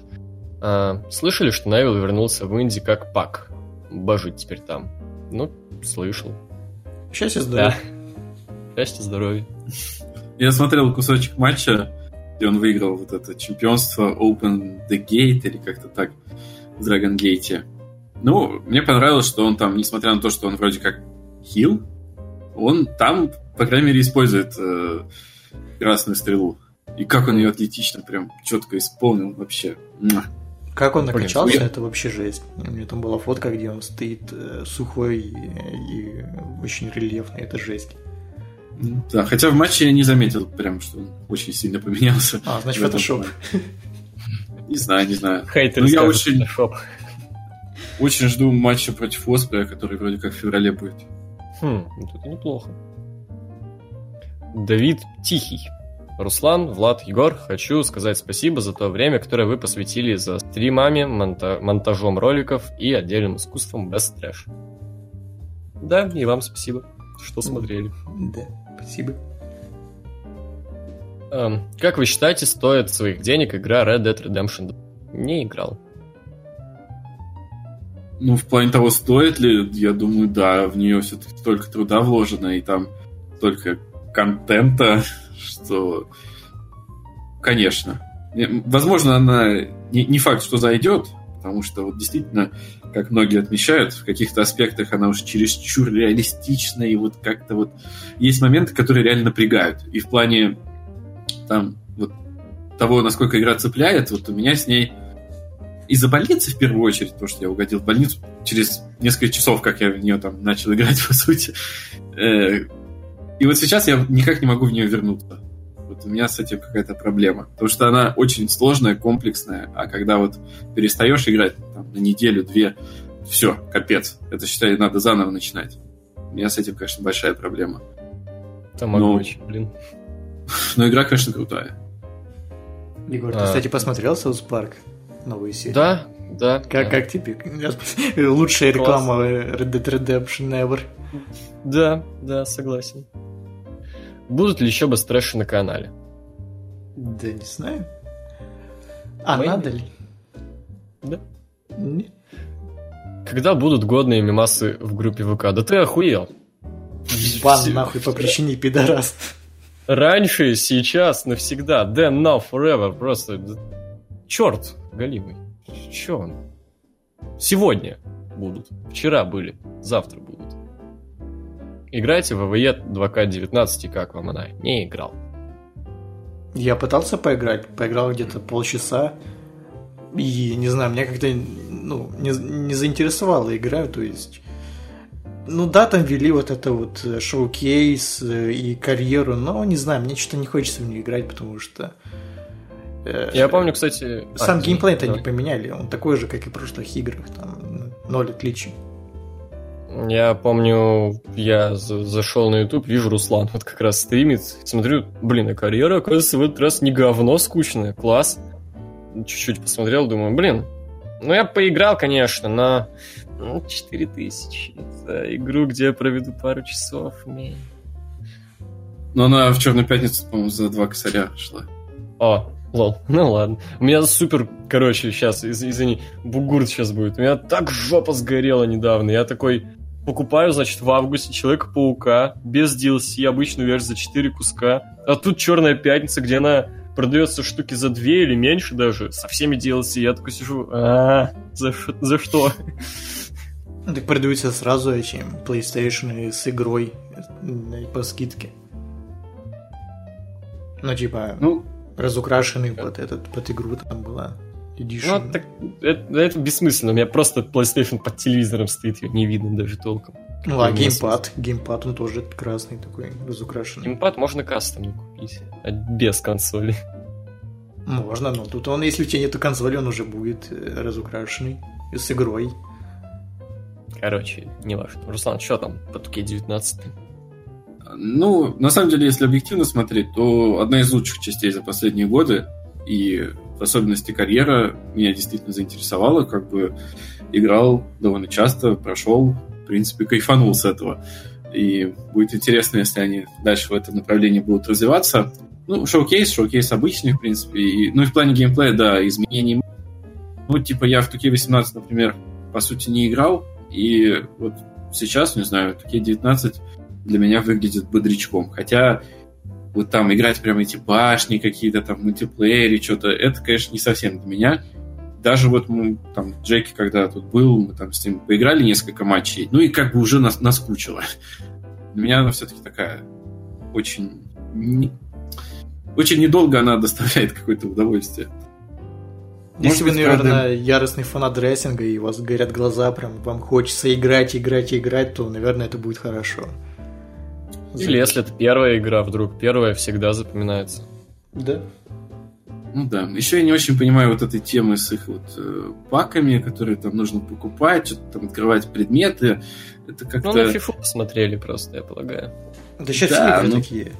А, слышали, что Найвил вернулся в Инди как Пак? Божить теперь там. Ну, слышал. Счастья, Да. здоровья. Счастья, здоровья. Я смотрел кусочек матча, где он выиграл вот это чемпионство Open the Gate, или как-то так, в Dragon Gate. Ну, мне понравилось, что он там, несмотря на то, что он вроде как хил, он там, по крайней мере, использует э, красную стрелу. И как он ее атлетично прям четко исполнил вообще. Как он Блин, накачался, я- это вообще жесть. У меня там была фотка, где он стоит э, сухой и, и очень рельефный, это жесть. Да, хотя в матче я не заметил прям, что он очень сильно поменялся. А, значит, фотошоп. Не знаю, не знаю. Хейтеры Ну, я очень- Photoshop. Очень жду матча против Оспрея, который вроде как в феврале будет. Хм, вот это неплохо. Давид Тихий. Руслан, Влад, Егор, хочу сказать спасибо за то время, которое вы посвятили за стримами, монта- монтажом роликов и отдельным искусством Best Trash. Да, и вам спасибо, что смотрели. Да, спасибо. Эм, как вы считаете, стоит своих денег игра Red Dead Redemption 2? Не играл. Ну, в плане того, стоит ли, я думаю, да, в нее все-таки столько труда вложено, и там столько контента, что, конечно. Не- Возможно, она не, не факт, что зайдет, потому что вот действительно, как многие отмечают, в каких-то аспектах она уж чересчур реалистична, и вот как-то вот есть моменты, которые реально напрягают. И в плане там вот того, насколько игра цепляет, вот у меня с ней из-за больницы в первую очередь, потому что я угодил в больницу через несколько часов, как я в нее там начал играть, по сути. Э, И вот сейчас я никак не могу в нее вернуться. Вот у меня с этим какая-то проблема. Потому что она очень сложная, комплексная, а когда вот перестаешь играть там, на неделю-две, все, капец. Это, считай, надо заново начинать. У меня с этим, конечно, большая проблема. Тамагочи, блин. Но игра, конечно, крутая. Егор, ты, А. кстати, посмотрел South Park? Новую серию? Да, да. Как, да. как тебе? Лучшая Класс. реклама Red Dead Redemption ever. Да, да, согласен. Будут ли еще бы трэши на канале? Да не знаю. А Maybe. надо ли? Да. Не. Когда будут годные мемасы в группе ВК? Да ты охуел. Бан нахуй по причине пидорас. Раньше, сейчас, навсегда. Then, now, forever. Просто черт голимый. Че он? Сегодня будут. Вчера были. Завтра будут. Играйте в ВВЕ 2К19, и как вам она? Не играл. Я пытался поиграть, поиграл где-то полчаса. И, не знаю, меня как-то ну, не, не заинтересовала игра, то есть... Ну да, там вели вот это вот э, шоу-кейс э, и карьеру, но не знаю, мне что-то не хочется в нее играть, потому что... э, Я помню, кстати... Сам а, геймплей-то давай. не поменяли, он такой же, как и в прошлых играх, там ноль отличий. Я помню, я за- зашел на YouTube, вижу Руслан вот как раз стримит, смотрю, блин, а карьера, оказывается, в этот раз не говно скучная, класс. Чуть-чуть посмотрел, думаю, блин, ну я поиграл, конечно, но ну, 4000 за игру, где я проведу пару часов, не. Но она в Черную пятницу, по-моему, за два косаря шла. О, лол, ну ладно. У меня супер, короче, сейчас, из- извини, бугурт сейчас будет. У меня так жопа сгорела недавно. Я такой покупаю, значит, в августе Человека-паука без DLC, обычную версию за 4 куска. А тут Черная пятница, где она продается штуки за 2 или меньше даже, со всеми DLC. Я такой сижу, а за, за что? Ну, Так продаются сразу эти PlayStation с игрой э, по скидке. Ну, типа, Ну, разукрашенный под этот, под игру там была. Edition. Ну, так, это, это бессмысленно. У меня просто PlayStation под телевизором стоит, ее не видно даже толком. Ну, а геймпад? Геймпад, он тоже красный такой, разукрашенный. Геймпад можно кастомный купить, а без консоли. Можно, но тут он, если у тебя нету консоли, он уже будет э, разукрашенный. С игрой. Короче, не важно. Руслан, что там по 2К19? Ну, на самом деле, если объективно смотреть, то одна из лучших частей за последние годы, и особенности карьера, меня действительно заинтересовала, как бы играл довольно часто, прошел, в принципе, кайфанул с этого. И будет интересно, если они дальше в этом направлении будут развиваться. Ну, шоу-кейс, шоу-кейс обычный, в принципе. И, ну, и в плане геймплея, да, изменений. Ну, типа, я в 2К18, например, по сути, не играл, и вот сейчас, не знаю, 2К19 для меня выглядит бодрячком. Хотя вот там играть прям эти башни какие-то там в мультиплеере, что-то, это, конечно, не совсем для меня. Даже вот мы, там, Джеки, когда тут был, мы там с ним поиграли несколько матчей, ну и как бы уже нас, наскучило. Для меня она все-таки такая очень... Не, очень недолго она доставляет какое-то удовольствие. Если вы, наверное, правда... яростный фанат рестлинга, и у вас горят глаза, прям вам хочется играть, играть, играть, то, наверное, это будет хорошо. Или если это первая игра, вдруг первая всегда запоминается. Да. Ну да. Еще я не очень понимаю вот этой темы с их вот э, паками, которые там нужно покупать, что-то там открывать предметы. Это как-то... Ну, на FIFA посмотрели просто, я полагаю. Да сейчас да, все игры ну... такие.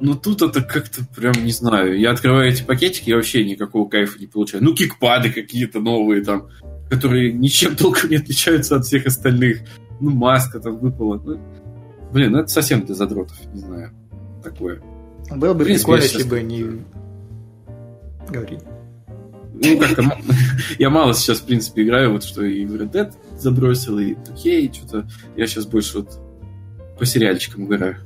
Ну тут это как-то прям не знаю. Я открываю эти пакетики, я вообще никакого кайфа не получаю. Ну, кикпады какие-то новые там, которые ничем толком не отличаются от всех остальных. Ну, маска там выпала. Ну, блин, ну это совсем для задротов, не знаю. Такое. Было бы прикольно, если бы не... Говори. Ну, как-то... я мало сейчас, в принципе, играю, вот что и в Red Dead забросил, и окей, что-то... Я сейчас больше вот по сериальчикам играю.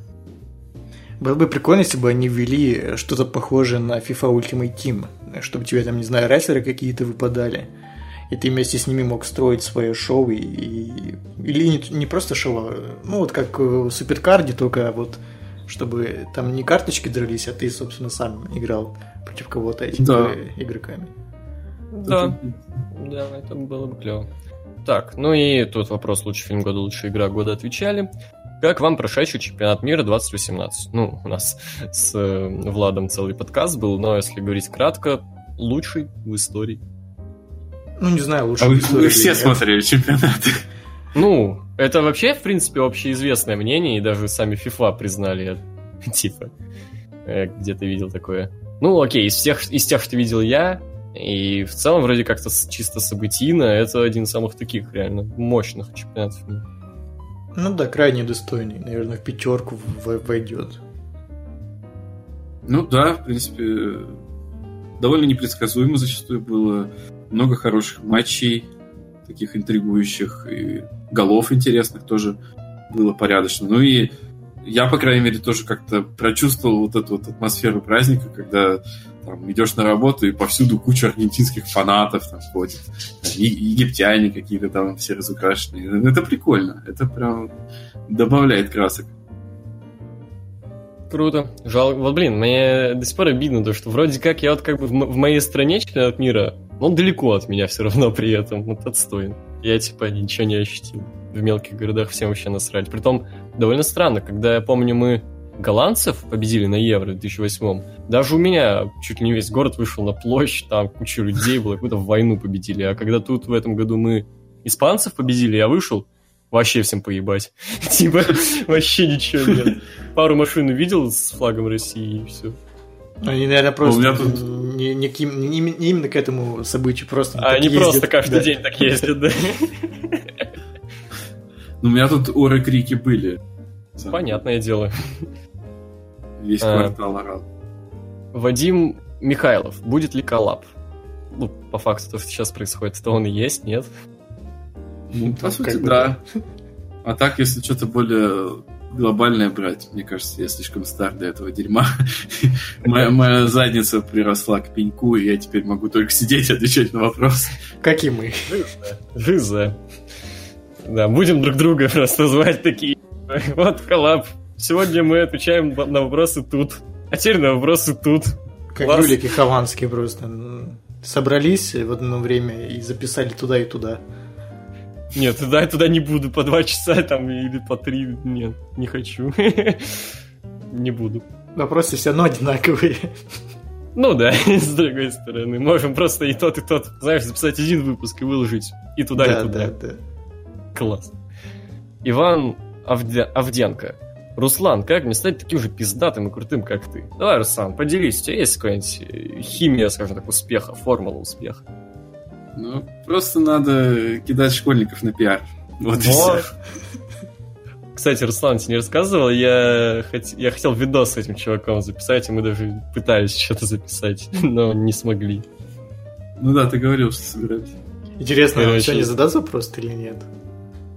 Было бы прикольно, если бы они ввели что-то похожее на FIFA Ultimate Team, чтобы тебе там, не знаю, рестлеры какие-то выпадали, и ты вместе с ними мог строить свое шоу, и, и, или не, не просто шоу, а, ну вот как в Суперкарде, только вот чтобы там не карточки дрались, а ты, собственно, сам играл против кого-то этими да. игроками. Да, да, это было бы клево. Так, ну и тут вопрос лучший фильм года, лучшая игра года отвечали. Как вам прошедший чемпионат мира 2018? Ну, у нас с э, Владом целый подкаст был, но если говорить кратко, лучший в истории. Ну, не знаю, лучший а в истории. Вы все смотрели чемпионаты. Ну, это вообще, в принципе, общеизвестное мнение, и даже сами FIFA признали. Типа, э, где-то видел такое. Ну, окей, из всех, из тех, что видел я, и в целом вроде как-то чисто событийно, это один из самых таких реально мощных чемпионатов. Ну да, крайне достойный. Наверное, в пятерку войдет. Ну да, в принципе, довольно непредсказуемо зачастую было. Много хороших матчей, таких интригующих, и голов интересных тоже было порядочно. Ну и я, по крайней мере, тоже как-то прочувствовал вот эту вот атмосферу праздника, когда там, идешь на работу, и повсюду куча аргентинских фанатов там ходит. И, египтяне какие-то там все разукрашенные. Это прикольно. Это прям добавляет красок. Круто. Жалко. Вот, блин, мне до сих пор обидно, то, что вроде как я вот как бы в, в моей стране чемпионат мира, но он далеко от меня все равно при этом. Вот отстой. Я типа ничего не ощутил. В мелких городах всем вообще насрать. Притом довольно странно, когда я помню, мы голландцев победили на Евро в 2008 даже у меня чуть ли не весь город вышел на площадь, там куча людей было, какую-то войну победили. А когда тут в этом году мы испанцев победили, я вышел, вообще всем поебать. Типа, вообще ничего нет. Пару машин увидел с флагом России и все. Они, наверное, просто тут... не, не, не, не именно к этому событию, просто а Они ездят. просто каждый да. день так ездят, да. Ну, у меня тут оры крики были. Понятное дело. Весь а. квартал орал. Вадим Михайлов. Будет ли коллаб? Ну, по факту, то, что сейчас происходит, то он и есть, нет? Ну, по сути, да. А так, если что-то более глобальное брать, мне кажется, я слишком стар для этого дерьма. моя, моя задница приросла к пеньку, и я теперь могу только сидеть и отвечать на вопросы. Как и мы. Жиза. Да, будем друг друга просто звать такие. Вот коллаб. Сегодня мы отвечаем на вопросы тут. А теперь на вопросы тут. Как Класс. Юлик и Хованский просто собрались в одно время и записали туда и туда. Нет, туда и туда не буду по два часа там или по три. Нет, не хочу. Не буду. Вопросы все равно одинаковые. Ну да, с другой стороны. Можем просто и тот, и тот, знаешь, записать один выпуск и выложить и туда, да, и туда. Да, да. Класс. Иван Авдя... Авденко. Руслан, как мне стать таким же пиздатым и крутым, как ты? Давай, Руслан, поделись, у тебя есть какая-нибудь химия, скажем так, успеха, формула успеха? Ну, просто надо кидать школьников на пиар. Вот, вот. и все. Кстати, Руслан, тебе не рассказывал, я, хот... я хотел видос с этим чуваком записать, и мы даже пытались что-то записать, но не смогли. Ну да, ты говорил, что собираешься. Интересно, Короче... он сегодня задаст вопрос или нет?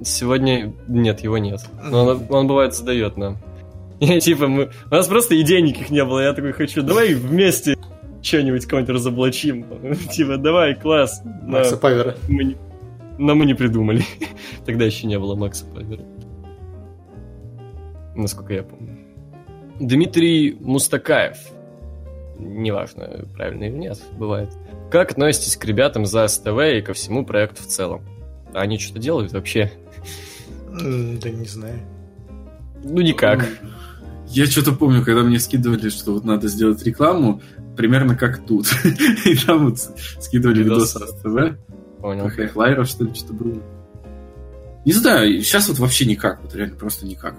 Сегодня нет, его нет. Но он, он бывает задает нам. И типа, мы... у нас просто идей никаких не было. Я такой хочу, давай вместе что-нибудь кого-нибудь разоблачим. Типа, давай, класс. Макса Павера. Но мы не придумали. Тогда еще не было Макса Павера. Насколько я помню. Дмитрий Мустакаев. Неважно, правильно или нет, бывает. Как относитесь к ребятам за СТВ и ко всему проекту в целом? Они что-то делают вообще? Да не знаю. Ну, никак. Я что-то помню, когда мне скидывали, что вот надо сделать рекламу, примерно как тут. И там вот скидывали Видос. с ТВ. Понял. Хайхлайеров, что ли, что-то было. Не знаю, сейчас вот вообще никак, вот реально просто никак.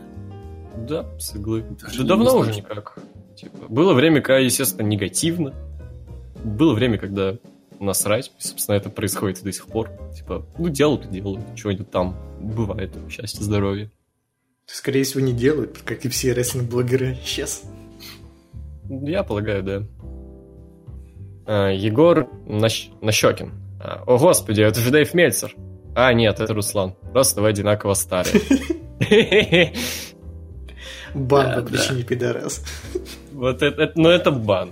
Да, с иглы. Даже Да давно уже никак. Типа, было время, когда, естественно, негативно. Было время, когда насрать. Собственно, это происходит и до сих пор. Типа, ну, делают и делают. Чего-нибудь там бывает. Счастье, здоровье. Скорее всего, не делают, как и все рестлинг-блогеры сейчас. Я полагаю, да. А, Егор Нащ... Нащекин. А, О, господи, это же Дэйв Мельцер. А, нет, это Руслан. Просто вы одинаково старые. Бан по причине пидорас. Вот это, это- ну это бан.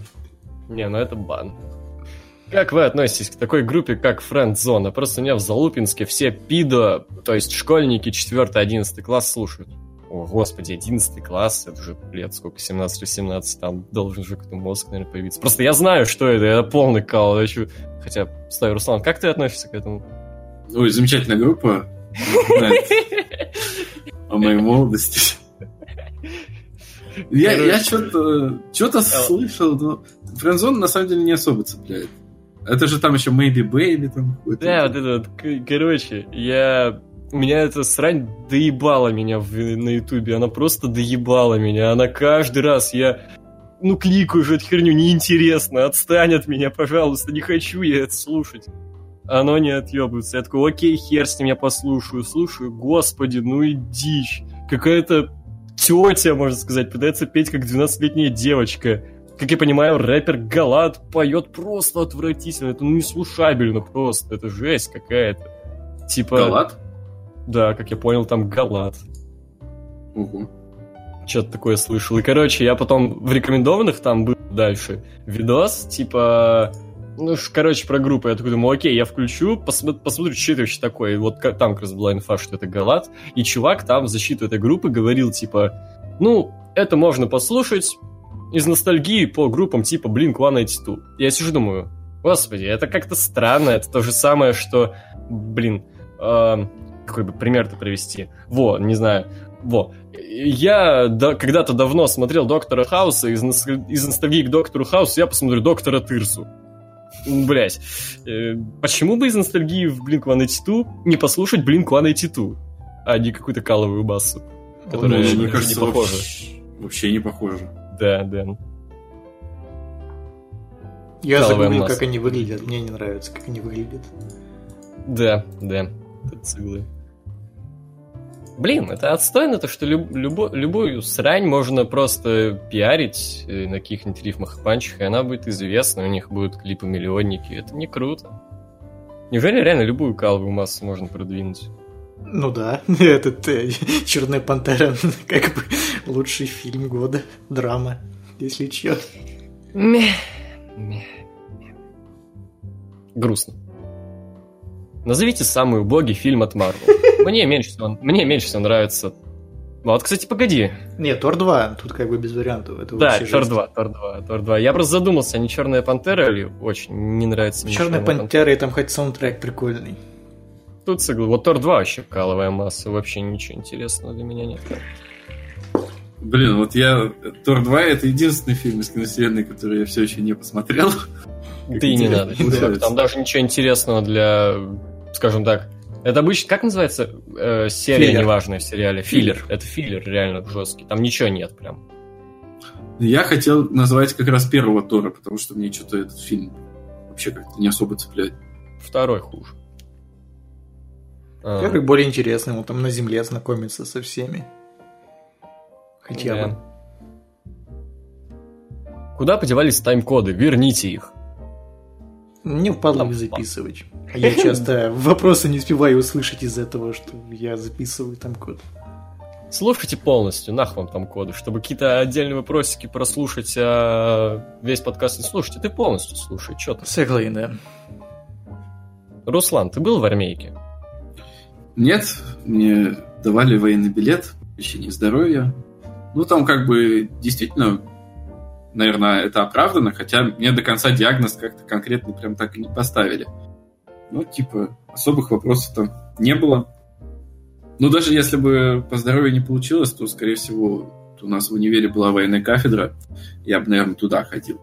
Не, ну это бан. Как вы относитесь к такой группе, как Френд-зона? Просто у меня в Залупинске все пидо, то есть школьники 4-11 класс слушают. О, господи, 11 класс, это уже лет сколько, 17-18, там должен же какой-то мозг, наверное, появиться. Просто я знаю, что это, это полный кал. я чу- Хотя, стой, Руслан, как ты относишься к этому? Ой, замечательная группа. О моей молодости. Я, я что-то что-то слышал, но Френдзон на самом деле не особо цепляет. Это же там еще Maybe Baby там. Да, вот это вот, короче, я... Меня эта срань доебала меня в- на ютубе, она просто доебала меня, она каждый раз, я... Ну, кликаю уже эту херню, неинтересно, отстань от меня, пожалуйста, не хочу я это слушать. Оно не отъебывается. Я такой, окей, хер с ним, я послушаю, слушаю, господи, ну и дичь. Какая-то тетя, можно сказать, пытается петь как 12-летняя девочка. Как я понимаю, рэпер Галат поет просто отвратительно. Это ну неслушабельно просто. Это жесть какая-то. Типа... Галат? Да, как я понял, там Галат. Ого. Что-то такое слышал. И, короче, я потом в рекомендованных там был дальше видос, типа... Ну, короче, про группу. Я такой думаю, окей, я включу, посмо- посмотрю, что это вообще такое. И вот там как раз была инфа, что это Галат. И чувак там в защиту этой группы говорил, типа, ну, это можно послушать из ностальгии по группам типа Blink-182. Я сижу думаю, господи, это как-то странно. Это то же самое, что, блин, эм, какой бы пример-то привести? Во, не знаю. Во. Я да- когда-то давно смотрел Доктора Хауса, из, из ностальгии к Доктору Хаусу я посмотрю Доктора Тырсу. Блять. почему бы из ностальгии в Blink-182 не послушать Blink-182, а не какую-то каловую басу? Которая Ну, мне не кажется, похожа. вообще, вообще не похоже. Да, да. Я Каловая загуглил, масса. как они выглядят. Мне не нравится, как они выглядят. Да, да. Это циглы. Блин, это отстойно, то, что люб- любо- любую срань можно просто пиарить э, на каких-нибудь рифмах и панчах, и она будет известна, у них будут клипы-миллионники. Это не круто. Неужели реально любую каловую массу можно продвинуть? Ну да, этот э, Черная пантера, как бы лучший фильм года, драма, если чё. Грустно. Назовите самый убогий фильм от Марвел. Мне меньше всего, мне меньше всего нравится... Вот, кстати, погоди. Нет, Тор 2, тут как бы без вариантов. Это Да, Тор жесть. 2, Тор 2, Тор 2. Я просто задумался, не Черная Пантера или очень не нравится мне Черная Чёрная пантера и там хоть саундтрек прикольный. Тут сыгл. Вот Тор 2 вообще каловая масса, вообще ничего интересного для меня нет. Блин, вот я... Тор 2 это единственный фильм из киновселенной, который я все еще не посмотрел. Да и не надо. Там даже ничего интересного для, скажем так, это обычно, как называется э, серия Филлер. неважная в сериале? Филлер. Это филлер реально жесткий. Там ничего нет прям. Я хотел назвать как раз первого Тора, потому что мне что-то этот фильм вообще как-то не особо цепляет. Второй хуже. А, Первый более интересный, он там на земле знакомится со всеми. Хотя бы. да. Куда подевались тайм-коды? Верните их. Мне впадло Там их записывать. А я часто вопросы не успеваю услышать из-за того, что я записываю там код. Слушайте полностью, нах вам там коды, чтобы какие-то отдельные вопросики прослушать, а весь подкаст не слушайте. Ты полностью слушай, что ты. Согласен, да. Руслан, ты был в армейке? Нет, мне давали военный билет, лечение здоровья. Ну, там как бы действительно, наверное, это оправдано, хотя мне до конца диагноз как-то конкретно прям так и не поставили. Ну, типа, особых вопросов там не было. Ну, даже если бы по здоровью не получилось, то, скорее всего, у нас в универе была военная кафедра, я бы, наверное, туда ходил.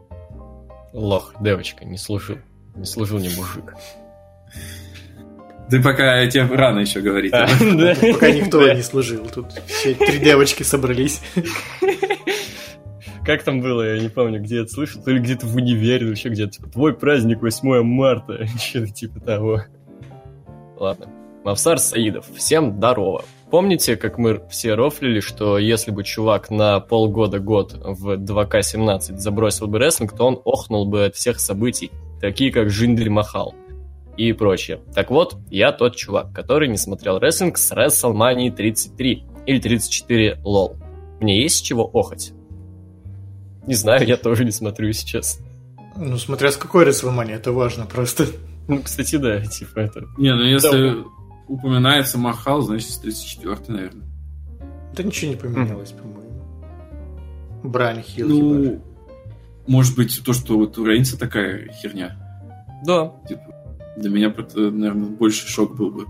Лох, девочка, не служил. Не служил не мужик. Да пока тебе рано еще говорить. А. Пока никто не служил. Тут все три девочки собрались. Как там было, я не помню, где это слышал, то ли где-то в универе, вообще где-то, типа, твой праздник 8 марта, что-то типа того. Ладно. Мавсар Саидов, всем здорово. Помните, как мы все рофлили, что если бы чувак на полгода-год в 2К17 забросил бы рестлинг, то он охнул бы от всех событий, такие как Жиндель Махал и прочее. Так вот, я тот чувак, который не смотрел рестлинг с WrestleMania 33 или 34 лол. Мне есть чего охать? Не знаю, я тоже не смотрю сейчас. Ну, смотря с какой WrestleMania, это важно просто. Ну, кстати, да, типа это... Не, ну если упоминается Махал, значит, с 34-й, наверное. Да ничего не поменялось, по-моему. Брайан Хилл. Ну, может быть, то, что вот у Рейнса такая херня. Да. Типа, для меня, наверное, больше шок был бы.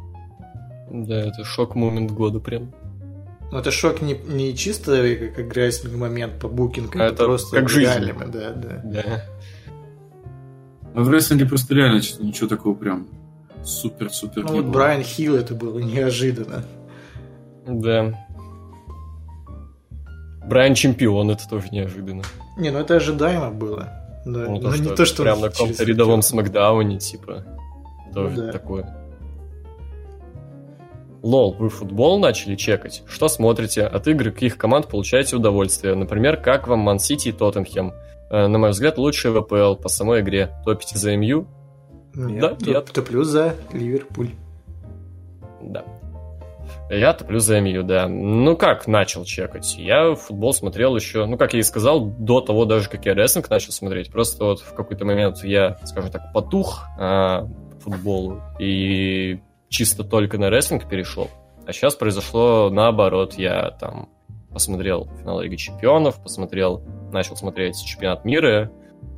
Да, это шок-момент года прям. Ну, это шок не, не чисто как грязный момент по букингу, А это, это просто как жизнь. да, да. Да. А в рестлинге просто реально что-то ничего такого прям супер-супер Ну не вот было. Брайан Хилл это было неожиданно. Да. Брайан чемпион, это тоже неожиданно. Не, ну это ожидаемо было. Да. Ну, но то, не что то, что прям на каком-то рядовом смакдауне, типа. Тоже Ну да. такое. Лол, вы футбол начали чекать? Что смотрите? От игр каких команд получаете удовольствие? Например, как вам Ман Сити и Тоттенхэм? Э, На мой взгляд, лучший ВПЛ по самой игре. Топите за МЮ? Нет, Да, то- нет. то плюс за Ливерпуль. Да. Я топлю за МЮ, да. Ну как начал чекать? Я футбол смотрел еще, ну как я и сказал, до того даже, как я рестлинг начал смотреть. Просто вот в какой-то момент я, скажем так, потух а, футболу и чисто только на рестлинг перешел. А сейчас произошло наоборот. Я там посмотрел финал Лиги Чемпионов, посмотрел, начал смотреть чемпионат мира,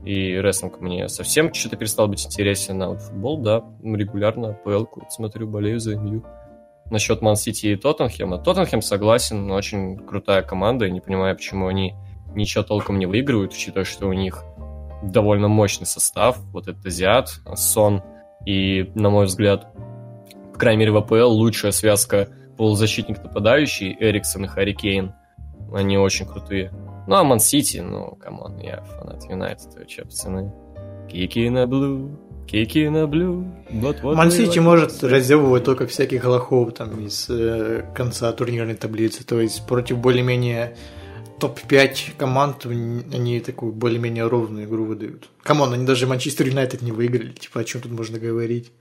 и рестлинг мне совсем что-то перестал быть интересен, а вот футбол, да, регулярно ПЛ смотрю, болею за МЮ. Насчет Ман Сити и Тоттенхэма. Тоттенхэм согласен, очень крутая команда, и не понимаю, почему они ничего толком не выигрывают, учитывая, что у них довольно мощный состав. Вот этот Азиат, Сон, и, на мой взгляд, крайней мере, в АПЛ лучшая связка полузащитник-нападающий, Эриксон и Харри Кейн. Они очень крутые. Ну, а Ман Сити, ну, come on, я фанат Юнайтед, вы че, пацаны? Кик ин а блю, кики на блю, вот вот. Ман-Сити может разъебывать только всяких лохов там из э, конца турнирной таблицы. То есть против более-менее топ-5 команд они такую более-менее ровную игру выдают. Come on, они даже Манчестер Юнайтед не выиграли. Типа, о чем тут можно говорить?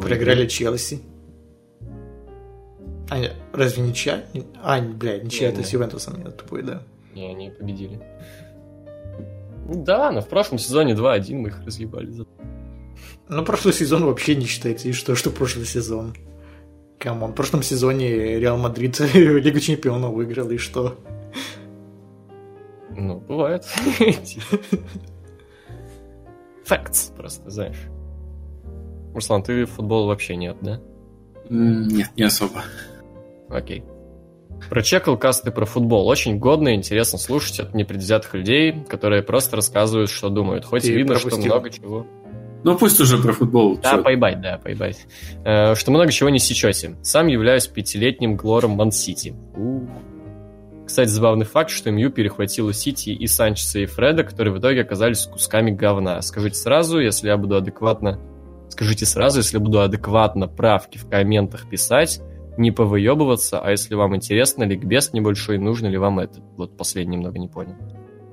Проиграли Челси. А, разве ничья? А, блядь, ничья это с Ювентусом, я тупой, да. Не, они победили. Да, но в прошлом сезоне 2-1 мы их разъебали. Ну, прошлый сезон вообще не считается. И что, что прошлый сезон? Come on, в прошлом сезоне Реал Мадрид Лигу Чемпионов выиграл, и что? Ну, бывает. Facts, просто, знаешь. Руслан, ты в футбол вообще нет, да? Нет, не особо. Окей. Прочекал касты про футбол. Очень годно и интересно слушать от непредвзятых людей, которые просто рассказывают, что думают. Хоть Ты и видно, что пропустил. много чего. Ну пусть уже про футбол. Да, поебать, да, поебать. Э, что много чего не сечете. Сам являюсь пятилетним глором Ман-Сити. У. Кстати, забавный факт, что МЮ перехватила Сити и Санчеса и Фреда, которые в итоге оказались кусками говна. Скажите сразу, если я буду адекватно... Скажите сразу, если буду адекватно правки в комментах писать, не повыебываться, а если вам интересно, ликбез небольшой, нужно ли вам это? Вот последний немного не понял.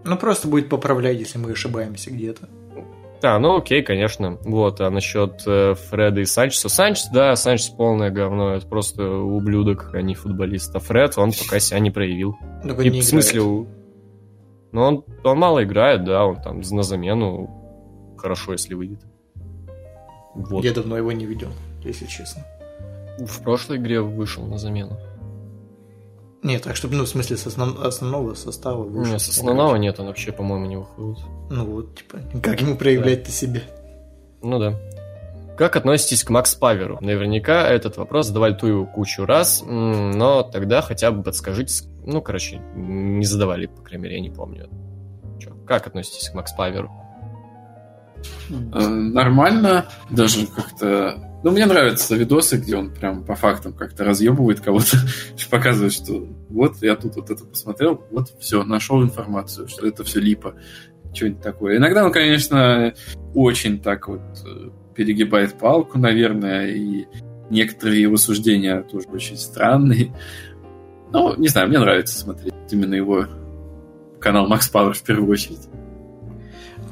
Ну, просто будет поправлять, если мы ошибаемся где-то. А, ну окей, конечно. Вот, а насчет э, Фреда и Санчеса. Санчес, да, Санчес полное говно. Это просто ублюдок, а не футболист. А Фред, он пока себя не проявил. И не в смысле, у- ну он, он мало играет, да, он там на замену хорошо, если выйдет. Вот. Я давно его не видел, если честно. В прошлой игре вышел на замену. Нет, так чтобы, ну, в смысле, с основ- основного состава вышел. Нет, с основного нет, он вообще, по-моему, не выходит. Ну вот, типа, как ему проявлять-то себя? Ну да. Как относитесь к Макс Паверу? Наверняка этот вопрос задавали ту кучу раз, но тогда хотя бы подскажите, ну, короче, не задавали, по крайней мере, я не помню. Чё, как относитесь к Макс Паверу? Э, Нормально, даже как-то... Ну, мне нравятся видосы, где он прям по фактам как-то разъебывает кого-то, показывает, что вот я тут вот это посмотрел, вот все, нашел информацию, что это все липа, что-нибудь такое. Иногда он, конечно, очень так вот э, перегибает палку, наверное, и некоторые его суждения тоже очень странные. Ну, не знаю, мне нравится смотреть именно его канал Макс Пауэр в первую очередь.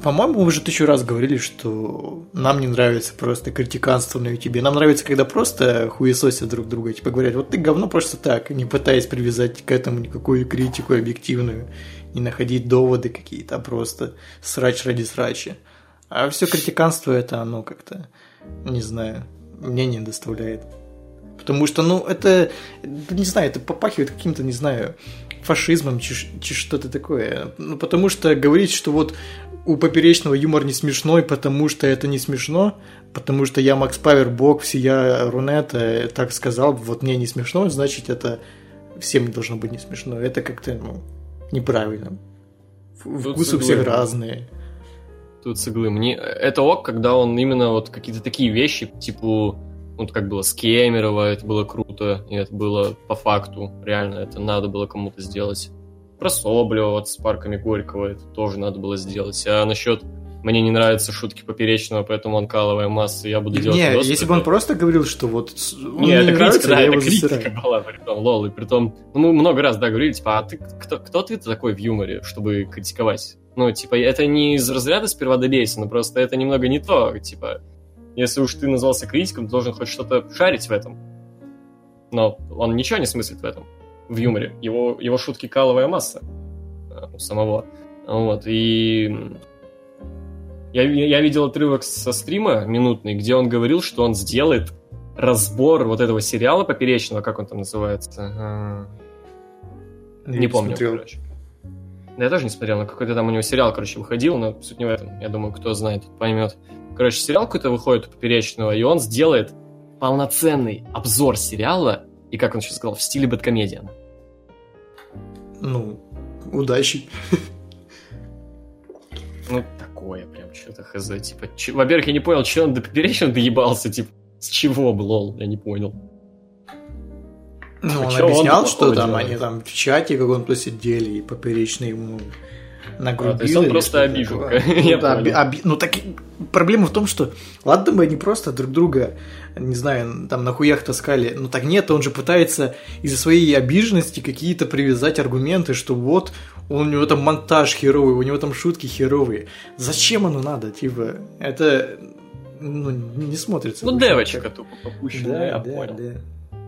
По-моему, мы уже тысячу раз говорили, что нам не нравится просто критиканство на YouTube. Нам нравится, когда просто хуесосят друг друга. Типа говорят, вот ты говно просто так, не пытаясь привязать к этому никакую критику объективную, не находить доводы какие-то, а просто срач ради срача. А все критиканство это оно как-то, не знаю, мне не доставляет. Потому что, ну, это, не знаю, это попахивает каким-то, не знаю, фашизмом, чи, чи что-то такое. Ну, потому что говорить, что вот у поперечного юмор не смешной, потому что это не смешно, потому что я Макс Павер, бог, всея Рунета, так сказал, вот мне не смешно, значит, это всем не должно быть не смешно. Это как-то, ну, неправильно. Вкусы у всех разные. Тут с иглы. Мне... Это ок, когда он именно вот какие-то такие вещи, типа, вот как было с Кемерово, это было круто, и это было по факту, реально, это надо было кому-то сделать. Про Соболева вот с парками Горького это тоже надо было сделать. А насчет мне не нравятся шутки поперечного, поэтому он каловая масса, я буду делать Не, видосы», если бы он просто говорил, что вот он Не, мне это не нравится, критика, да, я это критика засираю. была, притом, лол, и притом, ну, мы много раз, да, говорили, типа, а ты, кто, кто ты такой в юморе, чтобы критиковать? Ну, типа, это не из разряда сперва добейся, но просто это немного не то, типа, если уж ты назвался критиком, ты должен хоть что-то шарить в этом. Но он ничего не смыслит в этом, в юморе. Его, его шутки каловая масса э, у самого. Вот, и я, я видел отрывок со стрима минутный, где он говорил, что он сделает разбор вот этого сериала поперечного, как он там называется. А, Я Не помню, смотрел. короче. Да я тоже не смотрел, но какой-то там у него сериал, короче, выходил, но суть не в этом. Я думаю, кто знает, поймет. Короче, сериал какой-то выходит у Поперечного, и он сделает полноценный обзор сериала, и, как он сейчас сказал, в стиле бэткомедиана. Ну, удачи. Ну, такое прям что-то хз. Типа, че- во-первых, я не понял, че он до Поперечного доебался, типа, с чего лол, я не понял. Ну, А он он объяснял, такого что там делает? они там в чате каком-то сидели и поперечный ему нагрубил. А, то есть он просто обиженка. Ну, да, оби- оби- ну так проблема в том, что ладно бы они просто друг друга, не знаю, там на хуях таскали, но так нет, он же пытается из-за своей обиженности какие-то привязать аргументы, что вот у него там монтаж херовый, у него там шутки херовые. Зачем оно надо? Типа, это ну, не смотрится. Ну, девочка тупо попущенная, Да, я да, понял. да.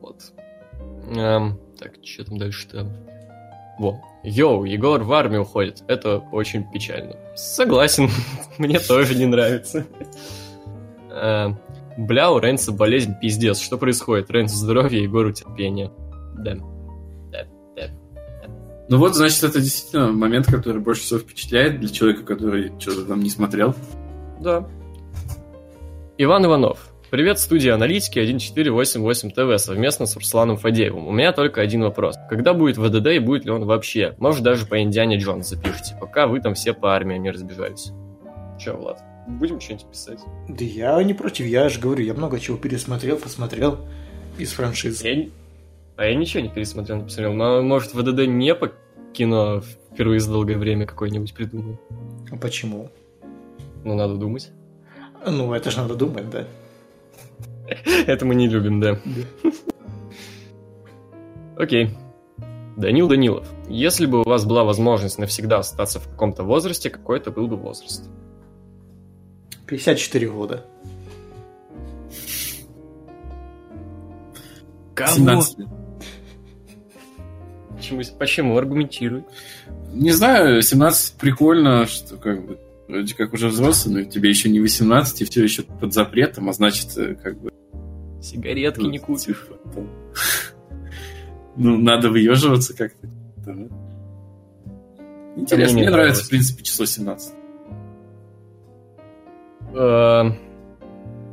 Вот. Эм, так, что там дальше-то? Во. Йоу, Егор в армию уходит. Это очень печально. Согласен, мне тоже не нравится. Эм, Бля, у Рейнса болезнь пиздец. Что происходит? Рейнс здоровье, Егору терпение. Да. Ну вот, значит, это действительно момент, который больше всего впечатляет для человека, который что-то там не смотрел. Да. Иван Иванов. Привет, студия аналитики 1488 ТВ совместно с Русланом Фадеевым. У меня только один вопрос. Когда будет ВДД и будет ли он вообще? Может, даже по Индиане Джонс запишите, пока вы там все по армии не разбежались. Че, Влад, будем что-нибудь писать? Да я не против, я же говорю, я много чего пересмотрел, посмотрел из франшиз. Я... А я ничего не пересмотрел, не посмотрел. Но, может, ВДД не по кино впервые за долгое время какое-нибудь придумал? А почему? Ну, надо думать. Ну, это же надо думать, да. Это мы не любим, да. Окей. Данил Данилов, если бы у вас была возможность навсегда остаться в каком-то возрасте, какой это был бы возраст? 54 года. Кого? 17 лет. Почему? Почему? Аргументируй. Не знаю, 17 прикольно, что как бы вроде как уже взрослый, но тебе еще не 18, и все еще под запретом, а значит, э, как бы... Сигаретки не купишь. типа, Ну, надо выеживаться как-то. Да. Интересно, мне не мне нравится, в принципе, число 17. Э,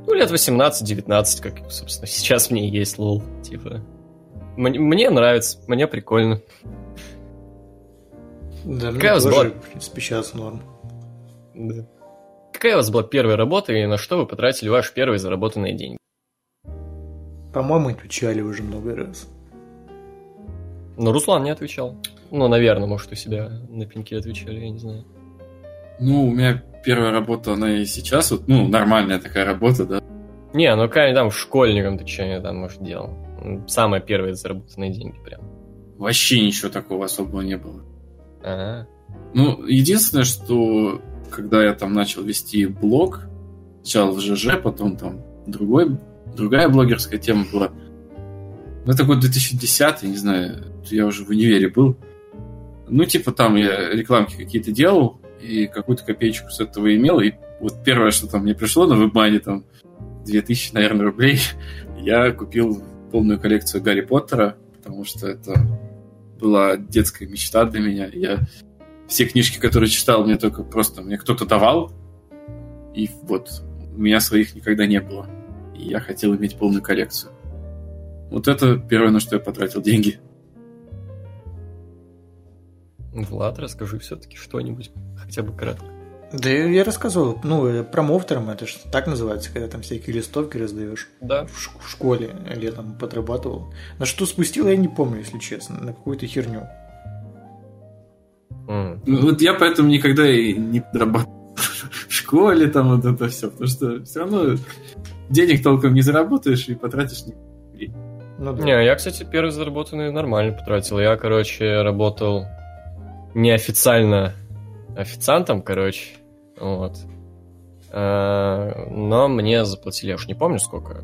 Ну, лет 18-19, как, собственно, сейчас мне есть лол. Типа, мне, мне нравится, мне прикольно. Да, Какая у вас была? в принципе, сейчас норм. Да. Какая у вас была первая работа и на что вы потратили ваши первые заработанные деньги? По-моему, отвечали уже много раз. Ну, Руслан не отвечал. Ну, наверное, может, у себя на пеньке отвечали, я не знаю. Ну, у меня первая работа, она и сейчас, вот, ну, нормальная такая работа, да. Не, ну какая там школьником ты что там, может, делал? М, Самые первые заработанные деньги прям. Вообще ничего такого особого не было. Ага. Ну, единственное, что когда я там начал вести блог, сначала в ЖЖ, потом там другой, другая блогерская тема была. Ну, это год 2010, не знаю, я уже в универе был. Ну, типа там я рекламки какие-то делал, и какую-то копеечку с этого имел, и вот первое, что там мне пришло на вебмане, там 2000, наверное, рублей, я купил полную коллекцию Гарри Поттера, потому что это была детская мечта для меня. Я все книжки, которые читал, мне только просто мне кто-то давал, и вот у меня своих никогда не было. И я хотел иметь полную коллекцию. Вот это первое, на что я потратил деньги. Влад, расскажи все-таки что-нибудь, хотя бы кратко. Да я рассказывал, ну, э, промоутером, это же так называется, когда там всякие листовки раздаешь. Да. В, ш- в школе летом подрабатывал. На что спустил, я не помню, если честно, на какую-то херню. М. Ну, Вот я поэтому никогда и не подрабатывал в школе, там вот это все, потому что все равно денег толком не заработаешь и потратишь не Ну да. Не, я, кстати, первый заработанный нормально потратил. Я, короче, работал неофициально официантом, короче. Вот. А, Но мне заплатили, я уж не помню сколько.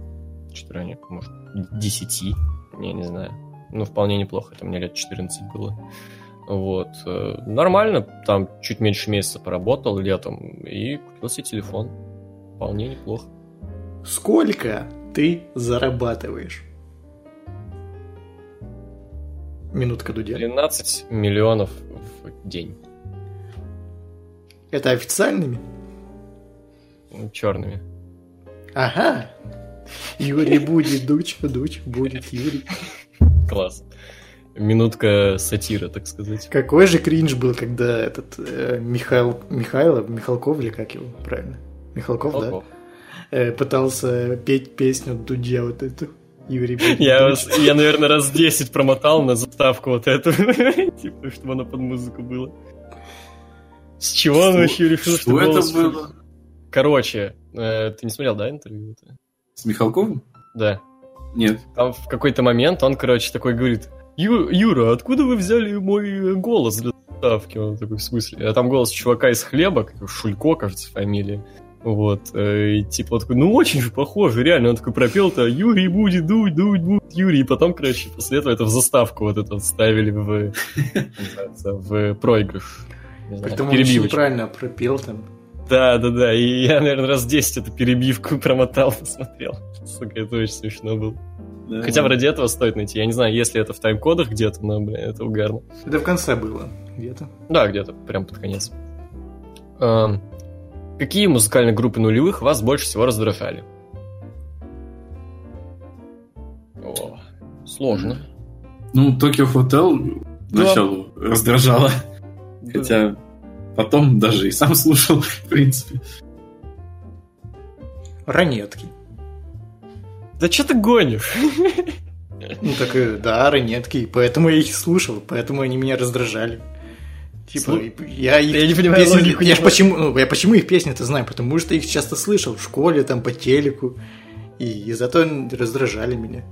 Что-то ранее, может, 10, я не знаю. Ну, вполне неплохо, это мне лет 14 было. Вот. э, Нормально, там чуть меньше месяца поработал летом и купил себе телефон. Вполне неплохо. Сколько ты зарабатываешь? Минутка Дудя. 13 миллионов в день. Это официальными? Черными. Ага. Юрий будет дуч, дуч будет Юрий. Класс. Минутка сатира, так сказать. Какой же кринж был, когда этот э, Михаил Михайлов, Михалков или как его, правильно? Михалков, Ого. да? Э, пытался петь песню Дудя вот эту. Юрий Я, вас- я, наверное, раз 10 промотал на заставку вот эту. Типа, чтобы она под музыку была. С чего он вообще решил, что это голос- было? Короче, э, ты не смотрел, да, интервью? С Михалковым? Да. Нет. Там в какой-то момент он, короче, такой говорит, «Ю- Юра, откуда вы взяли мой э, голос для заставки? Он такой, в смысле? А там голос чувака из хлеба, Шулько, кажется, фамилия. Вот, э, и типа он такой, ну очень же похоже, реально, он такой пропел-то, Юрий будет дуть, дуть, будет Юрий, и потом, короче, после этого это в заставку вот это вот ставили в, в проигрыш. Притом он очень правильно пропел там. Да, да, да, и я, наверное, раз 10 эту перебивку промотал, посмотрел. Сука, это очень смешно было. Да. Хотя вроде этого стоит найти. Я не знаю, если это в тайм-кодах где-то, но, блин, это угарно. Это в конце было где-то. Да, где-то, прям под конец. Эм, какие музыкальные группы нулевых вас больше всего раздражали? О, сложно. Ну, Tokyo Hotel Да. началу раздражало. Хотя потом даже и сам слушал, в принципе. Ранетки. Да что ты гонишь? Ну так да, ранетки. и Поэтому я их слушал, поэтому они меня раздражали. Типа, Слу- я их Я не понимаю песни- логику я немного. почему, ну, я почему их песни-то знаю? Потому что их часто слышал в школе, там, по телеку. И, и зато раздражали меня.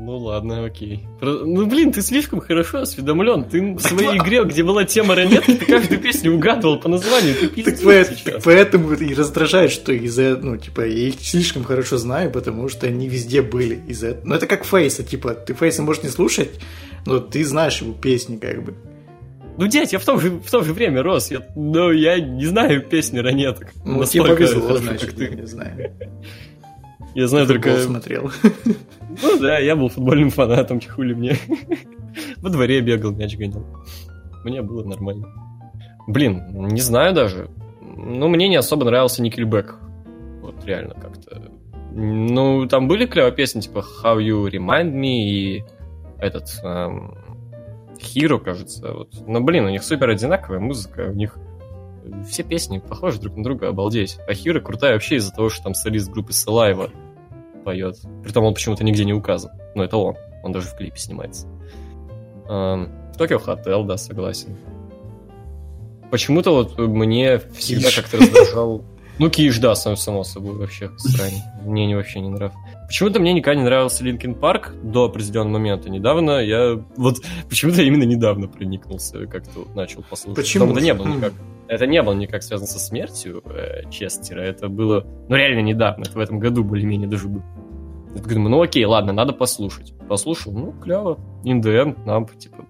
Ну ладно, окей. Ну, блин, ты слишком хорошо осведомлен. Ты в своей игре, где была тема ранетки, ты каждую песню угадывал по названию. Ты так поэтому и раздражает, что из-за, ну, типа, я их слишком хорошо знаю, потому что они везде были из-за этого. Ну, это как Фейса, типа, ты Фейса можешь не слушать, но ты знаешь его песни, как бы. Ну, дядь, я в том же, в то же время рос. Я, но я не знаю песни ранеток. Ну, тебе повезло, хорошо, значит, как ты. не знаю. Я знаю только... Смотрел. Ну да, я был футбольным фанатом, чехули мне. Во дворе бегал, мяч гонял. Мне было нормально. Блин, не знаю даже. Ну, мне не особо нравился Никельбэк. Вот реально как-то. Ну, там были клевые песни, типа How You Remind Me и этот эм, Hero, кажется. Вот. Но, блин, у них супер одинаковая музыка, у них все песни похожи друг на друга, обалдеть. А Hero крутая вообще из-за того, что там солист группы Saliva поет. Притом он почему-то нигде не указан. Но это он. Он даже в клипе снимается. Эм, Токио Хотел, да, согласен. Почему-то вот мне всегда как-то раздражал... Ну, Киш, да, сам, само собой, вообще странно. Мне не, вообще не нравится. Почему-то мне никогда не нравился Линкен Парк до определенного момента. Недавно я... Вот почему-то именно недавно проникнулся, как-то вот начал послушать. Почему это не было Хм. никак... Это не было никак связано со смертью э, Честера. Это было, ну, реально недавно. Это в этом году более-менее даже было. Я думаю, ну окей, ладно, надо послушать. Послушал, ну, клево. End, нам, типа,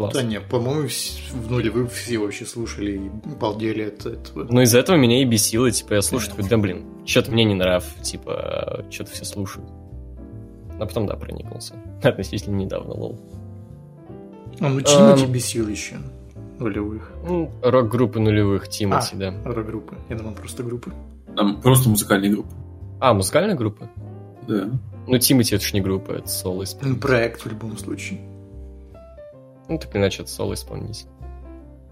класс. Да не, по-моему, в нулевых все вообще слушали и балдели от этого. Но из-за этого меня и бесило, типа, я слушаю, такой, да блин, что-то мне не нрав, типа, что-то все слушают. А потом, да, проникнулся. Относительно недавно, лол. А, ну Тимати Ам. бесил еще. Нулевых. Ну, рок-группы нулевых, Тимати, А. да. Рок-группы. Я думал, просто группы. Там просто музыкальные группы. А, музыкальная группа? Да. Ну, Тимати это ж не группа, это соло Ну, проект в любом случае. Ну, так иначе это соло исполнитель.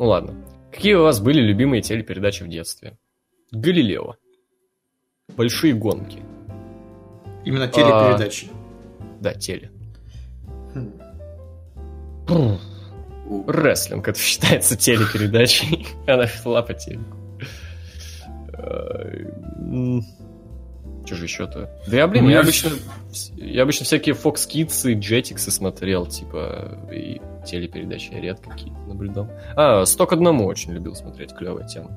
Ну, ладно. Какие у вас были любимые телепередачи в детстве? Галилео. Большие гонки. Именно телепередачи. Да, теле. Хм. Бррр. Рестлинг, это считается телепередачей. Она шла по телеку. Что же еще-то? Да я, блин, я обычно, я обычно всякие Fox Kids и Jetix смотрел, типа, и телепередачи я редко какие-то наблюдал. А, «Сто к одному» очень любил смотреть, клевая тема.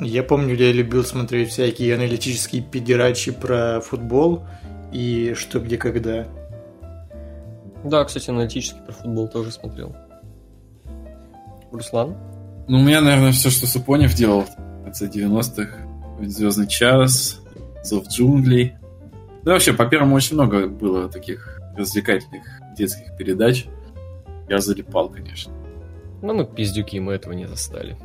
Я помню, я любил смотреть всякие аналитические педерачи про футбол и что, где, когда. Да, кстати, аналитический про футбол тоже смотрел. Руслан? Ну, у меня, наверное, все, что Супонев делал в конце 90-х. Звездный час, Зов джунглей. Да, вообще, по первому очень много было таких развлекательных детских передач. Я залипал, конечно. Ну, мы пиздюки, мы этого не застали.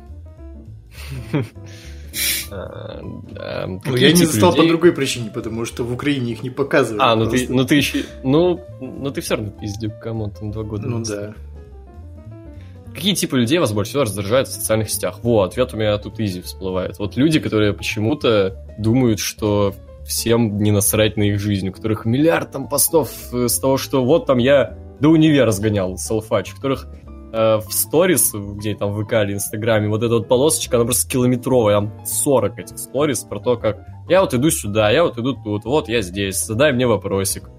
А. Ну, я не застал по другой причине, потому что в Украине их не показывают. А, ну ты, ну ты еще... Ну, ну ты все равно пиздюк, кому там два года. Ну да. Какие типы людей вас больше всего раздражают в социальных сетях? Во, ответ у меня тут изи всплывает. Вот люди, которые почему-то думают, что всем не насрать на их жизнь, у которых миллиард там постов э, с того, что вот там я до универа сгонял селфач, которых э, в сторис, где там в ВК или Инстаграме, вот эта вот полосочка, она просто километровая, там 40 этих сторис про то, как я вот иду сюда, я вот иду тут, вот я здесь, задай мне вопросик.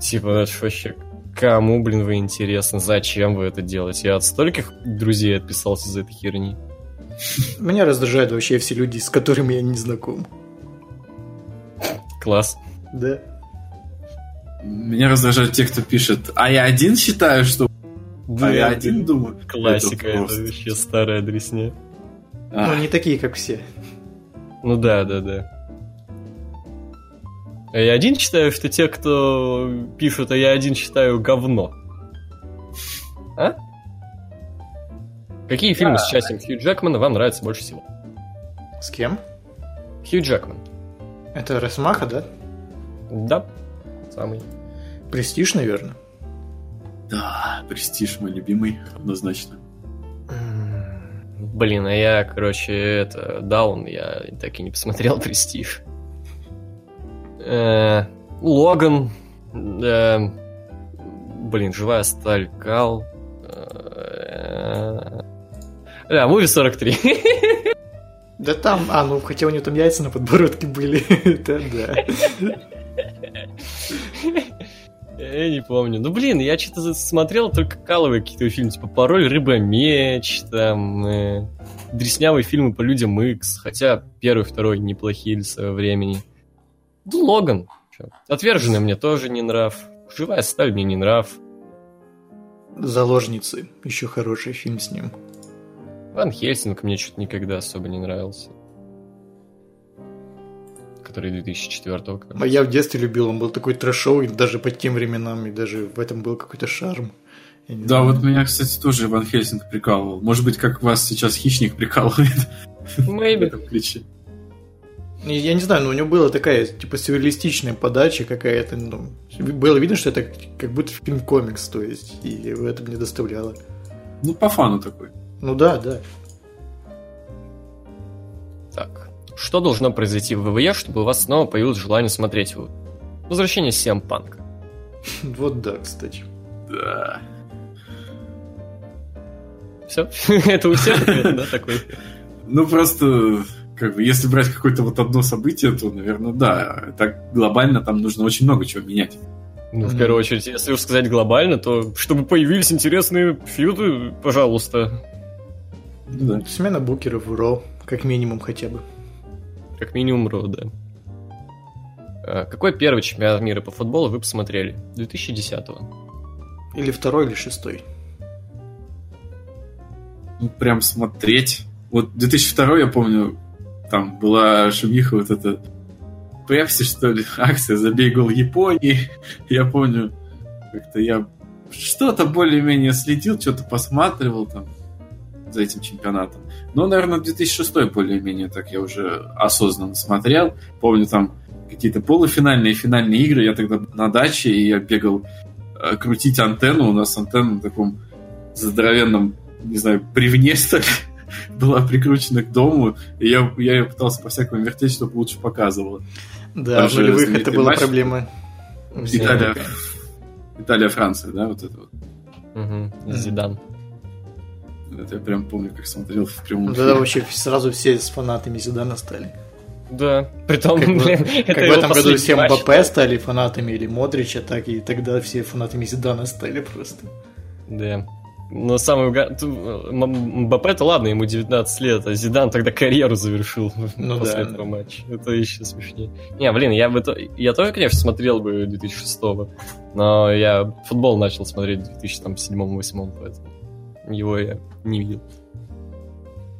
Типа, это ж вообще Кому, блин, вы интересны? Зачем вы это делаете? Я от стольких друзей отписался из этой херни. Меня раздражают вообще все люди, с которыми я не знаком. Класс. Да. Меня раздражают те, кто пишет, а я один считаю, что... Да, а я один думаю. Классика, это, просто. вообще старая дресня. А, Ну, не такие, как все. Ну да, да, да. А я один считаю, что те, кто пишут, а я один считаю говно. А? Какие фильмы с участием Хью Джекмана вам нравятся больше всего? С кем? Хью Джекман. Это Росмаха, да? Да, самый. Престиж, наверное. Да, Престиж мой любимый, однозначно. Блин, а я, короче, это, Даун, я так и не посмотрел Престиж. Э, Логан, э, блин, Живая сталь, Кал. э, Да, Муви 43. Да там, а, ну, хотя у него там яйца на подбородке были. Это да. Я не помню. Ну, блин, я что-то смотрел только каловые какие-то фильмы, типа «Пароль Рыба-меч», там, э, дреснявые фильмы по Людям Икс, хотя первый, второй неплохие для своего времени. Ну, Логан. Чё. Отверженный мне тоже не нрав. Живая сталь мне не нрав. Заложницы. Еще хороший фильм с ним. Ван Хельсинг мне что-то никогда особо не нравился. Который 2004 года. А я в детстве любил, он был такой трэшовый даже по тем временам, и даже в этом был какой-то шарм. Да, знаю. вот меня, кстати, тоже Ван Хельсинг прикалывал. Может быть, как вас сейчас Хищник прикалывает в Maybe. этом ключе. И Я не знаю, но у него была такая, типа, сюрреалистичная подача какая-то. Ну, было видно, что это как будто фильм-комикс, то есть, и это мне доставляло. Ну, по фану такой. Ну да, да. Так. Что должно произойти в ВВЕ, чтобы у вас снова появилось желание смотреть его? Возвращение Сем Панка. Вот да, кстати. Да. Все? Это у всех ответ, да, такой? Ну, просто, как бы, если брать какое-то вот одно событие, то, наверное, да. Так глобально там нужно очень много чего менять. Ну, в первую очередь, если уж сказать глобально, то чтобы появились интересные фьюды, пожалуйста. Ну да. Смена букеров в Ро, как минимум хотя бы. Как минимум Ро, да. А, Какой первый чемпионат мира по футболу вы посмотрели? 2010-го. Или второй, или шестой. Ну, прям смотреть. Вот 2002 я помню, там была шумиха вот эта Пепси, что ли, акция «Забей гол Японии». Я помню, как-то я что-то более-менее следил, что-то посматривал там за этим чемпионатом. Но, наверное, 2006 более-менее так я уже осознанно смотрел. Помню там какие-то полуфинальные и финальные игры. Я тогда на даче, и я бегал э, крутить антенну. У нас антенна на таком здоровенном, не знаю, бревне, что ли, была прикручена к дому. И я, я ее пытался по-всякому вертеть, чтобы лучше показывала. Да, Там в нулевых это была матч. проблема. Италия, Италия-Франция, да, вот это вот. Угу. Зидан. Это я прям помню, как смотрел в прямом Ну, эфире. Тогда вообще сразу все с фанатами Зидана стали. Да, притом, Как, бы- блин, как это в его этом году все. МБП стали фанатами или Модрича, так и тогда все фанатами Зидана стали просто. Да. Но самый уга- ту- М- Мбаппе-то ладно, ему 19 лет, а Зидан тогда карьеру завершил Ну после да, этого да. матча. Это еще смешнее. Не, блин, я, бы то- я тоже, конечно, смотрел бы 2006 но я футбол начал смотреть в 2007-2008, поэтому его я не видел.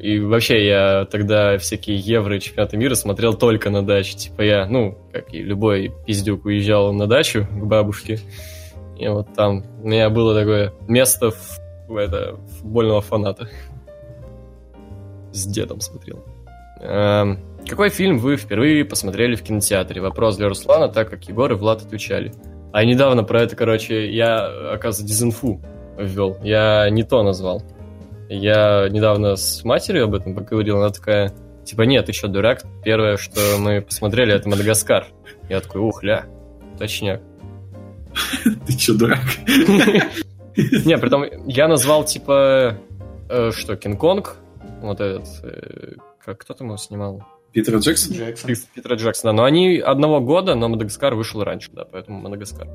И вообще я тогда всякие евро и чемпионаты мира смотрел только на даче. Типа я, ну, как и любой пиздюк, уезжал на дачу к бабушке. И вот там у меня было такое место в, это, футбольного фаната. С дедом смотрел. Эм, какой фильм вы впервые посмотрели в кинотеатре? Вопрос для Руслана, так как Егор и Влад отвечали. А недавно про это, короче, я, оказывается, дезинфу ввел. Я не то назвал. Я недавно с матерью об этом поговорил, она такая, типа, нет, ты что, дурак? Первое, что мы посмотрели, это Мадагаскар. Я такой, ух, ля, точняк. Ты чё, дурак? Не, при том, я назвал, типа, э, что, Кинг-Конг, вот этот, э, как, кто там его снимал? Питер Джексон? Джексон. Пит- Питера Джексона. Но они одного года, но Мадагаскар вышел раньше, да, поэтому Мадагаскар.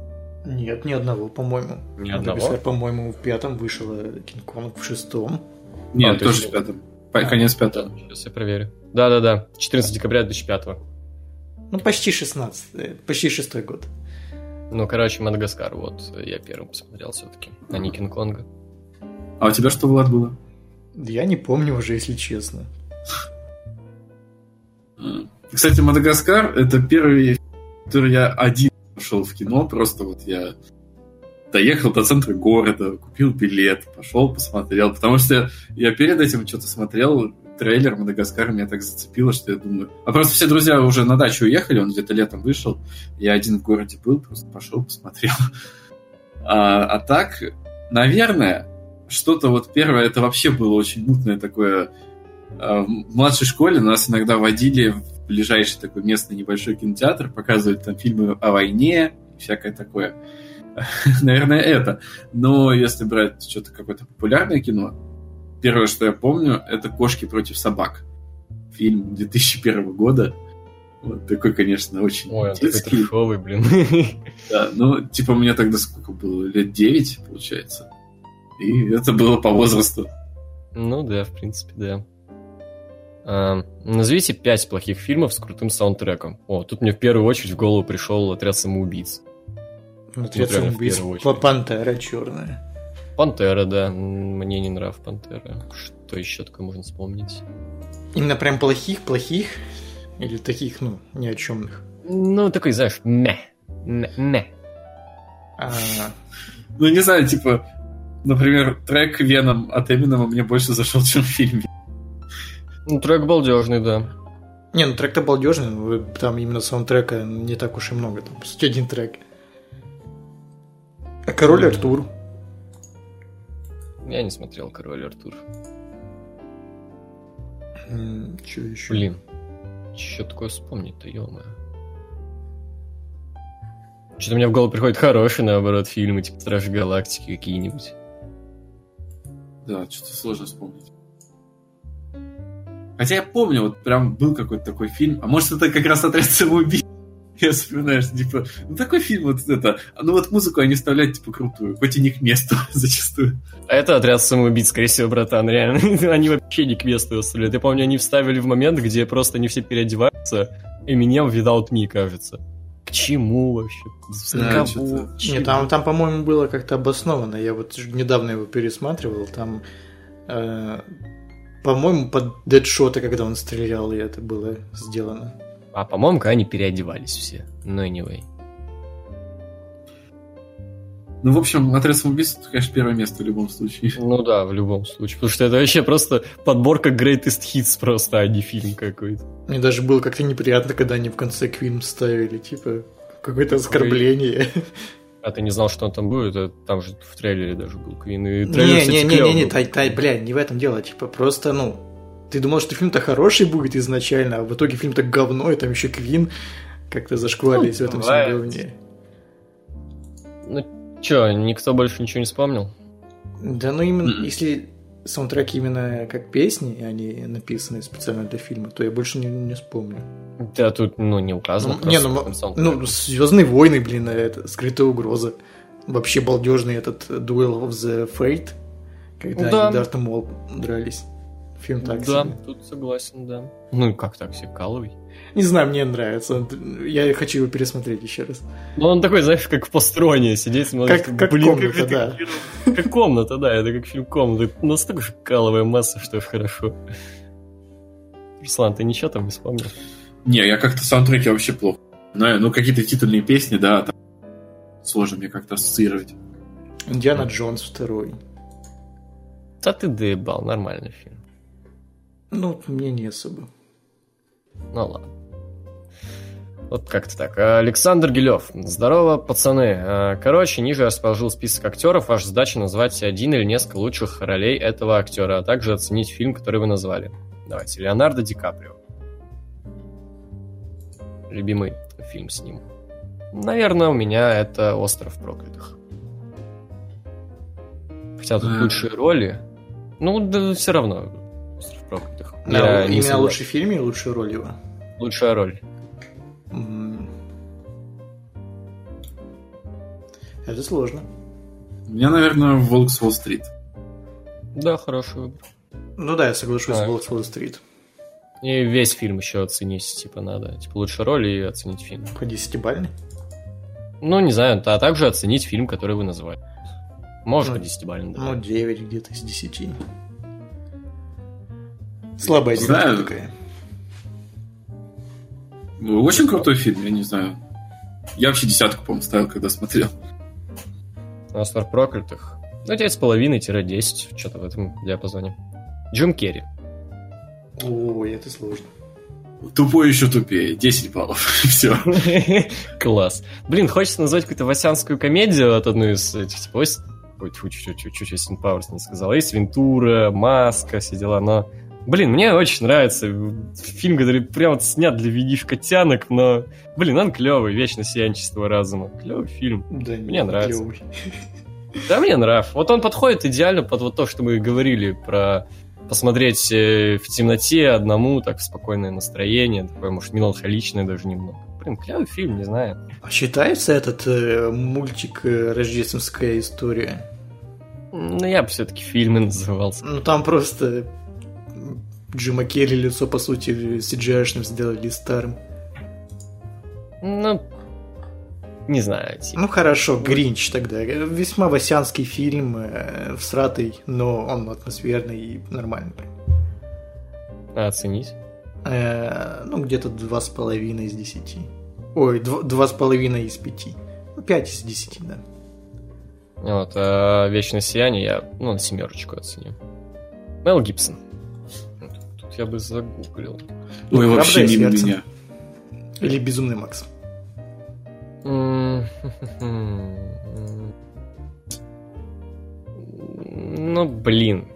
Нет, ни одного, по-моему. Ни одного? по-моему, в пятом вышел, а Кинг-Конг в шестом. Нет, А, то тоже в пятом. По- Конец пятого. Сейчас я проверю. Да-да-да, 14 декабря 2005. Ну, почти 16, э, почти шестой год. Ну, короче, Мадагаскар, вот, я первым посмотрел все-таки, а не Кинг-Конга. А у тебя что, Влад, было? Я не помню уже, если честно. Кстати, Мадагаскар это первый, который я один пошел в кино. Просто вот я доехал до центра города, купил билет, пошел, посмотрел. Потому что я перед этим что-то смотрел, трейлер Мадагаскара меня так зацепило, что я думаю... А просто все друзья уже на дачу уехали, он где-то летом вышел. Я один в городе был, просто пошел, посмотрел. А, а так, наверное, что-то вот первое, это вообще было очень мутное такое а, в младшей школе нас иногда водили ближайший такой местный небольшой кинотеатр, показывали там фильмы о войне, всякое такое. Наверное, это. Но если брать что-то какое-то популярное кино, первое, что я помню, это «Кошки против собак». Фильм 2001 года. Вот такой, конечно, очень Ой, детский. трешовый, блин. Да, ну, типа, мне тогда сколько было? Лет 9, получается. И это было по возрасту. Ну да, в принципе, да. А, назовите пять плохих фильмов с крутым саундтреком. О, тут мне в первую очередь в голову пришел отряд самоубийц. Вот в самоубийц. очередь. Пантера черная. Пантера, да. Мне не нрав Пантера. Что еще такое можно вспомнить? Именно прям плохих-плохих? Или таких, ну, ни о чемных? Ну, такой, знаешь. Мeh. мeh. А, Ну, не знаю, типа, например, трек Веном от Эминема мне больше зашел, чем в фильме. Ну, трек балдежный, да. Не, ну трек-то балдежный, но там именно саундтрека не так уж и много, там, по сути, один трек. А Король Мгм. Артур? Я не смотрел Король Артур. Че еще? Блин. Что такое вспомнить-то, ё Что-то мне в голову приходит хорошие, наоборот, фильмы, типа Стражи Галактики какие-нибудь. Да, что-то сложно вспомнить. Хотя я помню, вот прям был какой-то такой фильм, а может это как раз отряд самоубийц. Я вспоминаю, что типа, ну такой фильм вот это, ну вот музыку они вставляют типа крутую, хоть и не к месту зачастую. А это отряд самоубийц, скорее всего, братан, реально. они вообще не к месту оставляют. Я помню, они вставили в момент, где просто не все переодеваются, Эминем Without Me, кажется. К чему вообще? За Да, кого? что-то- Чего? Не, там, там, по-моему, было как-то обосновано. Я вот недавно его пересматривал. Там, э, по-моему, под дедшота, когда он стрелял, и это было сделано. А, по-моему, когда они переодевались все. Ну, anyway. Ну, в общем, отряд самоубийц, это, конечно, первое место в любом случае. Ну да, в любом случае. Потому что это вообще просто подборка greatest hits просто, а не фильм какой-то. Мне даже было как-то неприятно, когда они в конце Квин ставили, типа, какое-то оскорбление. А ты не знал, что он там будет? Это Там же в трейлере даже был Квин. И трейлер, кстати, Не-не-не-не, клёвый не, был. тай, тай, блядь, не в этом дело. Типа, просто, ну, ты думал, что фильм-то хороший будет изначально, а в итоге фильм-то говно, и там еще Квин как-то зашкварились Ну, в этом всем говне. Ну, чё, никто больше ничего не вспомнил? Да, ну именно, если саундтреки именно как песни, они написаны специально для фильма, то я больше не, не вспомню. Да, тут, ну, не указано. Ну, не, ну, ну. Звездные войны, блин, это скрытая угроза. Вообще балдежный этот Duel of the Fate, когда Да. они Дарта Мол дрались. Фильм так да, себе. тут согласен, да. Ну, как так, все каловый? Не знаю, мне нравится. Он- Я хочу его пересмотреть еще раз. Ну, он такой, знаешь, как в построне сидеть, смотрит. Как- как блин, комната, это да. фильм. Как комната, да, это как фильм комната. Настолько же каловая масса, что хорошо. Руслан, ты ничего там не вспомнил? Не, я как-то саундтреки вообще плохо. знаю. Ну, какие-то титульные песни, да, там сложно мне как-то ассоциировать. Индиана Джонс второй. Да ты доебал, нормальный фильм. Ну, мне не особо. Ну ладно. Вот как-то так. Александр Гилев. Здорово, пацаны. А, Короче, ниже я расположил список актеров. Ваша задача назвать один или несколько лучших ролей этого актера, а также оценить фильм, который вы назвали. Давайте. Леонардо Ди Каприо. Любимый фильм с ним. Наверное, у меня это «Остров проклятых». Хотя тут М. лучшие роли. Ну, да все равно «Остров проклятых». Да, именно лучший фильм и лучшая роль его. Лучшая роль. Это сложно. У меня, наверное, «Волк с Уолл-стрит». Да, хороший выбор. Ну да, я соглашусь с Так. Волк с Уолл-стрит. И весь фильм еще оценить, типа, надо. Типа, лучшая роль и оценить фильм. По десятибальной. Ну, не знаю, а также оценить фильм, который вы назвали. Может, Ну, по десятибалльной, да. Ну, 9 где-то из 10. Слабая девятка Знаю. такая. Очень крутой фильм, я не знаю. Я вообще десятку, по-моему, ставил, когда смотрел. «Остров проклятых». Ну, 9,5-10, что-то в этом диапазоне. Джим Керри. Ой, это сложно. Тупой еще тупее. 10 баллов. Все. Класс. Блин, хочется назвать какую-то васянскую комедию от одной из этих, типа, Ой, чуть-чуть Остин Пауэрс не сказал. Есть Вентура, Маска, все дела, но... Блин, мне очень нравится фильм, который прям вот снят для видишь котянок, но... Блин, он клевый, Вечно сиянчество разума. Клевый фильм. Да, Мне не, нравится. клёвый. Да, мне нрав. Вот он подходит идеально под вот то, что мы говорили про посмотреть э, в темноте одному, так, спокойное настроение, такое, может, меланхоличное даже немного. Блин, клевый фильм, не знаю. А считается этот э, мультик э, «Рождественская история»? Ну, я бы все-таки фильмы назывался. Ну, там просто Джима Керри лицо, по сути, CGI-шным сделали старым. Ну, не знаю. Типа. Ну, хорошо, Гринч тогда. Весьма васянский фильм, э, всратый, но он атмосферный и нормальный. А оценить? Э, ну, где-то два с половиной из десяти. Ой, дв- два с половиной из пяти. Ну, пять из десяти, да. Вот, а «Вечное сияние» я, ну, на семерочку оценю. Мел Гибсон. Я бы загуглил. Ой, Ну, вообще «Храброе мимо сердце». меня. Или «Безумный Макс». Ну, блин.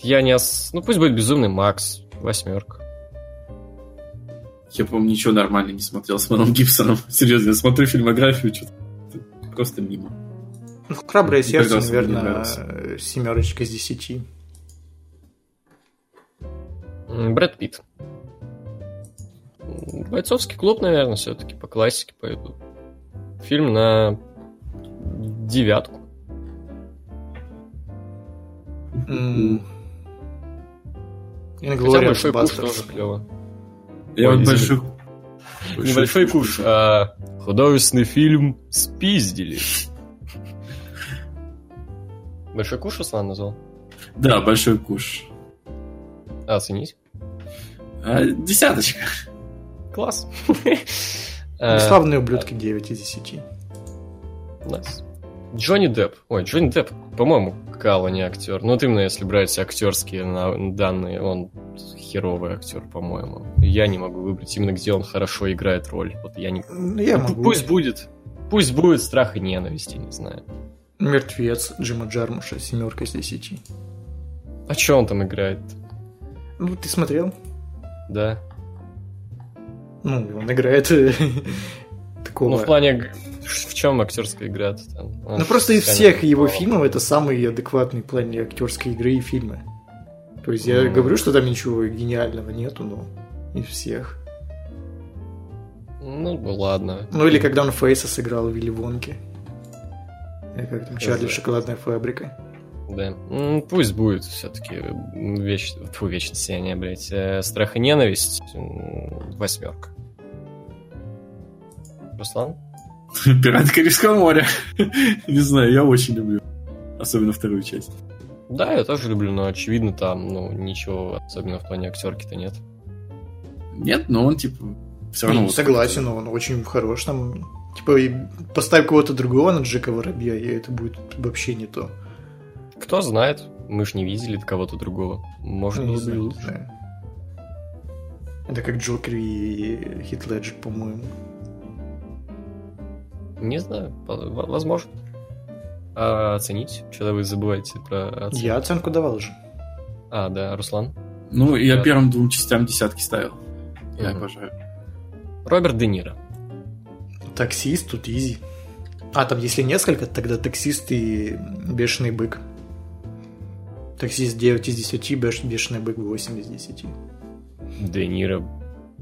Я не ос... Ну, пусть будет «Безумный Макс». Восьмерка. Я, по-моему, ничего нормально не смотрел с Мэлом Гибсоном. Серьезно, я смотрю фильмографию, что-то просто мимо. Ну, «Храброе сердце», наверное, семерочка из десяти. Брэд Питт. Бойцовский клуб, наверное, все-таки по классике пойду. Фильм на девятку. М. Хотя «Инглориас большой куш Бастердс». тоже клево. Я Ой, вот извини. большой... Небольшой куш, а художественный фильм спиздили. Большой куш Руслан назвал? Да, большой куш. А, оценить? А, десяточка. Класс. Э, «Бесславные ублюдки» 9 из 10. Nice. Джонни Депп. Ой, Джонни Депп, по-моему, кал, а не актер. Ну, вот именно если брать актерские данные, он херовый актер, по-моему. Я не могу выбрать именно, где он хорошо играет роль. Вот я не... Ну, Я Ну, могу. Пусть будет. Пусть будет страх и ненависть, я не знаю. «Мертвец» Джима Джармуша, семерка из 10. А что он там играет? Ну, ты смотрел? Да. Ну, он играет э, такого... Ну, в плане, в чем актерская игра там? Он Ну, просто из всех его фильмов это самый адекватный в плане актерской игры и фильмы. То есть я говорю, что там ничего гениального нету, но из всех. Ну, ладно. Ну или когда он Фейса сыграл в Вилли Вонке. Или как там, Чарли. Шоколадная фабрика. Да. М, Пусть будет все-таки веч... Фу, вечное сияние, блядь. Э, Страх и ненависть. Восьмерка. Руслан? Пираты Карибского моря. Не знаю, я очень люблю. Особенно вторую часть. Да, я тоже люблю, но очевидно там, ну, ничего особенного в плане актерки-то нет. Нет, но он, типа, все равно... Вот согласен, но он очень хорош там. Типа, поставь кого-то другого на Джека Воробья, и это будет вообще не то. Кто знает, мы ж не видели кого-то другого. Может, Ну, было бы и лучше. Это как Джокер и Хит Леджер, по-моему. Не знаю, возможно. А оценить? Что-то вы забываете про оценку. Я оценку давал же. А, да, Руслан. Ну, я Да. первым двум частям десятки ставил. Я Мгм. обожаю. Роберт Де Ниро. Таксист, тут изи. А, там если несколько, тогда таксист и бешеный бык. Таксист 9 из 10, беш- бешеный бык 8 из 10. Де Ниро.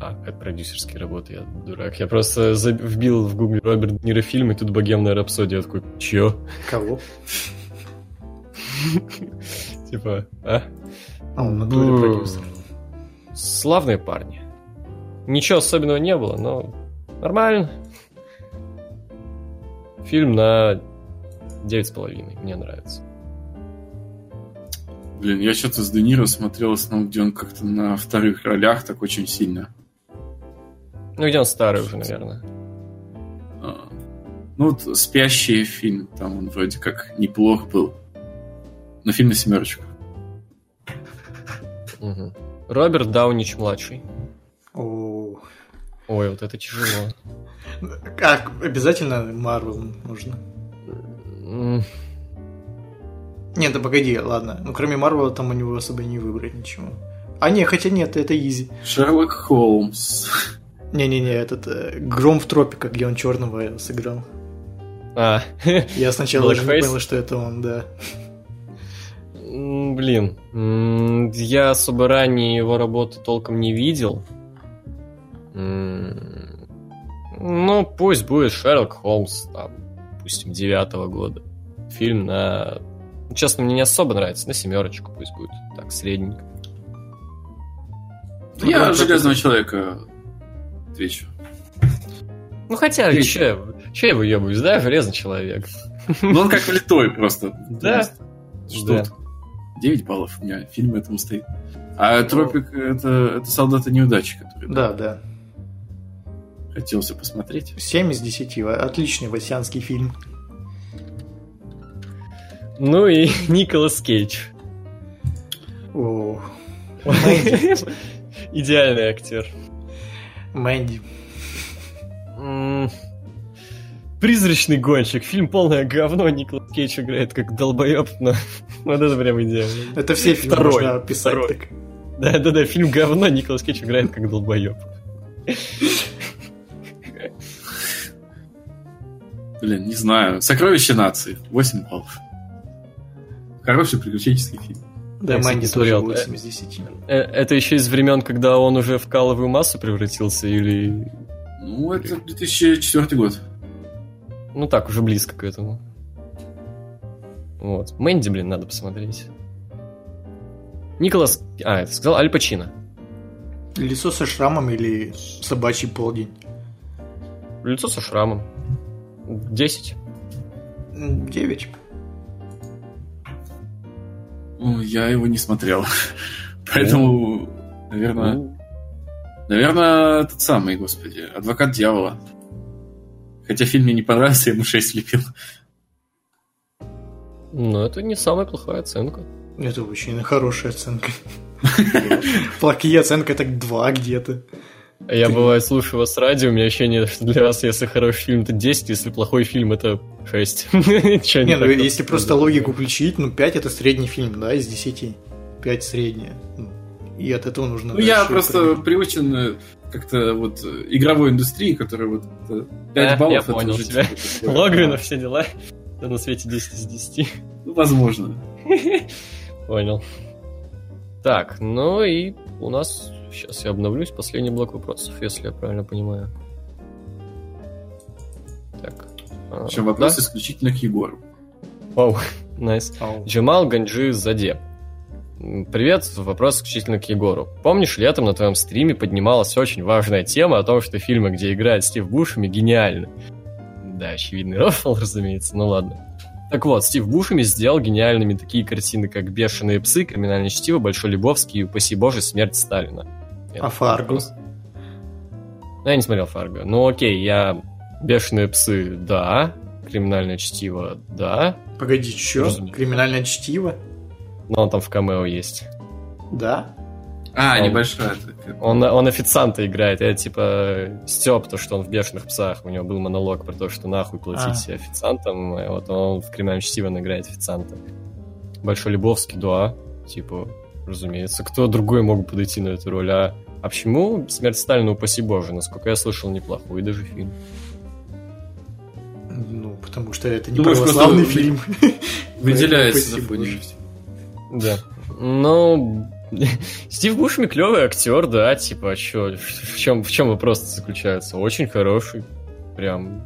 А, как продюсерские работы, я дурак. Я просто заб- вбил в гугле Роберт Де Ниро фильм, и тут богемная рапсодия. Я такой, чё? Кого? Типа, а? А, он на туре Бу. продюсер. Славные парни. Ничего особенного не было, но нормально. Фильм на 9,5. Мне нравится. Блин, я что-то с Де Ниро смотрел, основном, где он как-то на вторых ролях так очень сильно. Ну, где он старый уже, наверное. А, Ну, вот «Спящий» фильм, там он вроде как неплох был. Но фильм на семерочку. Мгм. Роберт Даунич младший. О, Ой, вот это тяжело. Как, обязательно Марвел нужно? Нет, да погоди, ладно. Ну, кроме Марвела, там у него особо не выбрать ничего. А не, хотя нет, это изи. Шерлок Холмс. Не-не-не, этот э, Гром в тропиках, где он черного сыграл. А, Я сначала даже не понял, что это он, да. блин, я особо ранее его работы толком не видел. Ну, пусть будет Шерлок Холмс, там, допустим, девятого года. Фильм на... ну, Честно, мне не особо нравится, на семерочку пусть будет. Так, средненько. Я Железного Человека отвечу. Ну, хотя, че я, че я выебываюсь, да, железный человек. Ну, он как влитой просто. Да. Что Да. тут? 9 баллов у меня фильм этому стоит. А Тропик это, это солдаты неудачи, который Да, да. хотелся посмотреть. 7 из 10. Отличный васянский фильм. Ну и Николас Кейдж. О, Идеальный актер. Мэнди. Призрачный гонщик. Фильм полное говно. Николас Кейдж играет как долбоеб, но вот это прям идеально. Это все фильмы Второй, можно описать второй. так. Да-да-да, фильм говно, Николас Кейдж играет как долбоеб. Блин, не знаю. Сокровище нации. 8 баллов. Хороший приключенческий фильм. Да, Мэнди тоже смотрел, 8 из 10. Э, Это еще из времен, когда он уже в каловую массу превратился, или... Ну, это 2004 год. Ну так, уже близко к этому. Вот. Мэнди, блин, надо посмотреть. Николас... А, это сказал Аль Пачино. Лицо со шрамом или собачий полдень? Лицо со шрамом. 10. 9. Ну, я его не смотрел. Поэтому, наверное... Ну, Наверное, тот самый, господи, Адвокат дьявола. Хотя фильм мне не понравился, я ему 6 влепил. Ну, это не самая плохая оценка. Это очень хорошая оценка. Плохие оценка так 2 где-то. Я бывает слушаю вас радио, у меня ощущение, что для вас, если хороший фильм, это 10, если плохой фильм, это 6. Чё Не, ну если просто логику включить, ну 5 это средний фильм, да, из 10. 5 средняя. Ну, И от этого нужно... Ну, я просто привычен э, как-то вот э, игровой индустрии, которая вот э, 5 А, баллов... я это понял тебя. типа Логвинов, все дела. Да на свете 10 из 10. Ну, возможно. Понял. Так, ну и у нас... Сейчас я обновлюсь. Последний блок вопросов, если я правильно понимаю. Так. а, Причем вопрос да? исключительно к Егору. Вау, найс. Ау. Джамал Ганджи Заде. Привет, вопрос исключительно к Егору. Помнишь, летом на твоем стриме поднималась очень важная тема о том, что фильмы, где играет Стив Бушеми, гениальны. Да, очевидный рофл, разумеется, ну ладно. Так вот, Стив Бушеми сделал гениальными такие картины, как «Бешеные псы», «Криминальное чтиво», «Большой Лебовский» и «Упаси Боже, смерть Сталина». А Фарго? Ну, я не смотрел Фарго. Ну, окей, я «Бешеные псы», да. «Криминальное чтиво», да. Погоди, что? Разумеется. Криминальное чтиво? Но он там в камео есть. Да? А, Он- небольшая. такая. Он, он официанта играет. Я типа Степ, то, что он в бешеных псах. У него был монолог про то, что нахуй платить А. официантам. И вот он в криминальном чтиве он играет официанта. Большой Лебовский, да. Типа, разумеется. Кто другой мог подойти на эту роль? А, а почему смерть Сталина, упаси боже? Насколько я слышал, неплохой даже фильм. Ну, потому что это не Думаешь, православный просто фильм. Выделяется. Да. Ну, Стив Бушми клевый актер, да, типа, а чё, в чем, в чем вопрос заключается? Очень хороший, прям,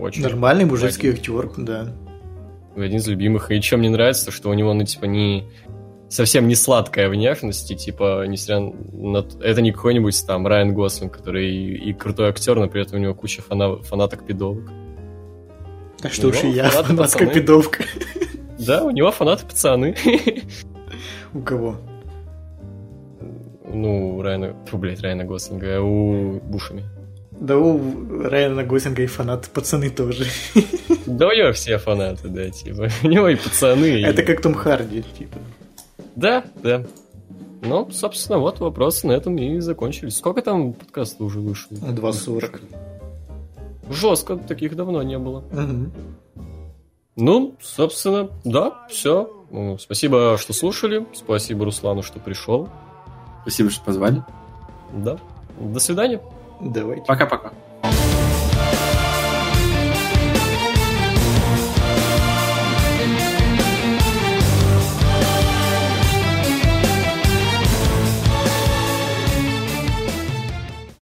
очень. Нормальный мужицкий актер, да. Один из любимых. И чем мне нравится, что у него, ну, типа, не совсем не сладкая внешность, и, типа, несмотря на... Это не какой-нибудь там Райан Гослинг, который и, и крутой актер, но при этом у него куча фана- фанаток-пидовок. А что уж и я, ладно, фанатская пацаны. пидовка. Да, у него фанаты-пацаны. У кого? Ну, у Райана... Фу, блядь, Райана Гослинга, у Бушами. Да у Райана Гослинга и фанаты пацаны тоже. Да у него все фанаты, да, типа. У него и пацаны. Это как Том Харди, типа. Да, да. Ну, собственно, вот вопросы на этом и закончились. Сколько там подкастов уже вышло? 2.40. Жестко, таких давно не было. Ну, собственно, да, все. Спасибо, что слушали. Спасибо Руслану, что пришел. Спасибо, что позвали. Да. До свидания. Давайте. Пока-пока.